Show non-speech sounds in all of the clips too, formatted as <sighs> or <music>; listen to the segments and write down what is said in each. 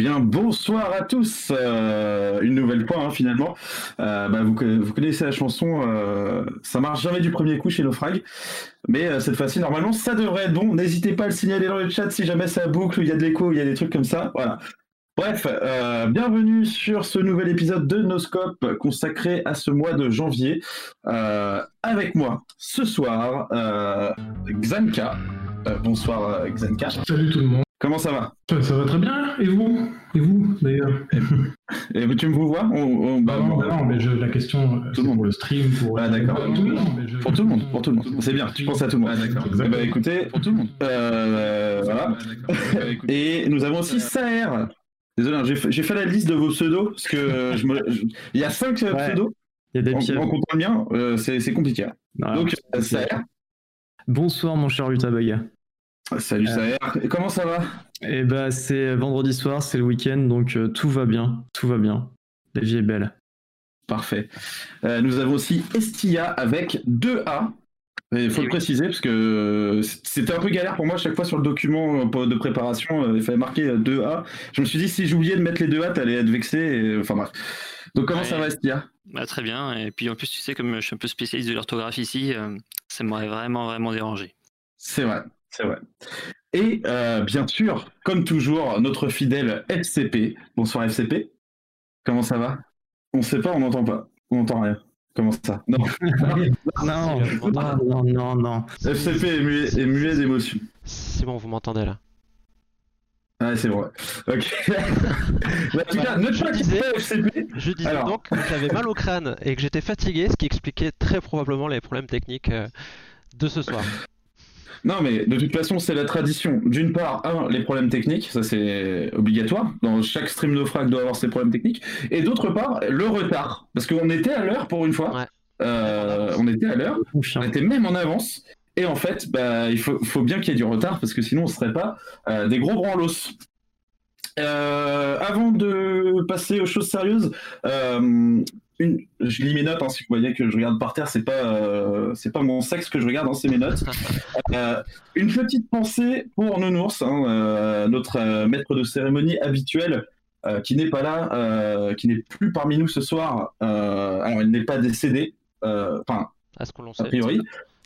Bien, bonsoir à tous. Euh, une nouvelle fois, hein, finalement. Euh, bah, vous, connaissez la chanson. Euh, ça marche jamais du premier coup chez Naufrag. Mais cette fois-ci, normalement, ça devrait être bon. N'hésitez pas à le signaler dans le chat si jamais ça boucle, il y a de l'écho, il y a des trucs comme ça. Voilà. Bref, bienvenue sur ce nouvel épisode de Noscope consacré à ce mois de janvier. Avec moi ce soir, Xanka. bonsoir Xanka. Salut tout le monde. Comment ça va? Ça, va très bien, et vous? Et vous, d'ailleurs? <laughs> Et, Tu me vois? On, bah, non, non, mais je, la question, tout le monde. pour le stream, pour... Ah d'accord. Pour, tout le monde, pour tout le monde, pour tout le monde. C'est bien, tu penses à tout le monde. Ah d'accord. Eh ben, écoutez, pour tout le monde. Euh, voilà. et nous avons aussi Saer. Désolé, hein, j'ai fait la liste de vos pseudos, parce que je me... il y a cinq pseudos. Il y a des pieds. En, comptant le mien, euh, c'est compliqué. Donc, Saer. Bonsoir, mon cher Lutaboy. Salut euh, Et comment ça va? Eh ben c'est vendredi soir, c'est le week-end, donc euh, tout va bien, tout va bien. La vie est belle. Parfait. Euh, nous avons aussi Estia avec 2A. Il faut le préciser parce que c'était un peu galère pour moi à chaque fois sur le document de préparation. Il fallait marquer 2A. Je me suis dit si j'oubliais de mettre les 2A, t'allais être vexé. Enfin bref. Donc comment ça va Estia? Bah, Très bien. Et puis en plus, tu sais, comme je suis un peu spécialiste de l'orthographe ici, ça m'aurait vraiment, vraiment dérangé. C'est vrai. C'est vrai. Et euh, bien sûr, comme toujours, notre fidèle FCP. Bonsoir FCP. Comment ça va? On ne sait pas, on n'entend pas. On n'entend rien. Comment ça? Non. <laughs> non. non, non, non, FCP est muet, d'émotion. C'est bon, vous m'entendez là? Ah, c'est vrai. Ok. <laughs> bah, en tout cas, ne je, disais, FCP. je disais donc que j'avais mal au crâne et que j'étais fatigué, ce qui expliquait très probablement les problèmes techniques euh, de ce soir. Non, mais de toute façon, c'est la tradition. D'une part, un, les problèmes techniques, ça c'est obligatoire. Dans chaque stream de frag doit avoir ses problèmes techniques. Et d'autre part, le retard. Parce qu'on était à l'heure pour une fois. Euh, on était à l'heure. On était même en avance. Et en fait, bah, il faut, bien qu'il y ait du retard parce que sinon on ne serait pas euh, des gros branlos. Euh, avant de passer aux choses sérieuses, je lis mes notes, hein, si vous voyez que je regarde par terre, c'est pas, euh, c'est pas mon sexe que je regarde, hein, c'est mes notes. <laughs> Euh, une petite pensée pour Nounours, hein, euh, notre maître de cérémonie habituel, qui n'est pas là, qui n'est plus parmi nous ce soir. alors, il n'est pas décédé, enfin, a priori.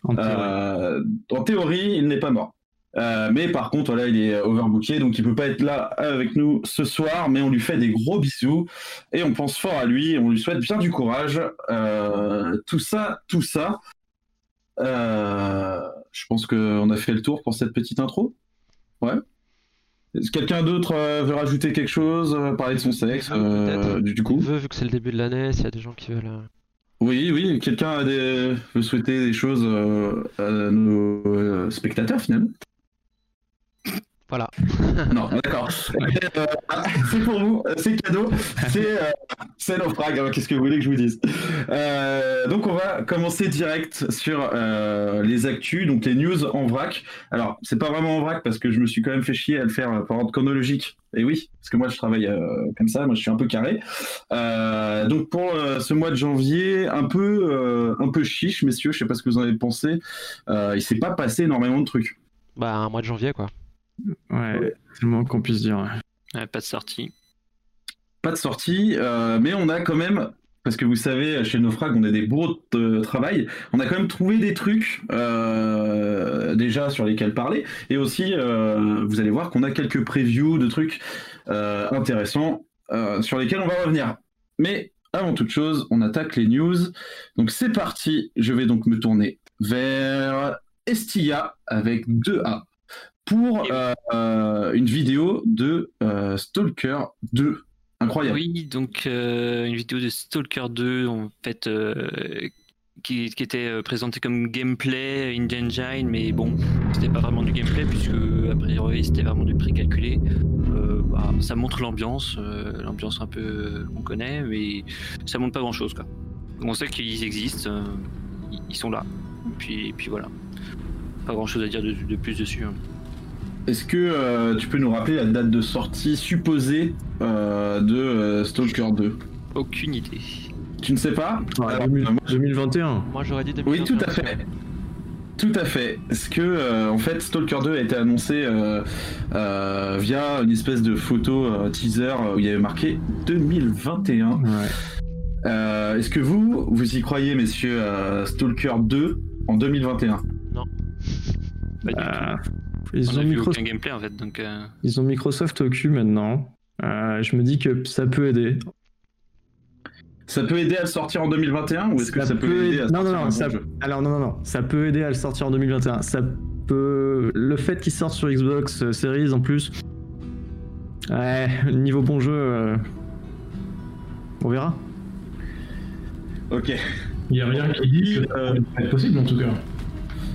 en théorie, il n'est pas mort. Euh, mais par contre, là, il est overbooké, donc il peut pas être là avec nous ce soir. Mais on lui fait des gros bisous et on pense fort à lui. On lui souhaite bien du courage. Euh, tout ça, tout ça. Euh, je pense qu'on a fait le tour pour cette petite intro. Ouais. Est-ce que quelqu'un d'autre veut rajouter quelque chose, parler de son sexe, du, coup? veut, Vu que c'est le début de l'année, s'il y a des gens qui veulent. Oui, oui, quelqu'un des... veut souhaiter des choses à nos spectateurs finalement voilà. non, d'accord. Euh, <laughs> c'est pour vous, c'est cadeau, c'est euh, naufrag. Hein, qu'est-ce que vous voulez que je vous dise euh, Donc, on va commencer direct sur euh, les actus, donc les news en vrac. Alors, c'est pas vraiment en vrac parce que je me suis quand même fait chier à le faire par ordre chronologique. Et oui, parce que moi, je travaille comme ça, moi, je suis un peu carré. donc, pour ce mois de janvier, un peu, un peu chiche, messieurs, je sais pas ce que vous en avez pensé. il s'est pas passé énormément de trucs. Bah, un mois de janvier, quoi. Ouais, c'est le moins qu'on puisse dire. pas de sortie. Pas de sortie, euh, mais on a quand même, parce que vous savez, chez Naufrag, on a des bourreaux de travail, on a quand même trouvé des trucs euh, déjà sur lesquels parler, et aussi, euh, vous allez voir qu'on a quelques previews de trucs intéressants sur lesquels on va revenir. Mais avant toute chose, on attaque les news. Donc c'est parti, je vais donc me tourner vers Estia avec 2A pour euh, une vidéo de euh, Stalker 2. Incroyable. Oui, donc euh, une vidéo de Stalker 2 en fait qui, était présentée comme gameplay in engine, mais bon, c'était pas vraiment du gameplay puisque a priori c'était vraiment du précalculé. Bah, ça montre l'ambiance, l'ambiance un peu qu'on connaît, mais ça montre pas grand chose quoi. On sait qu'ils existent, ils sont là, puis, puis voilà. Pas grand chose à dire de, plus dessus. Hein. Est-ce que euh, tu peux nous rappeler la date de sortie supposée euh, de euh, Stalker 2 Aucune idée. Tu ne sais pas? 2021. Moi j'aurais dit 2021. Oui, tout à fait. Tout à fait. Est-ce que, euh, en fait, Stalker 2 a été annoncé euh, via une espèce de photo teaser où il y avait marqué 2021. Est-ce que vous, vous y croyez, messieurs, Stalker 2 en 2021 Non. Ils ont Microsoft... aucun gameplay en fait, donc. Ils ont Microsoft au cul maintenant. je me dis que ça peut aider. Ça peut aider à le sortir en 2021 ou est-ce que ça peut aider à non, sortir non, non, ça... Alors non, non, non, ça peut aider à le sortir en 2021. Ça peut... Le fait qu'il sorte sur Xbox euh, Series en plus... Ouais, niveau bon jeu... Euh, on verra. Ok. Il n'y a rien qui dit que euh... c'est possible en tout cas.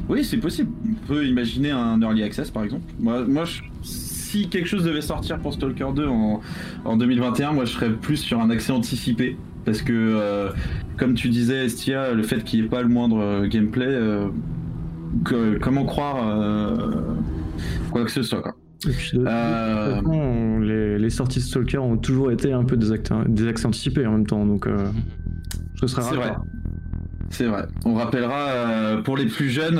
Oui, c'est possible. On peut imaginer un Early Access par exemple. Moi, moi si quelque chose devait sortir pour Stalker 2 en, en 2021, moi je serais plus sur un accès anticipé parce que, euh, comme tu disais, Estia, le fait qu'il n'y ait pas le moindre euh, gameplay, euh, comment croire quoi que ce soit quoi. les, sorties Stalker ont toujours été un peu des, des accès anticipés en même temps, donc ce serait rare. C'est vrai. On rappellera pour les plus jeunes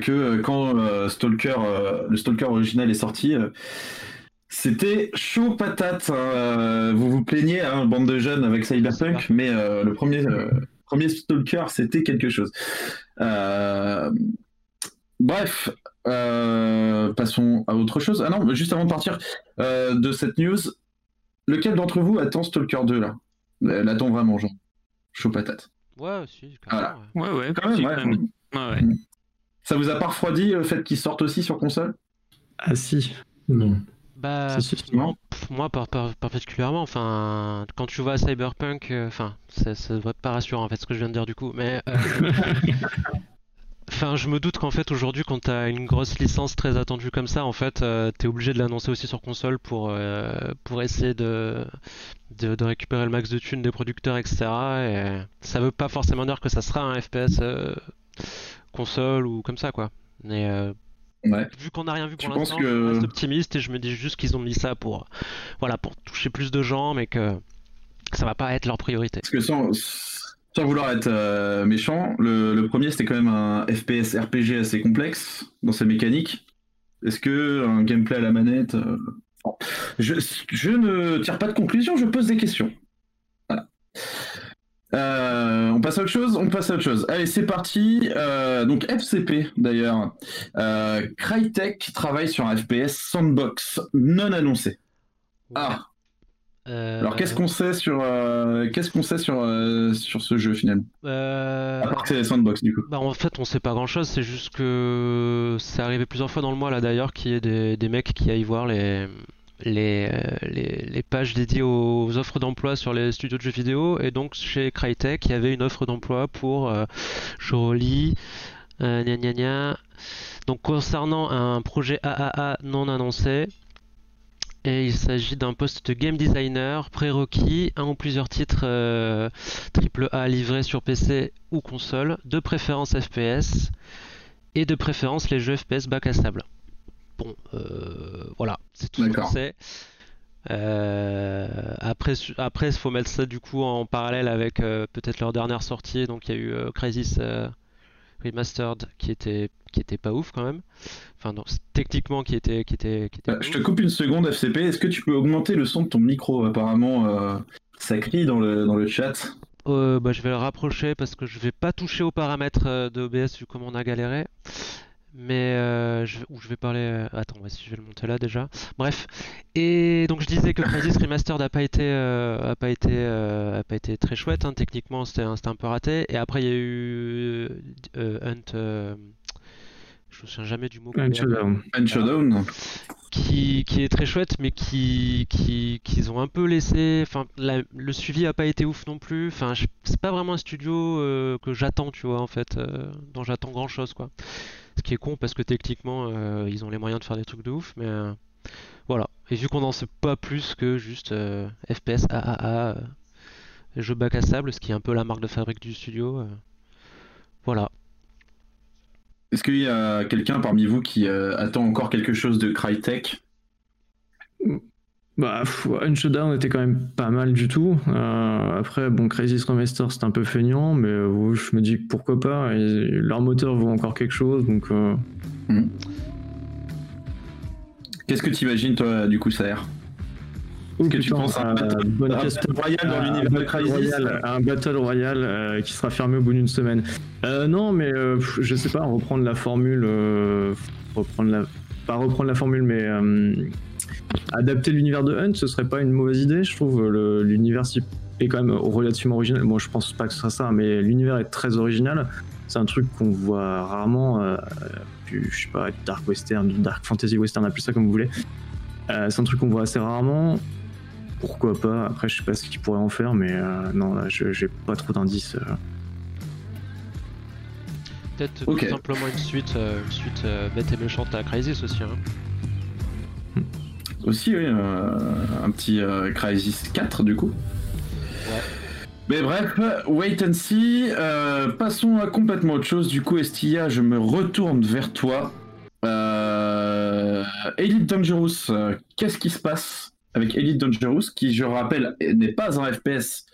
que quand Stalker, le Stalker original est sorti, c'était chaud patate. Hein. Euh, vous vous plaignez, hein, bande de jeunes avec Cyberpunk, mais euh, le premier, euh, premier Stalker, c'était quelque chose. Bref, passons à autre chose. Ah non, juste avant de partir de cette news, lequel d'entre vous attend Stalker 2 là? L'attend vraiment, genre Chaud patate. Ouais, si, voilà. Ouais, ouais, quand même. ouais. Ça vous a pas refroidi le fait qu'il sorte aussi sur console? Ah si. Non. Bah, moi, particulièrement, enfin, quand tu vois Cyberpunk, euh, enfin, ça, ça devrait pas rassurant en fait ce que je viens de dire du coup, mais euh, <laughs> Enfin, je me doute qu'en fait aujourd'hui, quand t'as une grosse licence très attendue comme ça, en fait, euh, t'es obligé de l'annoncer aussi sur console pour pour essayer de, de, récupérer le max de thunes des producteurs, etc. Et ça veut pas forcément dire que ça sera un FPS console ou comme ça, quoi. Mais Vu qu'on n'a rien vu pour l'instant, que... je reste optimiste et je me dis juste qu'ils ont mis ça pour, voilà, pour toucher plus de gens, mais que ça va pas être leur priorité. Parce que sans, vouloir être euh, méchant, le, premier c'était quand même un FPS RPG assez complexe dans sa mécanique. Est-ce que un gameplay à la manette euh, je, ne tire pas de conclusion, je pose des questions. Euh, on passe à autre chose On passe à autre chose. Allez, c'est parti. Donc FCP d'ailleurs. Euh, Crytek travaille sur un FPS sandbox non annoncé. Ah. Alors qu'est-ce qu'on sait sur qu'est-ce qu'on sait sur sur ce jeu finalement? À part que c'est sandbox du coup. Bah en fait on sait pas grand chose. C'est juste que c'est arrivé plusieurs fois dans le mois là d'ailleurs qu'il y ait des, des mecs qui aillent voir les les, euh, les, les, pages dédiées aux offres d'emploi sur les studios de jeux vidéo. Et donc chez Crytek, il y avait une offre d'emploi pour euh, Joli, euh, gna gna gna. Donc concernant un projet AAA non annoncé, et il s'agit d'un poste de game designer prérequis, un ou plusieurs titres AAA livrés sur PC ou console, de préférence FPS et de préférence les jeux FPS bac à sable. Bon, euh, voilà, c'est tout ce qu'on sait. Euh, après, après, il faut mettre ça du coup en parallèle avec euh, peut-être leur dernière sortie. Donc, il y a eu Crisis Remastered qui était qui était pas ouf quand même. Enfin, non, techniquement qui était qui était. Qui était je te coupe une seconde, FCP. Est-ce que tu peux augmenter le son de ton micro? Apparemment, ça crie dans le dans le chat. bah, je vais le rapprocher parce que je vais pas toucher aux paramètres de OBS vu comme on a galéré. Mais euh, je, où je vais parler. Euh, attends, si je vais le monter là déjà. Bref. Et donc je disais que Crisis Remastered n'a pas été, euh, a pas été, a pas été très chouette. Hein. Techniquement, c'était un, un, peu raté. Et après, il y a eu Hunt. je me souviens jamais du mot. Hunt Showdown. Qui, qui, est très chouette, mais qui, qui, qu'ils ont un peu laissé. Enfin, le suivi a pas été ouf non plus. Enfin, c'est pas vraiment un studio que j'attends, tu vois, en fait, dont j'attends grand chose, quoi. Ce qui est con parce que techniquement, euh, ils ont les moyens de faire des trucs de ouf, mais euh, voilà. Et vu qu'on n'en sait pas plus que juste euh, FPS, AAA, jeu bac à sable, ce qui est un peu la marque de fabrique du studio, voilà. Est-ce qu'il y a quelqu'un parmi vous qui attend encore quelque chose de Crytek? Bah, pff, Unshutdown était quand même pas mal du tout. Euh, après, bon, Crazy Remaster, c'est un peu feignant, mais euh, je me dis pourquoi pas. et leur moteur vaut encore quelque chose, donc. euh, Qu'est-ce que tu imagines, toi, du coup, Saer? Oh, que tu penses à un battle- bonne un question. battle royale dans l'univers un de battle Un royal qui sera fermé au bout d'une semaine. Euh, non, mais je sais pas, reprendre la formule. reprendre la. Pas reprendre la formule, mais. Euh, adapter l'univers de Hunt, ce serait pas une mauvaise idée, je trouve. L'univers est quand même relativement original. Moi, je pense pas que ce soit ça, mais l'univers est très original. C'est un truc qu'on voit rarement. euh, du- je sais pas, dark western, du dark fantasy western, appelez ça comme vous voulez. Euh, c'est un truc qu'on voit assez rarement. Pourquoi pas? Après, je sais pas ce qu'ils pourraient en faire, mais euh, non, là, j'ai pas trop d'indices. euh. Peut-être tout simplement une suite, euh, une suite euh, bête et méchante à Crysis aussi. Hein. Aussi, oui, euh, un petit euh, Crysis 4 du coup. Ouais. Mais bref, wait and see. Euh, passons à complètement autre chose. Du coup, Estia, je me retourne vers toi. Euh, Elite Dangerous, euh, qu'est-ce qui se passe avec Elite Dangerous, qui, je rappelle, n'est pas un FPS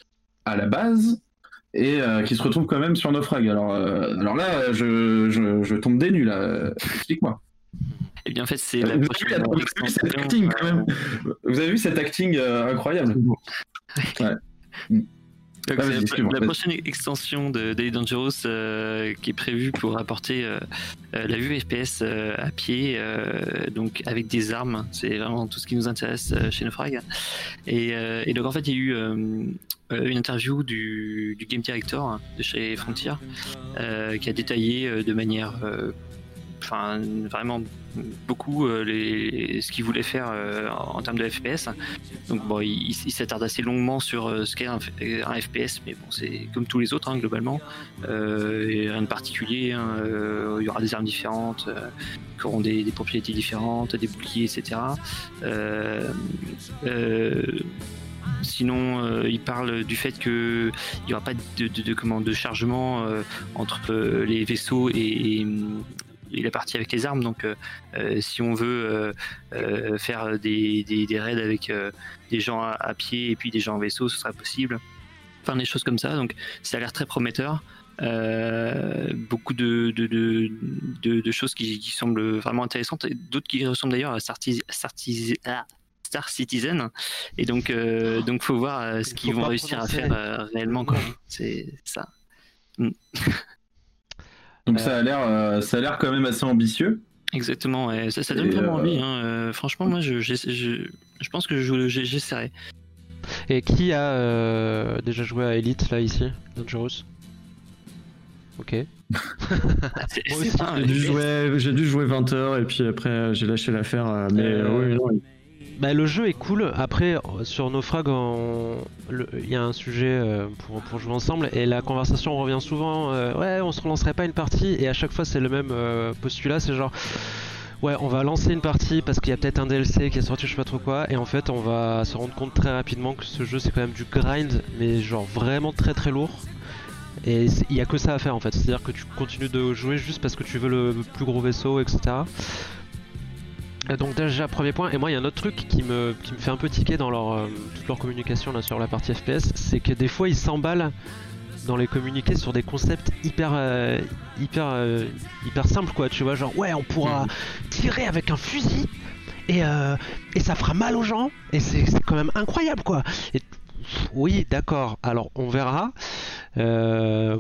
à la base et qui se retrouve quand même sur Naufrag. Alors, alors là, je, je, je tombe des nues là. Explique-moi. Et bien en fait, c'est Vous la vous avez vu cet extension, acting euh, quand même. Vous avez vu cet acting euh, incroyable. Donc, Ah, la prochaine extension de Daily Dangerous euh, qui est prévue pour apporter euh, euh, la vue FPS euh, à pied, euh, donc avec des armes. C'est vraiment tout ce qui nous intéresse euh, chez Naufrag. Et, euh, et donc en fait, il y a eu euh, euh, une interview du, du game director de chez Frontier euh, qui a détaillé euh, de manière, euh, vraiment beaucoup euh, les, ce qu'il voulait faire euh, en, termes de FPS. Donc bon, il, s'attarde assez longuement sur euh, ce qu'est un, FPS, mais bon, c'est comme tous les autres hein, globalement. Rien de particulier. hein, il y aura des armes différentes, qui auront des, propriétés différentes, des boucliers, etc. Sinon, il parle du fait que il n'y aura pas de, de, comment, de chargement entre les vaisseaux et, et la partie avec les armes. Donc, euh, euh, si on veut euh, faire des, des, des, raids avec des gens à, à, pied et puis des gens en vaisseau, ce sera possible. Enfin, des choses comme ça. Donc, ça a l'air très prometteur. Euh, beaucoup de, de, de, de, choses qui, qui, semblent vraiment intéressantes et d'autres qui ressemblent d'ailleurs à ah, Star Citizen et donc euh, donc faut voir ce qu'ils vont réussir à faire euh, réellement quoi c'est ça mm. <laughs> donc ça a l'air euh, ça a l'air quand même assez ambitieux exactement ouais. ça, ça, donne et vraiment envie hein. Euh, franchement moi je, je, je, je pense que j'essaierai et qui a euh, déjà joué à Elite là ici Dangerous? Ok. <laughs> j'ai dû, jouer, dû jouer 20 heures et puis après j'ai lâché l'affaire. Mais euh, oui, non, bah, le jeu est cool. Après, sur Naufrag, il y a un sujet euh, pour, pour, jouer ensemble et la conversation revient souvent. Euh, ouais, on se relancerait pas une partie et à chaque fois c'est le même euh, postulat. C'est genre, ouais, on va lancer une partie parce qu'il y a peut-être un DLC qui est sorti, je sais pas trop quoi. Et en fait, on va se rendre compte très rapidement que ce jeu c'est quand même du grind, mais genre vraiment très très lourd. Et il y a que ça à faire en fait. C'est-à-dire que tu continues de jouer juste parce que tu veux le plus gros vaisseau, etc. Donc déjà premier point, et moi il y a un autre truc qui me, qui me fait un peu tiquer dans leur, euh, toute leur communication là, sur la partie FPS, c'est que des fois ils s'emballent dans les communiqués sur des concepts hyper euh, hyper euh, hyper simples quoi, tu vois, genre ouais on pourra tirer avec un fusil et, euh, et ça fera mal aux gens, et c'est quand même incroyable quoi. Et, oui d'accord, alors on verra. Euh,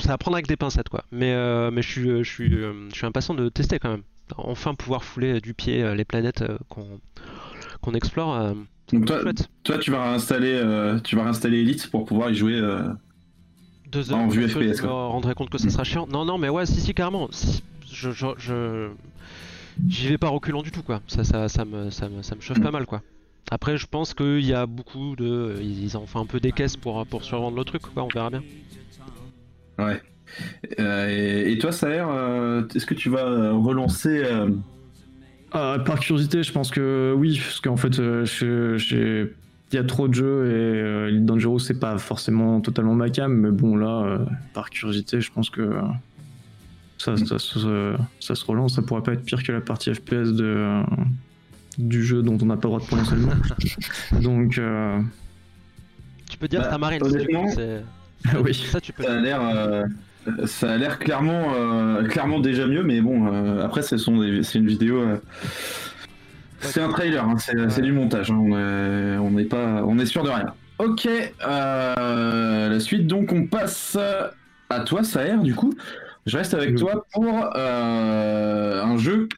ça va prendre avec des pincettes quoi. Mais, euh, mais je, suis, je, suis, je suis impatient de tester quand même enfin pouvoir fouler du pied les planètes qu'on qu'on explore. Donc toi, toi, tu vas réinstaller, euh, tu vas réinstaller Elite pour pouvoir y jouer euh, Deux heures, en vue FPS. Je me rendrais compte que ça sera chiant. Non, non, mais ouais, si, si, carrément. Je, je, je... j'y vais pas reculant du tout, quoi. Ça, ça, ça me, ça me, ça me chauffe mm. pas mal, quoi. Après, je pense qu'il y a beaucoup de, ils en font un peu des caisses pour pour survendre le truc, quoi. On verra bien. Ouais. Euh, et, et, toi, Saher, euh, est-ce que tu vas relancer euh... Ah, Par curiosité, je pense que oui, parce qu'en fait, il y a trop de jeux et euh, Dangerous, c'est pas forcément totalement ma cam, mais bon, là, euh, par curiosité, je pense que ça, ça, ça, ça, se relance. Ça pourrait pas être pire que la partie FPS de, du jeu dont on n'a pas le droit de prononcer le nom. <laughs> Donc, euh, Tu peux dire Bah, Tamarin, honnêtement, <laughs> oui. ça tu peux. Ça a l'air, euh, ça a l'air clairement, euh, clairement déjà mieux, mais bon, euh, après, ce sont des- c'est une vidéo. euh, c'est un trailer, hein, c'est du montage. hein, on est- on pas, on est sûr de rien. Ok, euh, la suite. Donc, on passe à toi, Saher. Du coup, je reste avec Oui. toi pour euh, un jeu.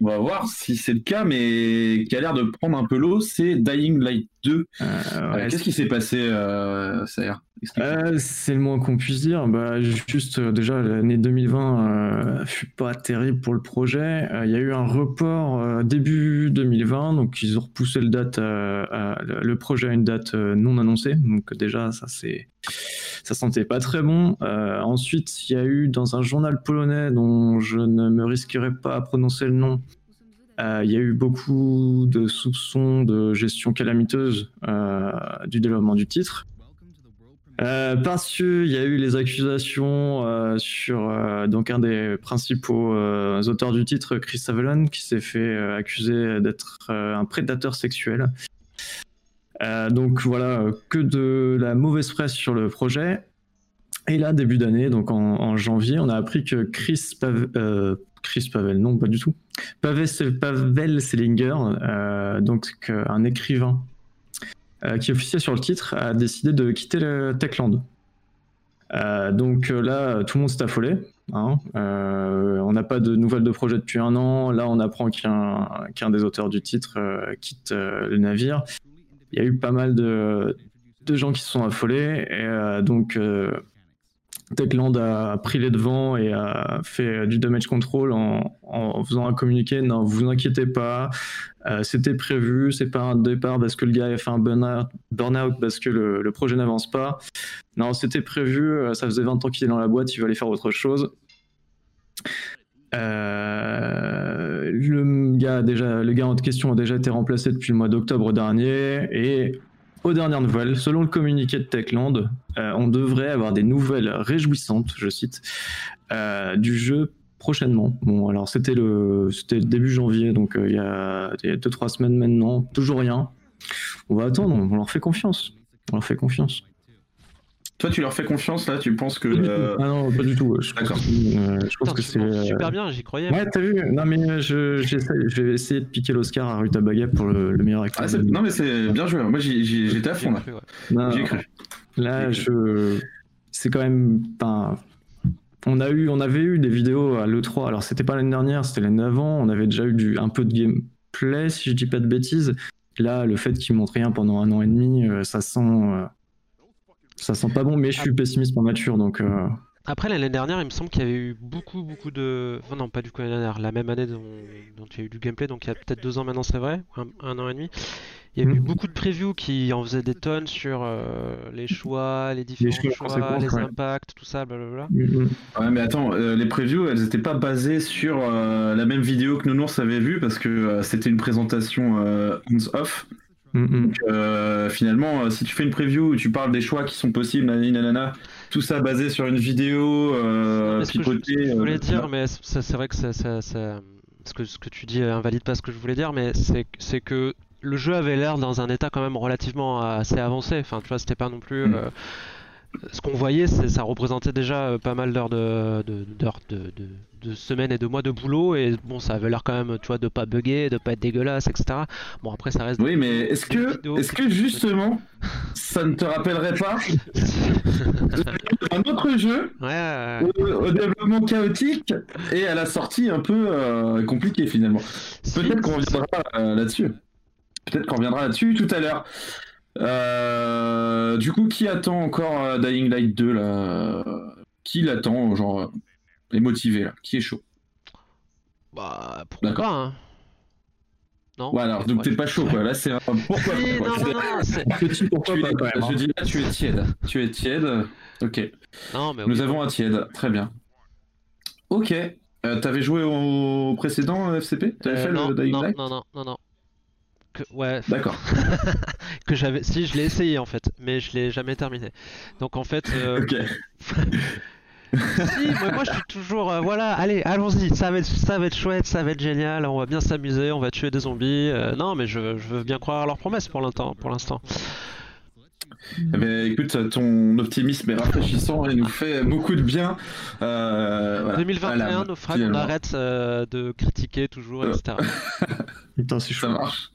On va voir si c'est le cas, mais qui a l'air de prendre un peu l'eau. C'est Dying Light 2. Euh, Euh, ouais, Qu'est-ce qui s'est passé, euh, Saher? Euh, c'est le moins qu'on puisse dire. Bah, juste euh, déjà l'année 2020 euh, fut pas terrible pour le projet. Euh, Il y a eu un report début 2020, donc ils ont repoussé le date, le projet à une date non annoncée. Donc déjà ça c'est ça sentait pas très bon. Ensuite il y a eu dans un journal polonais dont je ne me risquerai pas à prononcer le nom. Il y a eu beaucoup de soupçons de gestion calamiteuse du développement du titre. Euh, parce qu'il y a eu les accusations euh, sur euh, donc un des principaux auteurs du titre, Chris Avalon, qui s'est fait accuser d'être un prédateur sexuel. Donc voilà, que de la mauvaise presse sur le projet. Et là, début d'année, donc en, janvier, on a appris que Chris, Chris Pavel, non, pas du tout, Pavel, Pavel Selinger, donc un écrivain qui officiait sur le titre, a décidé de quitter le Techland. Euh, donc euh, là, tout le monde s'est affolé. hein. Euh, on n'a pas de nouvelles de projet depuis un an. Là, on apprend qu'un des auteurs du titre euh, quitte euh, le navire. Il y a eu pas mal de, gens qui se sont affolés. Et euh, donc, euh, Techland a pris les devants et a fait du damage control en, en faisant un communiqué. Non, vous inquiétez pas, euh, c'était prévu, c'est pas un départ parce que le gars a fait un burn-out, parce que le, projet n'avance pas. Non, c'était prévu, euh, ça faisait 20 ans qu'il est dans la boîte, il va aller faire autre chose. Euh, le, gars déjà, le gars en question a déjà été remplacé depuis le mois d'octobre dernier et aux dernières nouvelles, selon le communiqué de Techland, on devrait avoir des nouvelles réjouissantes, je cite, du jeu prochainement. Bon, alors c'était le, c'était le début janvier, donc euh, il y a 2-3 semaines maintenant, toujours rien. On va attendre, on leur fait confiance. On leur fait confiance. Toi, tu leur fais confiance là Tu penses que. Euh, Ah non, pas du tout. Je pense D'accord. que, euh, je pense que c'est. super bien, j'y croyais. Ouais, t'as vu Non, mais je, j'essaie- je vais essayer de piquer l'Oscar à Rutabaga pour le, le meilleur acteur. ah, non, mais c'est bien joué. Moi, j'y- j'y- j'étais à fond là. cru, ouais. Non, J'y ai cru. Là, J'ai je. C'est quand même. Enfin, on, a eu, on avait eu des vidéos à l'E3. Alors, c'était pas l'année dernière, c'était l'année d'avant. On avait déjà eu du, un peu de gameplay, si je dis pas de bêtises. Là, le fait qu'ils montrent rien pendant un an et demi, euh, ça sent. euh, ça sent pas bon, mais je suis pessimiste pour mature, donc. euh, Après, l'année dernière, il me semble qu'il y avait eu beaucoup, beaucoup de. Non, pas du coup l'année dernière, la même année dont, il y a eu du gameplay, donc il y a peut-être deux ans maintenant, c'est vrai, un an et demi. Il y a eu Mhm. beaucoup de previews qui en faisaient des tonnes sur euh, les choix, les différents choix, les ouais. impacts, tout ça, blablabla. mm, Ouais, mais attends, euh, les previews, elles étaient pas basées sur euh, la même vidéo que Nounours avait vue parce que euh, c'était une présentation euh, hands-off. Donc, euh, finalement, euh, si tu fais une preview où tu parles des choix qui sont possibles, nanana, tout ça basé sur une vidéo euh, je, pipotée. que je voulais euh, dire, mais c'est vrai que ça, ça- ça- ce que ce que tu dis invalide pas ce que je voulais dire, mais c'est que le jeu avait l'air dans un état quand même relativement assez avancé. Enfin, tu vois, c'était pas non plus. Mm. euh, ce qu'on voyait, c'est ça représentait déjà euh, pas mal d'heures de, de, d'heures de, de, de semaines et de mois de boulot, et bon, ça avait l'air quand même, tu vois, de pas bugger, de pas être dégueulasse, etc. Bon, après, ça reste. Oui, mais est-ce que, vidéos justement, <laughs> ça ne te rappellerait pas <laughs> un autre jeu Ouais, ouais, ouais. au, au développement chaotique et à la sortie un peu euh, compliqué finalement? Peut-être qu'on reviendra euh, là-dessus. Peut-être qu'on reviendra là-dessus tout à l'heure. Euh, du coup, qui attend encore euh, Dying Light 2 là? Qui l'attend Genre, euh, est motivé là? Qui est chaud? Bah, pourquoi D'accord. pas, hein. Non? Ouais, alors, donc t'es pas chaud quoi. Là, c'est un <laughs> pourquoi pas, même. hein. Je dis là, tu es tiède. Tu es tiède. Ok. non, mais Nous avons un tiède. Très bien. Ok. Euh, T'avais joué au précédent FCP T'avais Euh, fait non, le Dying non, Light? non, non, non, non. Que, ouais, D'accord. <laughs> que j'avais. Si, je l'ai essayé en fait, mais je l'ai jamais terminé. Donc en fait, euh, Ok. Si, moi, moi, je suis toujours, euh, voilà, allez, allons-y, ça va être, ça va être chouette, ça va être génial, on va bien s'amuser, on va tuer des zombies. euh, non, mais je, je veux bien croire à leurs promesses pour l'instant, pour l'instant. Eh ben, écoute, ton optimisme est rafraîchissant et nous fait beaucoup de bien. Euh, voilà. 2021, Voilà, naufrage, on arrête euh, de critiquer toujours, etc. <laughs> Putain, c'est Ça chaud. marche.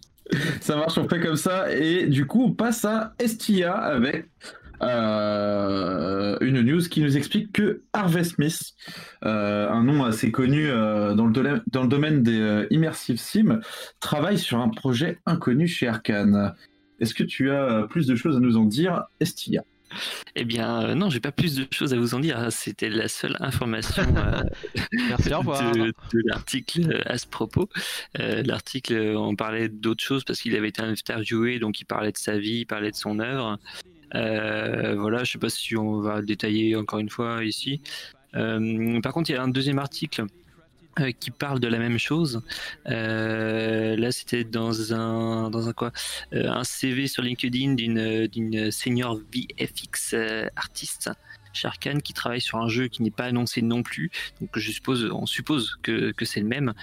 Ça marche, on fait comme ça. Et du coup, on passe à Estia avec euh, une news qui nous explique que Harvey Smith, euh, un nom assez connu euh, dans, le domaine, des immersive sim, travaille sur un projet inconnu chez Arkane. Est-ce que tu as plus de choses à nous en dire, Estia? Eh bien, euh, non, j'ai pas plus de choses à vous en dire. C'était la seule information <laughs> euh, Merci, de, de l'article euh, à ce propos. Euh, l'article, on parlait d'autres choses parce qu'il avait été interviewé, donc il parlait de sa vie, il parlait de son œuvre. Voilà, je sais pas si on va le détailler encore une fois ici. Par contre, il y a un deuxième article euh, qui parle de la même chose. Euh, là, c'était dans un dans un quoi Euh, Un CV sur LinkedIn d'une d'une senior VFX artiste chez Arkane qui travaille sur un jeu qui n'est pas annoncé non plus. Donc je suppose, on suppose que, que c'est le même,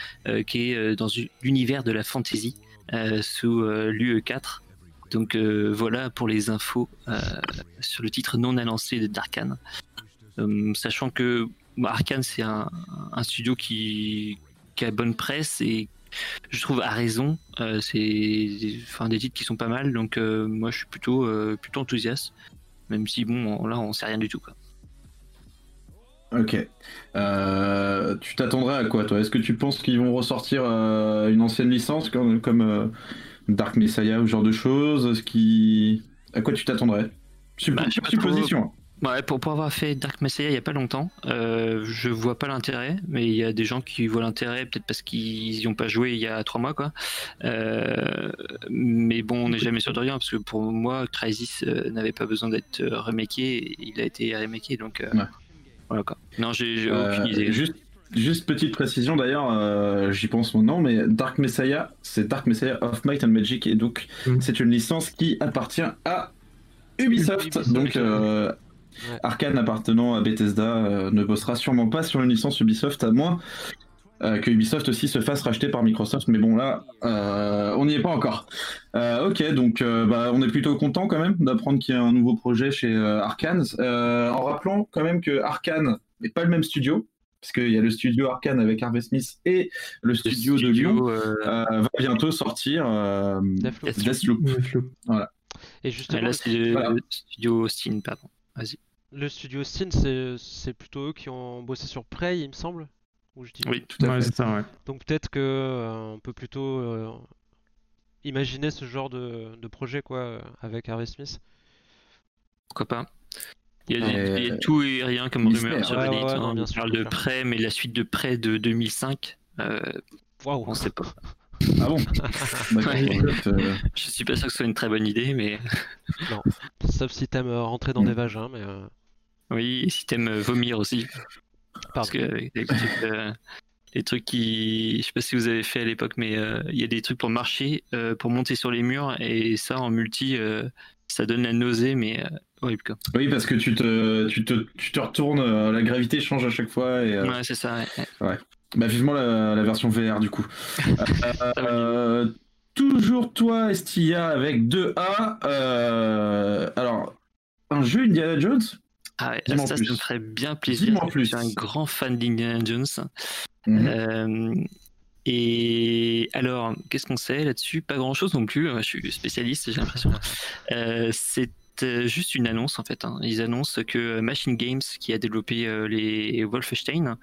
qui est dans l'univers de la fantasy sous euh, l'UE4. Donc voilà pour les infos sur le titre non annoncé de Darkane. Euh, sachant que Arkane c'est un, un studio qui, qui a bonne presse et je trouve à raison. Euh, c'est enfin, des titres qui sont pas mal, donc euh, moi je suis plutôt, euh, plutôt enthousiaste. Même si bon, on- là on sait rien du tout. Quoi. Ok. Tu t'attendrais à quoi, toi? Est-ce que tu penses qu'ils vont ressortir une ancienne licence comme, comme Dark Messiah ou ce genre de choses? Est-ce. À quoi tu t'attendrais? Bah, trop. Ouais, pour, pour avoir fait Dark Messiah il y a pas longtemps, euh, je vois pas l'intérêt, mais il y a des gens qui voient l'intérêt, peut-être parce qu'ils y ont pas joué il y a trois mois, quoi. Euh, mais bon, on n'est jamais sûr de rien, parce que pour moi, Crysis euh, n'avait pas besoin d'être euh, remaké, il a été remaké, donc euh, Ouais. voilà quoi. Non, j'ai j'ai Euh, aucune idée. juste, juste petite précision d'ailleurs, euh, j'y pense maintenant, mais Dark Messiah, c'est Dark Messiah of Might and Magic, et donc Mm. c'est une licence qui appartient à Ubisoft. Ubisoft, donc euh, Ouais. Arkane appartenant à Bethesda euh, ne bossera sûrement pas sur une licence Ubisoft, à moins euh, que Ubisoft aussi se fasse racheter par Microsoft. Mais bon, là, euh, on n'y est pas encore. Euh, ok, donc euh, bah, on est plutôt content quand même d'apprendre qu'il y a un nouveau projet chez euh, Arkane, Euh, en rappelant quand même que Arkane n'est pas le même studio, parce qu'il y a le studio Arkane avec Harvey Smith et le Le studio, de Lyon euh, euh, va bientôt sortir euh, Deathloop. Deathloop. Ouais, flou. Et justement, là, c'est le Voilà. studio Austin, pardon. Vas-y. Le studio Steam, c'est plutôt eux qui ont bossé sur Prey, il me semble. Ou je dis Oui, Tout à Ouais, fait. c'est ça, ouais. Donc peut-être que euh, on peut plutôt euh, imaginer ce genre de, de projet quoi euh, avec Harvey Smith. pourquoi pas. Il y, a des- Euh, il y a tout et rien comme rumeur sur Ouais, Reddit. ouais, hein. non, bien On sûr, parle de prêt, mais la suite de prêt de 2005, euh, Waouh. on sait pas. Ah bon? D'accord, <laughs> Ouais. euh, Je suis pas sûr que ce soit une très bonne idée, mais Sauf si t'aimes rentrer dans Mm. des vagins, mais euh, oui, et si t'aimes euh, vomir aussi. Parce que avec les trucs, euh, les trucs qui. Je sais pas si vous avez fait à l'époque, mais euh, il y a des trucs pour marcher, euh, pour monter sur les murs, et ça en multi, euh, ça donne la nausée, mais euh, horrible quoi. Oui, parce que tu te, tu te, tu te retournes, euh, la gravité change à chaque fois. Et, euh, Ouais, c'est ça. ouais, ouais. Bah, vivement la, la version VR du coup. <laughs> Euh, euh, toujours toi, Estia, avec 2A. Euh, alors, un jeu Indiana Jones? Ah ouais, Dis-moi en ça, plus. ça me ferait bien plaisir. Dis-moi plus. Je suis un grand fan d'Indiana Jones. Mhm. Euh, et alors, qu'est-ce qu'on sait là-dessus? Pas grand-chose non plus. Moi, Je suis spécialiste, j'ai l'impression. Euh, c'est euh, juste une annonce en fait. hein. Ils annoncent que Machine Games, qui a développé euh, les Wolfenstein,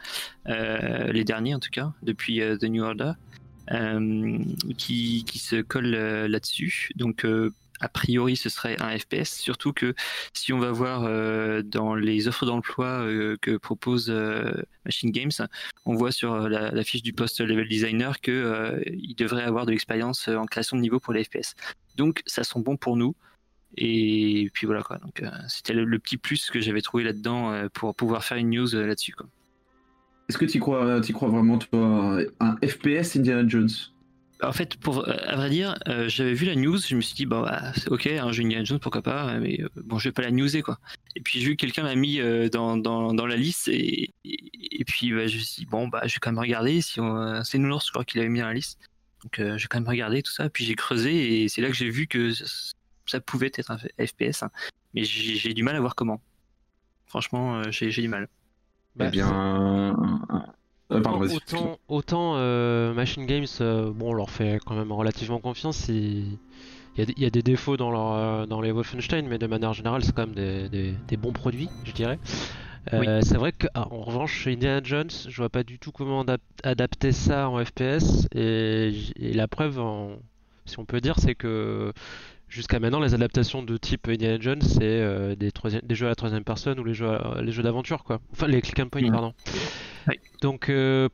les derniers en tout cas, depuis The New Order, qui, qui se colle là-dessus. Donc, a priori, ce serait un FPS. Surtout que si on va voir euh, dans les offres d'emploi euh, que propose euh, Machine Games, on voit sur la, fiche du poste level designer que il devrait avoir de l'expérience en création de niveau pour les FPS. Donc, ça sent bon pour nous. Et puis voilà quoi. Donc, c'était le, petit plus que j'avais trouvé là-dedans pour pouvoir faire une news là-dessus. Est-ce que tu crois, crois vraiment, toi, un FPS Indiana Jones? En fait, pour, euh, à vrai dire, euh, j'avais vu la news, je me suis dit, bon, bah, c'est ok, un jeu Indiana Jones, pourquoi pas, mais euh, bon, je vais pas la newser, quoi. Et puis, j'ai vu que quelqu'un l'a mis euh, dans, dans, dans la liste, et, et, et puis, bah, je me suis dit, bon, bah, je vais quand même regarder, si on- c'est Nounours, je crois qu'il avait mis dans la liste. Donc, euh, je vais quand même regarder tout ça, puis j'ai creusé, et c'est là que j'ai vu que ça, ça pouvait être un FPS, hein. mais j'ai j'ai du mal à voir comment. Franchement, euh, j'ai j'ai du mal. Bah, eh bien. Euh, pardon, vas-y. autant, autant euh, Machine Games, euh, bon, on leur fait quand même relativement confiance. Il, il y, a des- il y a des défauts dans, leur, dans les Wolfenstein, mais de manière générale, c'est quand même des, des- des bons produits, je dirais. Euh, C'est vrai qu'en revanche, chez Indiana Jones, je vois pas du tout comment adap- adapter ça en FPS. Et, la preuve, en- si on peut dire, c'est que jusqu'à maintenant, les adaptations de type Indiana Jones, c'est euh, des, jeux à la troisième personne ou les jeux, à- les jeux d'aventure, quoi. Enfin, les click and point, Mhm. pardon. Oui. Donc, euh,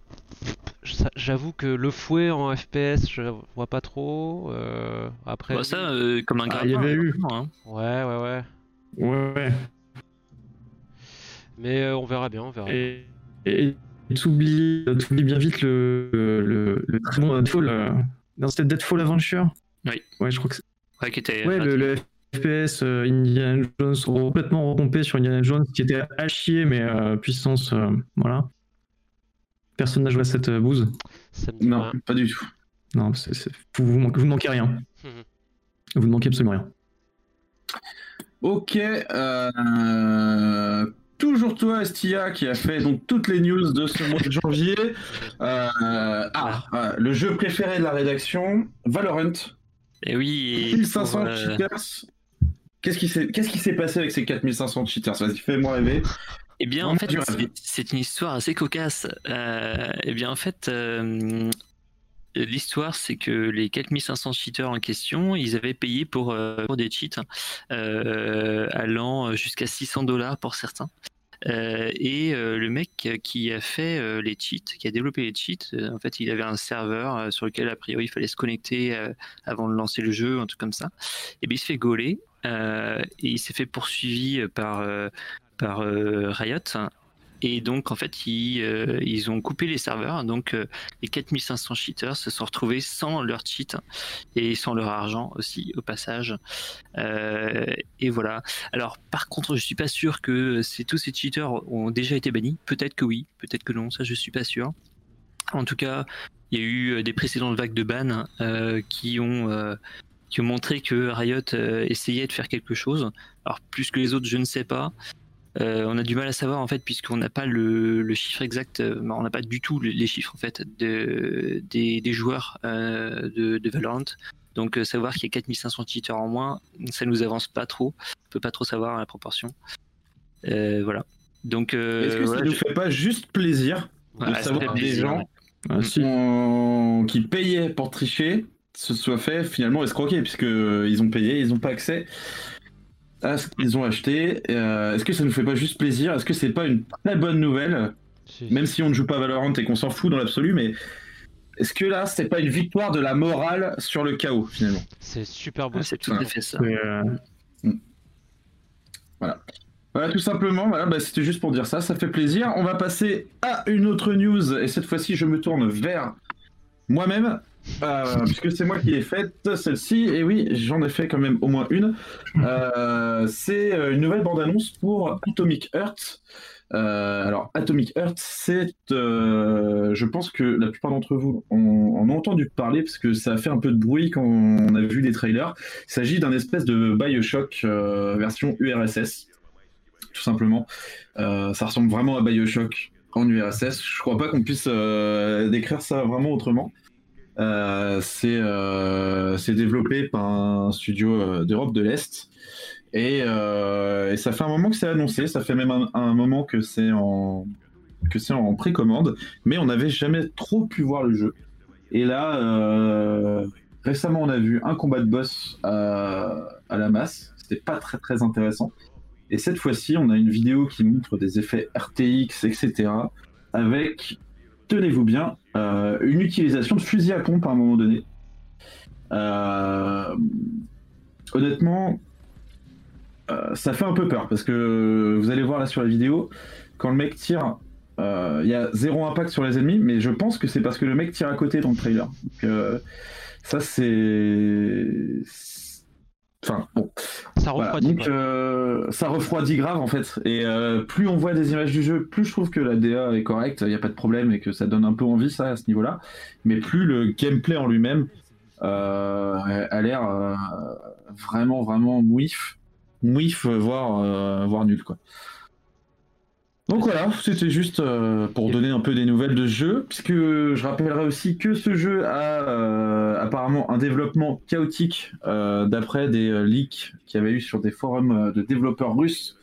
j'avoue que le fouet en FPS, je vois pas trop. euh, après, Bah, ça, euh, comme un Ah, il y avait eu. hein. ouais, ouais, ouais. Ouais, ouais. Mais euh, on verra bien, on verra. Et, et t'oublies t'oublies bien vite le, le, le très bon Deadfall. euh, Non, c'était Deadfall Adventure Oui. Ouais, je crois que c'est. Ouais, qui était. Ouais, le, le FPS euh, Indiana Jones, complètement repompé sur Indiana Jones, qui était à chier, mais euh, puissance, euh, voilà. Personne n'a joué à cette euh, bouse. Non, pas du tout. Non, vous, vous, manquez, vous ne manquez rien. Mhm. Vous ne manquez absolument rien. Ok, euh, toujours toi, Estia, qui a fait donc toutes les news de ce mois de janvier. <laughs> Euh, ah, ah, le jeu préféré de la rédaction, Valorant. Et oui. et 1500 pour, euh, cheaters. Qu'est-ce qui s'est qu'est-ce qui s'est passé avec ces 4500 cheaters? Vas-y, fais-moi rêver. Eh bien, en fait, c'est- une histoire assez cocasse. Euh, eh bien, en fait, euh, l'histoire, c'est que les 4500 cheaters en question, ils avaient payé pour, euh, pour des cheats euh, allant jusqu'à 600 dollars pour certains. Et le mec qui a fait les cheats, qui a développé les cheats, en fait, il avait un serveur sur lequel a priori il fallait se connecter avant de lancer le jeu, un truc comme ça. Et bien, il se fait gauler et il s'est fait poursuivi par par euh, Riot. Et donc, en fait, ils, euh, ont coupé les serveurs. Donc, euh, les 4500 cheaters se sont retrouvés sans leur cheat et sans leur argent aussi, au passage. Et voilà. Alors, par contre, je suis pas sûr que tous ces cheaters ont déjà été bannis. Peut-être que oui, peut-être que non. Ça, je suis pas sûr. En tout cas, il y a eu des précédentes vagues de ban qui ont qui ont montré que Riot essayait de faire quelque chose. Alors, plus que les autres, je ne sais pas. Euh, on a du mal à savoir en fait puisqu'on n'a pas le, le chiffre exact, euh, on n'a pas du tout le- les chiffres en fait de, des, des joueurs euh, de, de Valorant. Donc savoir qu'il y a 4500 cheaters en moins, ça nous avance pas trop. On peut pas trop savoir la proportion. Euh, voilà. Donc Est-ce que ça voilà, nous je- fait pas juste plaisir de Ouais, savoir des plaisir, gens ouais. Ont- qui payaient pour tricher se soient fait finalement escroquer puisque ils ont payé, ils n'ont pas accès à ce qu'ils ont acheté. Euh, Est-ce que ça nous fait pas juste plaisir? Est-ce que c'est pas une très bonne nouvelle? Si- Même si on ne joue pas à Valorant et qu'on s'en fout dans l'absolu, mais est-ce que là c'est pas une victoire de la morale sur le chaos finalement? C'est super beau. C'est tout à fait ça. Euh, Voilà, tout simplement, voilà, bah, c'était juste pour dire ça, ça fait plaisir. On va passer à une autre news, et cette fois-ci, je me tourne vers moi-même, euh, puisque c'est moi qui l'ai faite, celle-ci, et oui, j'en ai fait quand même au moins une. Euh, c'est euh, une nouvelle bande-annonce pour Atomic Heart. Euh, alors, Atomic Heart, c'est, je pense que la plupart d'entre vous en, en ont entendu parler, parce que ça a fait un peu de bruit quand on a vu les trailers. Il s'agit d'un espèce de Bioshock version URSS tout simplement. Ça ressemble vraiment à Bioshock en URSS. Je crois pas qu'on puisse décrire ça vraiment autrement. Euh, c'est euh, c'est développé par un studio euh, d'Europe de l'Est. Et, ça fait un moment que c'est annoncé, ça fait même un, moment que c'est en, en précommande, mais on n'avait jamais trop pu voir le jeu. Et là, récemment, on a vu un combat de boss à, à la masse, c'était pas très très intéressant. Et cette fois-ci, on a une vidéo qui montre des effets RTX, etc. Avec, tenez-vous bien, euh, une utilisation de fusil à pompe à un moment donné. Euh, honnêtement, euh, ça fait un peu peur parce que vous allez voir là sur la vidéo, quand le mec tire il y a zéro impact sur les ennemis, mais je pense que c'est parce que le mec tire à côté dans le trailer. Donc, ça, c'est. Enfin, bon. Ça Voilà. refroidit. Donc, quoi. euh, ça refroidit grave en fait. Et euh, plus on voit des images du jeu, plus je trouve que la DA est correcte, il n'y a pas de problème et que ça donne un peu envie ça à ce niveau-là. Mais plus le gameplay en lui-même euh, a l'air euh, vraiment, vraiment mouif. Mouif, voire, voire nul quoi. Donc voilà, c'était juste euh, pour donner un peu des nouvelles de ce jeu, puisque je rappellerai aussi que ce jeu a euh, apparemment un développement chaotique euh, d'après des leaks qu'il y avait eu sur des forums de développeurs russes.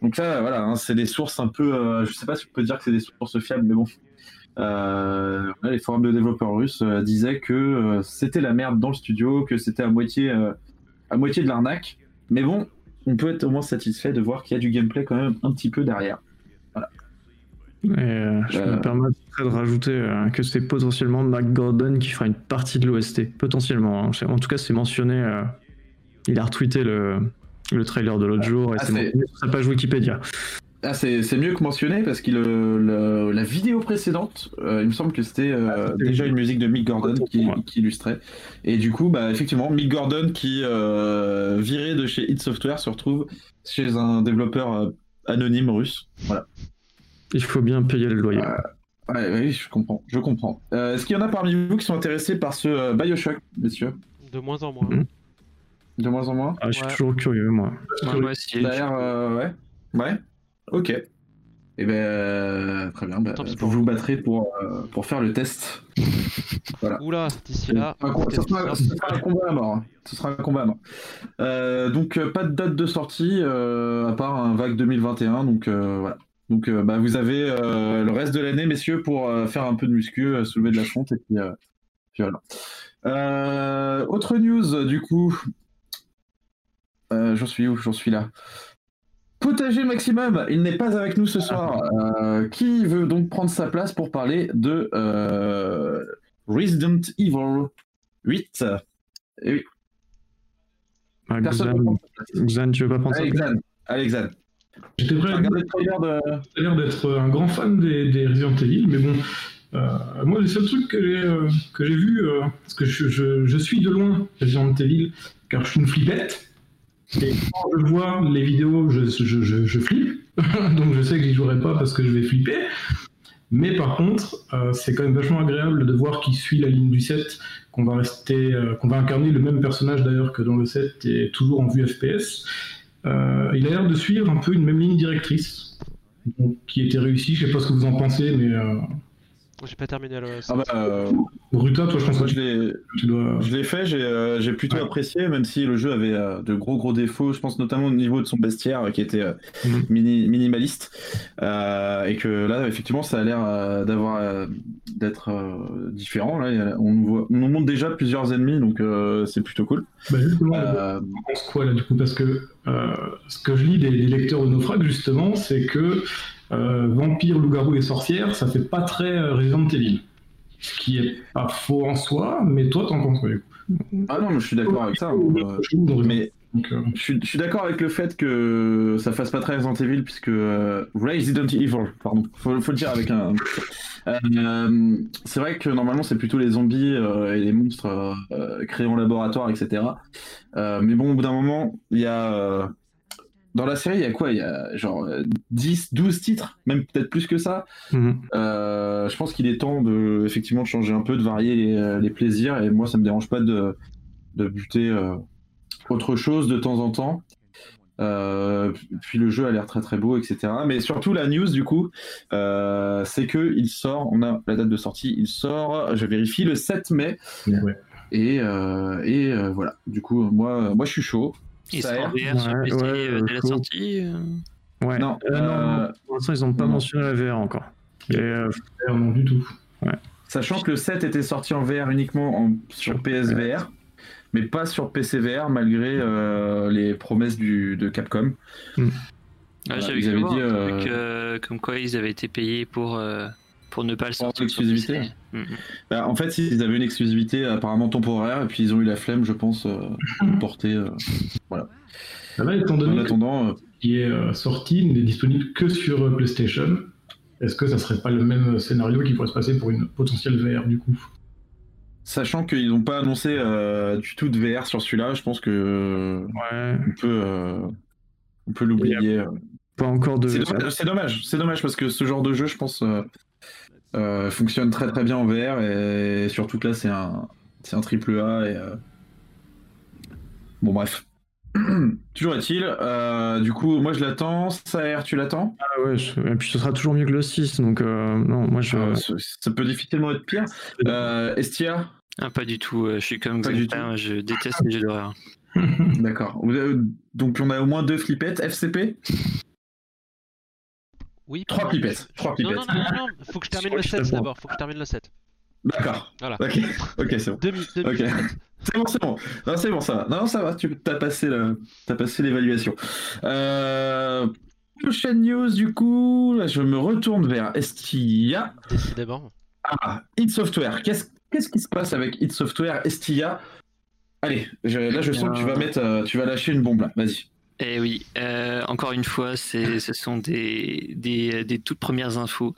Donc ça, voilà, hein, c'est des sources un peu, euh, je sais pas si on peut dire que c'est des sources fiables, mais bon. Les forums de développeurs russes disaient que c'était la merde dans le studio, que c'était à moitié, à moitié de l'arnaque. Mais bon, on peut être au moins satisfait de voir qu'il y a du gameplay quand même un petit peu derrière. Et, euh, je Euh. me permettrais de rajouter euh, que c'est potentiellement Mac Gordon qui fera une partie de l'OST. Potentiellement. hein. En tout cas, c'est mentionné. il a retweeté le, le trailer de l'autre jour et Ah, c'est- mentionné sur sa page Wikipédia. Ah, c'est mieux que mentionné parce que le, le- la vidéo précédente, euh, il me semble que c'était euh, Ah, c'était déjà une musique de Mick Gordon qui, illustrait. Et du coup, bah, effectivement, Mick Gordon qui, euh, viré de chez id Software, se retrouve chez un développeur euh, anonyme russe. Voilà. Il faut bien payer le loyer. Ouais, oui, je comprends. Je comprends. Euh, Est-ce qu'il y en a parmi vous qui sont intéressés par ce euh, Bioshock, messieurs? De moins en moins. Mhm. De moins en moins? Ah, je suis Ouais. toujours curieux, moi. Ouais, moi aussi. Ça a l'air, euh, ouais. Ouais. Ok. Et ben euh, très bien. Bah, vous pour vous battrez pour, euh, pour faire le test. <laughs> Oula, d'ici là. Ce, sera, ce sera un combat à mort. hein. Ce sera un combat à mort. Euh, donc pas de date de sortie euh, à part un vague 2021. Donc euh, voilà. Donc bah, vous avez le reste de l'année, messieurs, pour faire un peu de muscu, soulever de la fonte et puis, puis voilà. Autre news du coup. J'en suis où? J'en suis là. Potager Maximum, il n'est pas avec nous ce soir. Euh, qui veut donc prendre sa place pour parler de euh, Resident Evil 8 Eh oui, Ah, personne ne Xan, sa place. Tu veux pas prendre ça Allez, Xan. Allez, Xan. J'étais prêt à de. D'être un grand fan des, des Resident Evil, mais bon, euh, moi, le seul truc que j'ai euh, que j'ai vu, euh, parce que je, je- je suis de loin Resident Evil, car je suis une flippette, quand je vois les vidéos, je, flippe, <laughs> donc je sais que j'y jouerai pas parce que je vais flipper. Mais par contre, euh, c'est quand même vachement agréable de voir qu'il suit la ligne du 7, qu'on va euh, qu'on va incarner le même personnage d'ailleurs que dans le 7 et toujours en vue FPS. Euh, il a l'air de suivre un peu une même ligne directrice, donc, qui était réussie. Je sais pas ce que vous en pensez, mais J'ai pas terminé le. Ah bah, euh, Ruta, toi, je pense que je l'ai. dois. Je l'ai fait, j'ai euh, j'ai plutôt Ouais. apprécié, même si le jeu avait euh, de gros gros défauts, je pense notamment au niveau de son bestiaire qui était euh, Mhm. mini- minimaliste, Euh, et que là effectivement ça a l'air euh, d'avoir euh, d'être euh, différent. Là, on, nous voit- on nous montre déjà plusieurs ennemis, donc euh, c'est plutôt cool. Bah, justement, Euh, on pense quoi là du coup? Parce que euh, ce que je lis des, des lecteurs de Naufrag, justement, c'est que euh, vampire, loup-garou et sorcière, ça fait pas très euh, Resident Evil. Ce qui est pas faux en soi, mais toi, t'en penses quoi du coup? Ah non, mais je suis d'accord avec ça. euh, mais Donc, euh, Je suis, d'accord avec le fait que ça fasse pas très Resident Evil, puisque euh, Resident Evil, pardon, faut, faut le dire avec un. Euh, c'est vrai que normalement c'est plutôt les zombies et les monstres créés en laboratoire, etc. Mais bon, au bout d'un moment, il y a. euh, dans la série, il y a quoi? Il y a genre euh, 10, 12 titres, même peut-être plus que ça. Mhm. Euh, je pense qu'il est temps de effectivement de changer un peu, de varier les, euh, les plaisirs. Et moi, ça me dérange pas de, de buter euh, autre chose de temps en temps. Euh, puis le jeu a l'air très très beau, etc. Mais surtout la news du coup, euh, c'est que il sort. On a la date de sortie. Il sort. Je vérifie le 7 mai. ouais. Et, euh, et euh, voilà. Du coup, moi, moi, je suis chaud. Il Ça a sera en VR sur Ouais, PC ouais, euh, dès la sortie. euh. Ouais. Non, Euh, non, euh, non, pour l'instant, ils n'ont pas non. mentionné la VR encore. Et, euh, euh, non, du tout. Sachant que le 7 était sorti en VR uniquement en- sur PSVR, mais pas sur PCVR malgré euh, les promesses du, de Capcom. Ah, Voilà, J'avais ils dit, euh, truc, euh, comme quoi ils avaient été payés pour, euh, pour ne pas le Pour sortir sur. PC. Mhm. Bah, en fait, ils avaient une exclusivité apparemment temporaire, et puis ils ont eu la flemme, je pense, euh, de le porter. euh. Là, étant En donné que attendant, euh, qui est euh, sorti n'est disponible que sur PlayStation. est-ce que ça serait pas le même scénario qui pourrait se passer pour une potentielle VR du coup? Sachant qu'ils n'ont pas annoncé euh, du tout de VR sur celui-là, je pense que Ouais. on peut, euh, on peut l'oublier. Pas encore de. C'est dommage, c'est dommage, c'est dommage parce que ce genre de jeu, je pense, euh, fonctionne très très bien en VR et surtout que là, c'est un, c'est un triple A et euh, bon bref. <clears throat> Toujours est-il, euh, du coup, moi je l'attends. Saer, tu l'attends? Ah ouais, je- et puis ce sera toujours mieux que le 6, donc euh, non, moi je. Euh, ça- Ça peut difficilement être pire. Euh, Estia, Ah, pas du tout, je suis comme Xavier, je déteste les jeux d'horreur. <laughs> d'accord. Donc on a au moins deux flippettes. FCP Oui, Trois pipettes. Trois Non, pipettes. non, non, non, non, faut que je termine le que je 7 réponds. d'abord, faut que je termine le 7. D'accord. Voilà. Ok, ok, c'est bon. <laughs> Demi, demi Ok. <laughs> C'est bon, c'est bon. Non, c'est bon, ça va. Non, ça va, tu as passé le- t'as passé l'évaluation. Euh... Prochaine news, du coup, là, je me retourne vers Estia. décidément. Ah, Hit Software. Qu'est-ce qu'est-ce qui se passe avec Hit Software, Estia? Allez, je- là, je sens que tu vas mettre, euh, tu vas lâcher une bombe là. Vas-y. Eh oui, euh, encore une fois, ce sont des, toutes premières infos.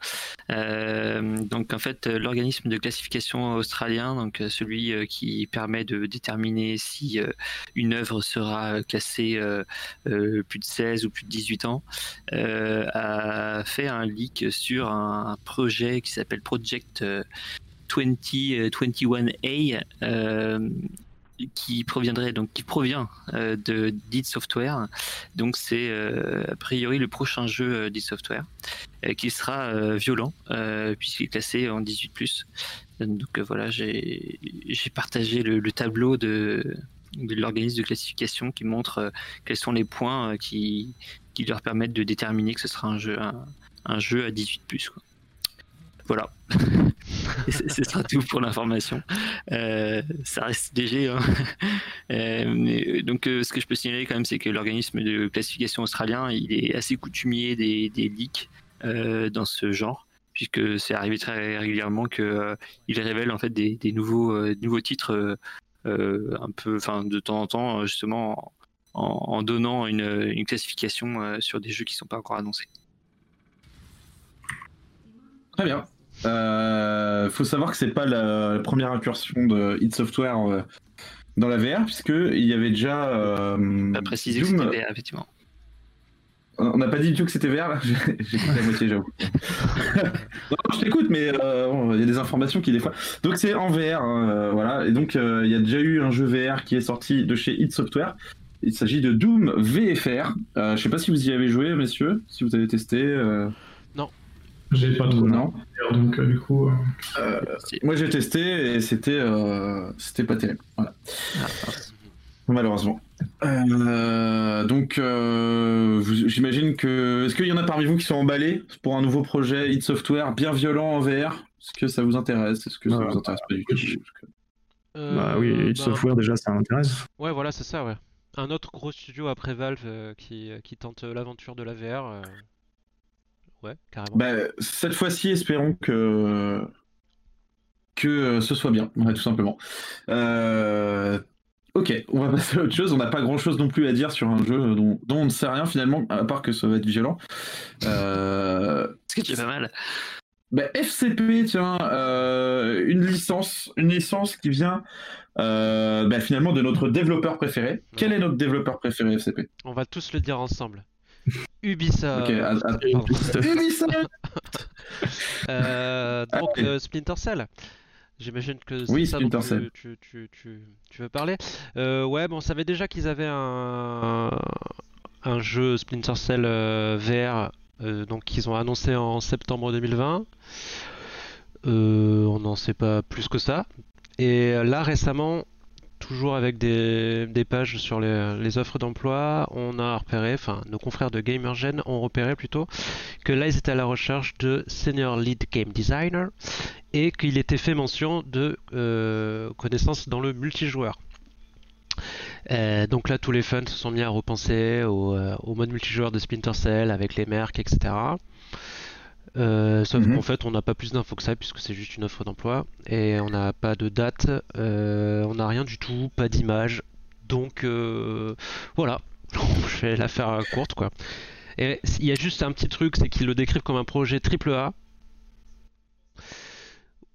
Euh, donc en fait, l'organisme de classification australien, donc euh, celui qui permet de déterminer si une œuvre sera classée plus de 16 ou plus de 18 ans, a fait un leak sur un projet qui s'appelle Project euh, 2021A. Qui proviendrait donc qui provient euh, de d'id Software. Donc c'est euh, a priori le prochain jeu euh, d'id Software qui sera violent puisqu'il est classé en 18+. Donc euh, voilà, j'ai partagé le, le tableau de de l'organisme de classification qui montre quels sont les points qui qui leur permettent de déterminer que ce sera un jeu un, jeu à 18+. Quoi. Voilà. <laughs> Ce sera tout pour l'information. Euh, ça reste léger. hein. Euh, mais, donc, euh, ce que je peux signaler quand même, c'est que l'organisme de classification australien, il est assez coutumier des, leaks euh, dans ce genre, puisque c'est arrivé très régulièrement qu'il il révèle en fait des, nouveaux, euh, titres euh, euh, un peu, enfin, de temps en temps, euh, justement, en, donnant une, classification euh, sur des jeux qui sont pas encore annoncés. Très bien. Euh, faut savoir que c'est pas la, la première incursion de Hit Software euh, dans la VR, puisque il y avait déjà. euh, Pas précisé que c'était VR, effectivement. On n'a pas dit du tout que c'était VR là <laughs> J'ai la moitié, j'avoue. <laughs> non, je t'écoute, mais euh, bon, il y a des informations qui des fois. Donc c'est en VR, hein, euh, voilà. Et donc il y a déjà eu un jeu VR qui est sorti de chez Hit Software. Il s'agit de Doom VFR. Je sais pas si vous y avez joué, messieurs, si vous avez testé. Euh, J'ai pas trop Non. donc euh, du coup. euh, C'est- Moi j'ai testé et c'était euh, c'était pas terrible. Voilà. ah. Malheureusement. Euh, donc, euh, j'imagine que. Est-ce qu'il y en a parmi vous qui sont emballés pour un nouveau projet Hit Software bien violent en VR Est-ce que ça vous intéresse? Est-ce que ça vous intéresse pas du tout? Oui. Euh, Bah oui, Hit bah, Software déjà ça m'intéresse. Ouais, voilà, c'est ça, ouais. Un autre gros studio après Valve euh, qui, qui tente euh, l'aventure de la VR. Ouais, carrément. Bah, cette fois-ci, espérons que que euh, ce soit bien, ouais, tout simplement. Euh, Ok, on va <laughs> passer à autre chose. On n'a pas grand-chose non plus à dire sur un jeu dont, dont on ne sait rien finalement, à part que ça va être violent. Euh, Ce qui est pas mal. Bah, FCP, tiens, euh, une licence, une licence qui vient euh, bah, finalement de notre développeur préféré. Quel est notre développeur préféré FCP On va tous le dire ensemble. Ubisoft. À- à-. Ubisoft <laughs> Euh, donc Allez. euh, Splinter Cell. J'imagine que c'est Oui, ça dont Splinter tu, Cell. tu, tu, tu, tu veux parler. Euh, ouais, bon, on savait déjà qu'ils avaient un, un jeu Splinter Cell euh, VR, euh, donc qu'ils ont annoncé en septembre 2020. Euh, on n'en sait pas plus que ça. Et là récemment, toujours avec des, pages sur les, offres d'emploi, on a repéré, enfin nos confrères de Gamergen ont repéré plutôt, que là ils étaient à la recherche de Senior Lead Game Designer et qu'il était fait mention de euh, connaissances dans le multijoueur. Euh, donc là tous les fans se sont mis à repenser au, euh, au mode multijoueur de Splinter Cell avec les mercs, etc. Euh, sauf Mhm. qu'en fait on n'a pas plus d'infos que ça puisque c'est juste une offre d'emploi et on n'a pas de date, euh, on n'a rien du tout, pas d'image. Donc euh, voilà, <laughs> je vais la faire courte quoi. Et il y a juste un petit truc, c'est qu'ils le décrivent comme un projet triple A.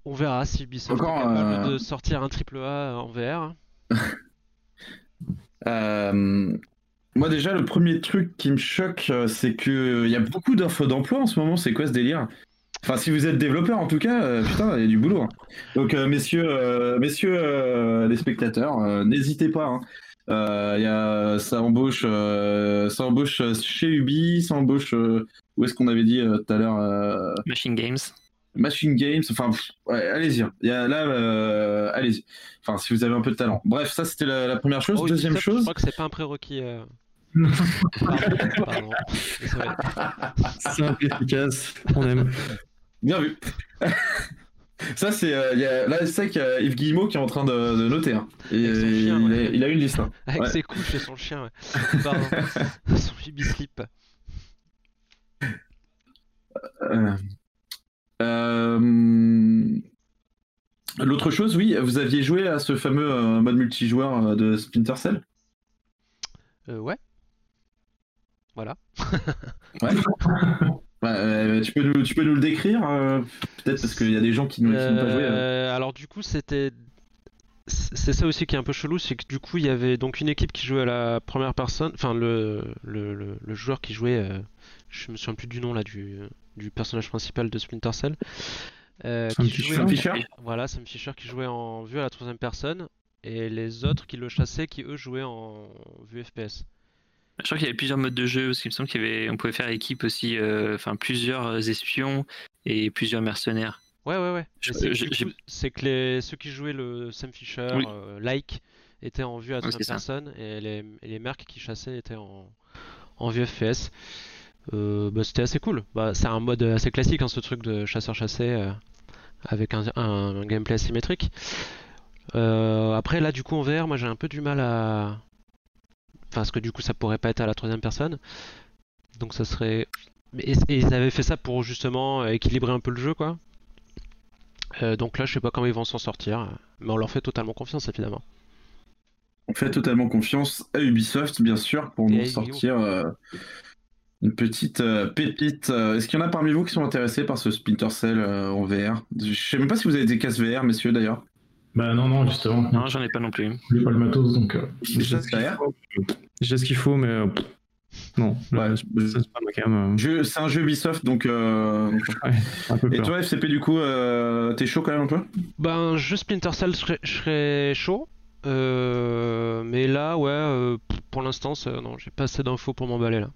On verra si Ubisoft Encore, est capable de sortir un triple A en VR. <laughs> Euh, moi déjà, le premier truc qui me choque, euh, c'est que il y a beaucoup d'offres d'emploi en ce moment. C'est quoi ce délire? Enfin, si vous êtes développeur, en tout cas, euh, putain, il y a du boulot. hein. Donc, euh, messieurs, euh, messieurs euh, les spectateurs, euh, n'hésitez pas. hein. Euh, il y a, ça embauche, euh, ça embauche chez Ubi, ça embauche. euh, où est-ce qu'on avait dit euh, tout à l'heure euh, Machine Games. Machine Games, enfin, ouais, allez-y. hein. Il y a là, euh, allez-y. Enfin, si vous avez un peu de talent. Bref, ça c'était la, la première chose. Oh, Deuxième Ubisoft, Je chose. crois que c'est pas un prérequis. Pardon. Simple, efficace, on aime. Bien vu. Ça, c'est. euh, a- là, c'est vrai qu'il y a Yves Guillemot qui est en train de, de noter. hein. Et, il, ouais. a, il a une liste. hein. Avec Ouais. ses couches et son chien, ouais. Pardon. <laughs> son Ubislip. Euh, euh, L'autre chose, oui, vous aviez joué à ce fameux euh, mode multijoueur de Splinter Cell? Euh, Ouais. <laughs> Ouais, euh, tu, peux nous, tu peux nous le décrire euh, Peut-être parce qu'il y a des gens qui n'ont pas joué. euh. Alors du coup c'était c'est ça aussi qui est un peu chelou, c'est que du coup il y avait donc une équipe qui jouait à la première personne, enfin le, le, le- le joueur qui jouait, euh, je me souviens plus du nom là du, du personnage principal de Splinter Cell, euh, Sam en- Fisher voilà Sam Fisher qui jouait en vue à la troisième personne et les autres qui le chassaient qui eux jouaient en vue FPS. Je crois qu'il y avait plusieurs modes de jeu aussi. Il me semble qu'il y avait, on pouvait faire équipe aussi, euh, enfin plusieurs espions et plusieurs mercenaires. Ouais ouais ouais. C'est que les, ceux qui jouaient le Sam Fisher, Oui. euh, like, étaient en vue à troisième personne et les, les mercs qui chassaient étaient en, en vue FPS. Euh, bah, c'était assez cool. Bah, c'est un mode assez classique, hein, ce truc de chasseur-chassé euh, avec un, un- un gameplay asymétrique. Euh, après, là, du coup, en VR, moi j'ai un peu du mal à. Enfin, parce que du coup, ça pourrait pas être à la troisième personne? Donc, ça serait. Et, et ils avaient fait ça pour justement équilibrer un peu le jeu, quoi? Euh, donc là, je sais pas comment ils vont s'en sortir, mais on leur fait totalement confiance, évidemment. On fait totalement confiance à Ubisoft, bien sûr, pour Et nous sortir euh, une petite euh, pépite. Euh, Est-ce qu'il y en a parmi vous qui sont intéressés par ce Splinter Cell euh, en VR Je sais même pas si vous avez des cases VR, messieurs, d'ailleurs. Bah non, non, justement. Non, j'en ai pas non plus. J'ai pas le matos, donc. euh, J'ai ce qu'il faut, ce qu'il faut, mais euh, non, Ouais, c'est pas ma cam. Jeu- C'est un jeu Ubisoft, donc. euh, <laughs> ouais, un peu Et peur. toi, FCP, du coup, euh, t'es chaud quand même un peu? Ben, jeu Splinter Cell, je serais, chaud. Euh, mais là, ouais, euh, pour l'instant, non, j'ai pas assez d'infos pour m'emballer là.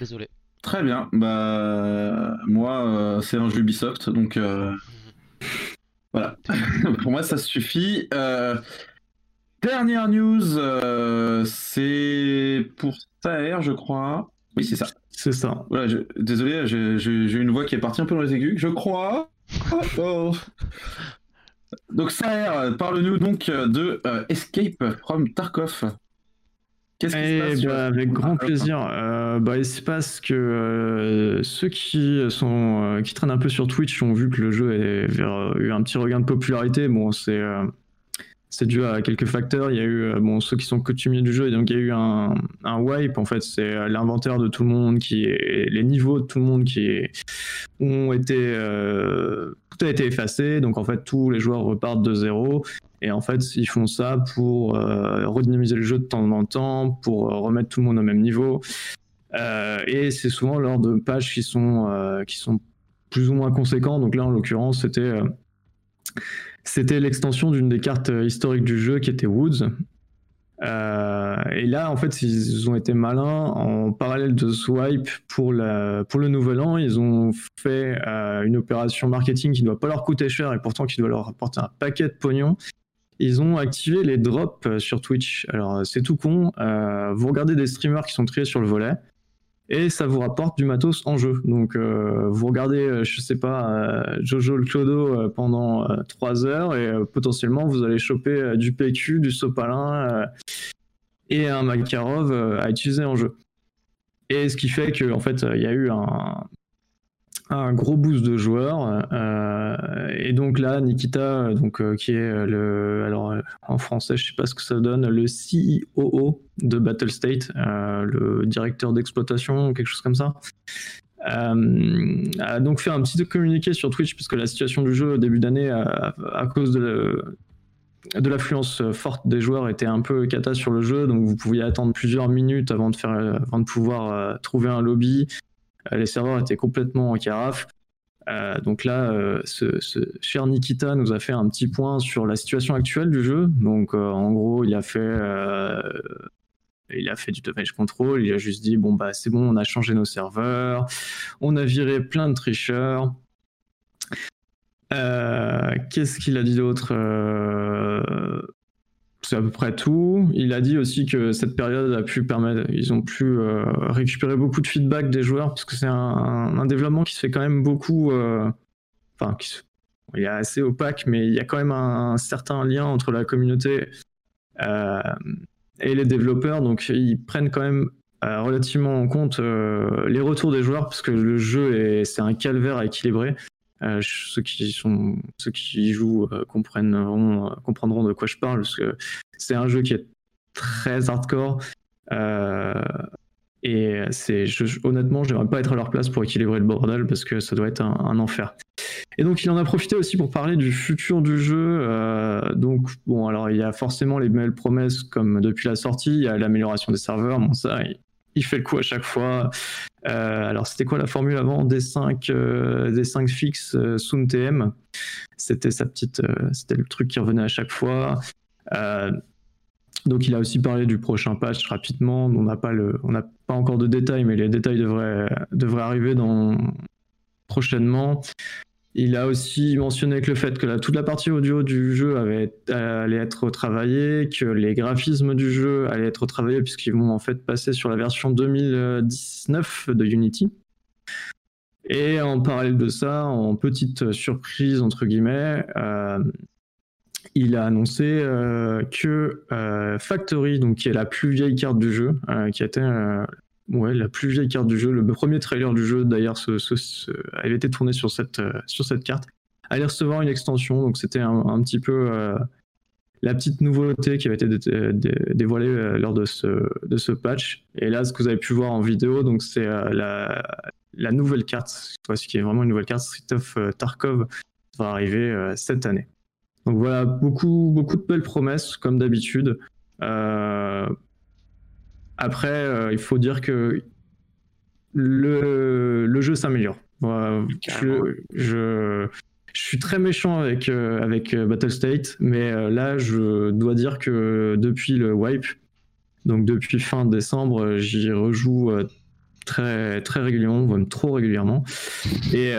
Désolé. Très bien. Bah, moi, euh, c'est un jeu Ubisoft, donc euh, voilà. <laughs> Pour moi, ça suffit. Euh, dernière news, euh, c'est pour Saer, je crois. Oui, c'est ça. C'est ça. Voilà, je- désolé, j'ai une voix qui est partie un peu dans les aigus. Je crois. Oh, oh. Donc Saer, parle-nous donc de euh, Escape from Tarkov. Qu'est-ce qui se Eh passe ben, Escape avec grand plaisir. Euh, bah, il se passe que euh, ceux qui sont euh, qui traînent un peu sur Twitch ont vu que le jeu a eu un petit regain de popularité. Bon, c'est c'est dû à quelques facteurs. Il y a eu bon ceux qui sont coutumiers du jeu, et donc il y a eu un, un wipe. En fait, c'est l'inventaire de tout le monde qui est les niveaux de tout le monde qui ont été euh, tout a été effacé. Donc en fait, tous les joueurs repartent de zéro. Et en fait, ils font ça pour euh, redynamiser le jeu de temps en temps, pour euh, remettre tout le monde au même niveau. Euh, et c'est souvent lors de pages qui sont, qui sont plus ou moins conséquents. Donc là, en l'occurrence, c'était c'était l'extension d'une des cartes historiques du jeu qui était Woods. Et là, en fait, ils ont été malins. En parallèle de Swipe pour, la, pour le nouvel an, ils ont fait une opération marketing qui ne doit pas leur coûter cher et pourtant qui doit leur apporter un paquet de pognon. Ils ont activé les drops euh, sur Twitch. Alors, euh, c'est tout con. Euh, vous regardez des streamers qui sont triés sur le volet et ça vous rapporte du matos en jeu. Donc, vous regardez, je sais pas, Jojo le Clodo pendant 3 heures et potentiellement vous allez choper du PQ, du Sopalin et un Makarov à utiliser en jeu. Et ce qui fait que, en fait, il y a eu un, un gros boost de joueurs. Euh, et donc là, Nikita, donc, euh, qui est le. Alors, en français, je sais pas ce que ça donne, le CEO de Battle State, le directeur d'exploitation, quelque chose comme ça. a donc fait un petit communiqué sur Twitch, puisque la situation du jeu au début d'année, à, cause de, de l'affluence forte des joueurs était un peu cata sur le jeu, donc vous pouviez attendre plusieurs minutes avant de, faire, avant de pouvoir trouver un lobby. Euh, les serveurs étaient complètement en carafe. Euh, donc là, euh, ce, cher Nikita nous a fait un petit point sur la situation actuelle du jeu. Donc en gros, il a fait, il a fait du damage control. Il a juste dit bon bah c'est bon, on a changé nos serveurs, on a viré plein de tricheurs. Qu'est-ce qu'il a dit d'autre c'est à peu près tout. Il a dit aussi que cette période a pu permettre, ils ont pu euh, récupérer beaucoup de feedback des joueurs parce que c'est un, développement qui se fait quand même beaucoup, euh, enfin, il est assez opaque, mais il y a quand même un, certain lien entre la communauté euh, et les développeurs, donc ils prennent quand même relativement en compte les retours des joueurs parce que le jeu est, c'est un calvaire équilibré. Euh, ceux qui qui jouent euh, comprendront, euh, comprendront de quoi je parle parce que c'est un jeu qui est très hardcore et honnêtement j'aimerais pas être à leur place pour équilibrer le bordel parce que ça doit être un, enfer. Et donc il en a profité aussi pour parler du futur du jeu donc bon alors il y a forcément les belles promesses comme depuis la sortie il y a l'amélioration des serveurs bon ça fait le coup à chaque fois. Euh, alors, c'était quoi la formule avant? Des 5 euh, des 5 fixes euh, Soon TM. C'était sa petite, c'était le truc qui revenait à chaque fois. donc, il a aussi parlé du prochain patch rapidement. On n'a pas le, on n'a pas encore de détails, mais les détails devraient devraient arriver dans prochainement. Il a aussi mentionné que le fait que toute la partie audio du jeu allait être retravaillée, que les graphismes du jeu allaient être retravaillés puisqu'ils vont en fait passer sur la version 2019 de Unity. Et en parallèle de ça, en petite surprise entre guillemets, euh, il a annoncé euh, que euh, Factory, donc qui est la plus vieille carte du jeu, qui était ouais, la plus vieille carte du jeu. Le premier trailer du jeu, d'ailleurs, avait été tourné sur cette, euh, sur cette carte. Allait recevoir une extension, donc c'était un, petit peu euh, la petite nouveauté qui avait été dévoilée euh, lors de ce, de ce patch. Et là, ce que vous avez pu voir en vidéo, donc c'est la, la, nouvelle carte, qui est vraiment une nouvelle carte, Street of Tarkov, va arriver cette année. Donc voilà, beaucoup, beaucoup de belles promesses, comme d'habitude. Après, euh, il faut dire que le, le jeu s'améliore. je, je, suis très méchant avec, euh, avec euh, Battle State, mais là, je dois dire que depuis le wipe, donc depuis fin décembre, j'y rejoue très, très régulièrement, même trop régulièrement. Et,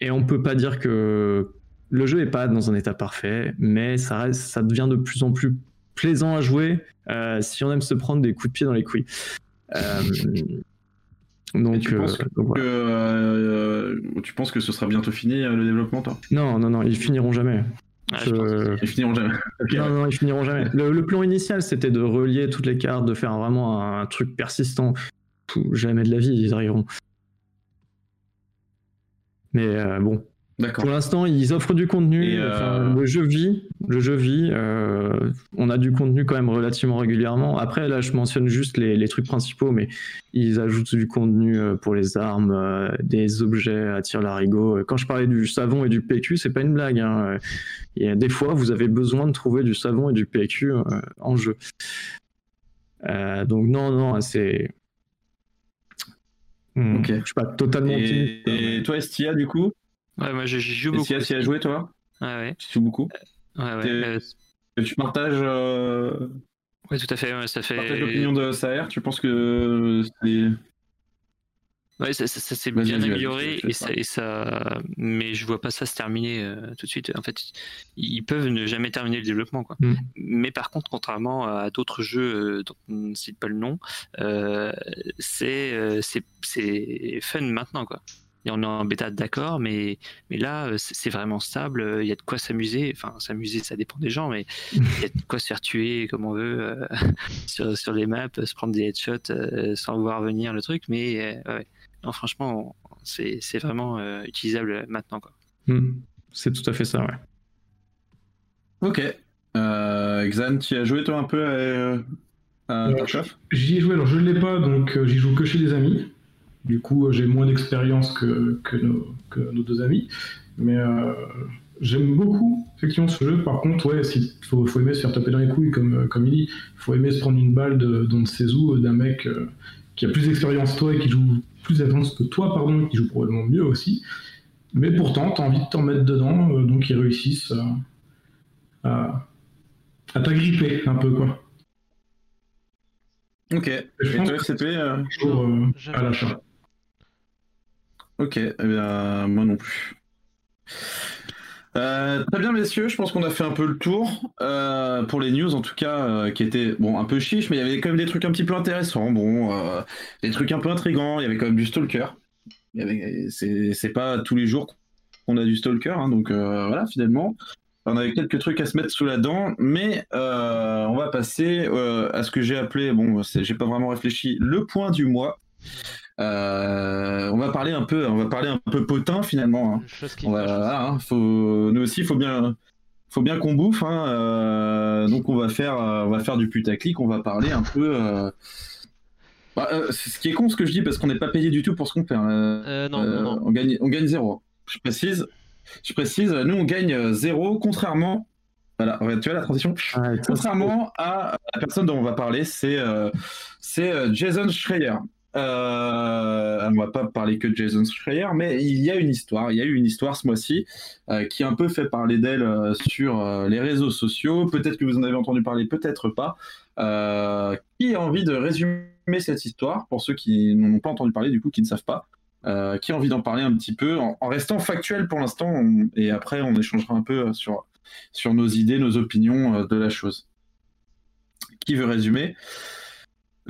et on peut pas dire que le jeu est pas dans un état parfait, mais ça, reste, ça devient de plus en plus plaisant à jouer euh, si on aime se prendre des coups de pied dans les couilles. Euh, donc, tu, penses euh, que, tu penses que ce sera bientôt fini le développement, toi? Non, non, non, ils finiront jamais. Ils finiront jamais. <laughs> non, non, ils finiront jamais. Le, plan initial, c'était de relier toutes les cartes, de faire vraiment un, truc persistant. jamais de la vie, ils arriveront. Mais bon, pour l'instant, ils offrent du contenu. Euh, le jeu vit. Le jeu vit. Euh, on a du contenu quand même relativement régulièrement. Après, là, je mentionne juste les, trucs principaux, mais ils ajoutent du contenu euh, pour les armes, des objets à tir larigot. Quand je parlais du savon et du PQ, c'est pas une blague. Hein. Des fois, vous avez besoin de trouver du savon et du PQ en jeu. donc non, non, c'est. Hmm, je suis pas totalement. Et, toi, Estia, du coup? Ouais, moi je joue beaucoup. Tu as joué toi Ouais, ouais. Tu joues beaucoup Ouais, ouais. Euh, tu partages. Euh... Ouais, tout à fait. ça fait. partages l'opinion de Saer. Tu penses que c'est. Ouais, ça, s'est bien amélioré et ça, et ça, mais je vois pas ça se terminer euh, tout de suite. En fait, ils peuvent ne jamais terminer le développement, quoi. Mm. Mais par contre, contrairement à d'autres jeux euh, dont on ne cite pas le nom, euh, c'est c'est fun maintenant, quoi on est en bêta d'accord, mais, mais là, euh, c'est vraiment stable. Il y a de quoi s'amuser. Enfin, s'amuser, ça dépend des gens, mais il y a de quoi se faire tuer comme on veut euh, <laughs> sur, sur, les maps, se prendre des headshots euh, sans voir venir le truc. Mais non, franchement, c'est c'est vraiment euh, utilisable maintenant. Quoi. Hmm. C'est tout à fait ça, ouais. Ok. Euh, Xan, tu as joué toi un peu à, à Euh, Tarkov? J'y ai joué, alors je ne l'ai pas, donc euh, j'y joue que chez des amis. Du coup, j'ai moins d'expérience que, que, nos, que nos deux amis. Mais euh, j'aime beaucoup, effectivement, ce jeu. Par contre, ouais, il faut, faut aimer se faire taper dans les couilles, comme, euh, comme il dit. Il faut aimer se prendre une balle de, d'on ne sait où, d'un mec euh, qui a plus d'expérience que toi et qui joue plus d'avance que toi, pardon, qui joue probablement mieux aussi. Mais pourtant, tu as envie de t'en mettre dedans, euh, donc ils réussissent euh, à, à t'agripper un peu, quoi. Ok. Je Et pense toi, que FCP euh, toujours euh, à l'achat. Ok, eh bien, moi non plus. Euh, très bien, messieurs, je pense qu'on a fait un peu le tour euh, pour les news, en tout cas, euh, qui étaient bon un peu chiches, mais il y avait quand même des trucs un petit peu intéressants, bon, des trucs un peu intrigants. Il y avait quand même du stalker. C'est, pas tous les jours qu'on a du stalker, hein, donc voilà, finalement, on avait quelques trucs à se mettre sous la dent, mais on va passer à ce que j'ai appelé, bon, j'ai pas vraiment réfléchi, le point du mois. Euh, on va parler un peu, on va parler un peu potin finalement. hein. Une chose qui On va- fâche aussi. voilà, hein, faut, nous aussi, faut bien, faut bien qu'on bouffe. hein, euh, donc on va faire, euh, on va faire du putaclic. On va parler un peu. euh, bah, euh, ce qui est con ce que je dis parce qu'on n'est pas payé du tout pour ce qu'on fait. hein. Euh, non, Euh, non, non. On gagne, on gagne zéro. Je précise, je précise. Nous on gagne zéro, contrairement. Voilà, tu vois la transition? Ouais, Contrairement à la personne dont on va parler, c'est euh, c'est euh, Jason Schreier. Euh, on va pas parler que de Jason Schreier, mais il y a une histoire. Il y a eu une histoire ce mois-ci euh, qui a un peu fait parler d'elle euh, sur euh, les réseaux sociaux. Peut-être que vous en avez entendu parler, peut-être pas. Qui a envie de résumer cette histoire pour ceux qui n'en ont pas entendu parler, du coup, qui ne savent pas Qui a envie d'en parler un petit peu en, restant factuel pour l'instant et après on échangera un peu sur sur nos idées, nos opinions de la chose. Qui veut résumer?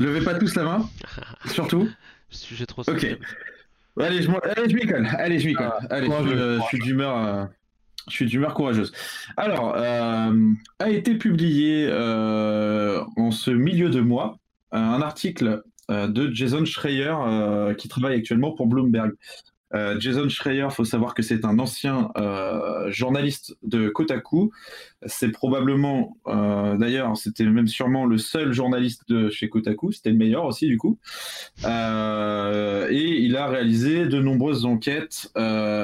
Levez pas tous la main, <laughs> surtout. Sujet trop Ok. sensible. Allez, je, m'en- allez, je m'y colle. Allez, je m'y colle. Ah, Allez, je, suis d'humeur. euh, je suis d'humeur courageuse. Alors, euh, a été publié euh, en ce milieu de mois un article euh, de Jason Schreier euh, qui travaille actuellement pour Bloomberg. Euh, Jason Schreier, faut savoir que c'est un ancien euh, journaliste de Kotaku. C'est probablement, euh, d'ailleurs, c'était même sûrement le seul journaliste de chez Kotaku. C'était le meilleur aussi, du coup. Et il a réalisé de nombreuses enquêtes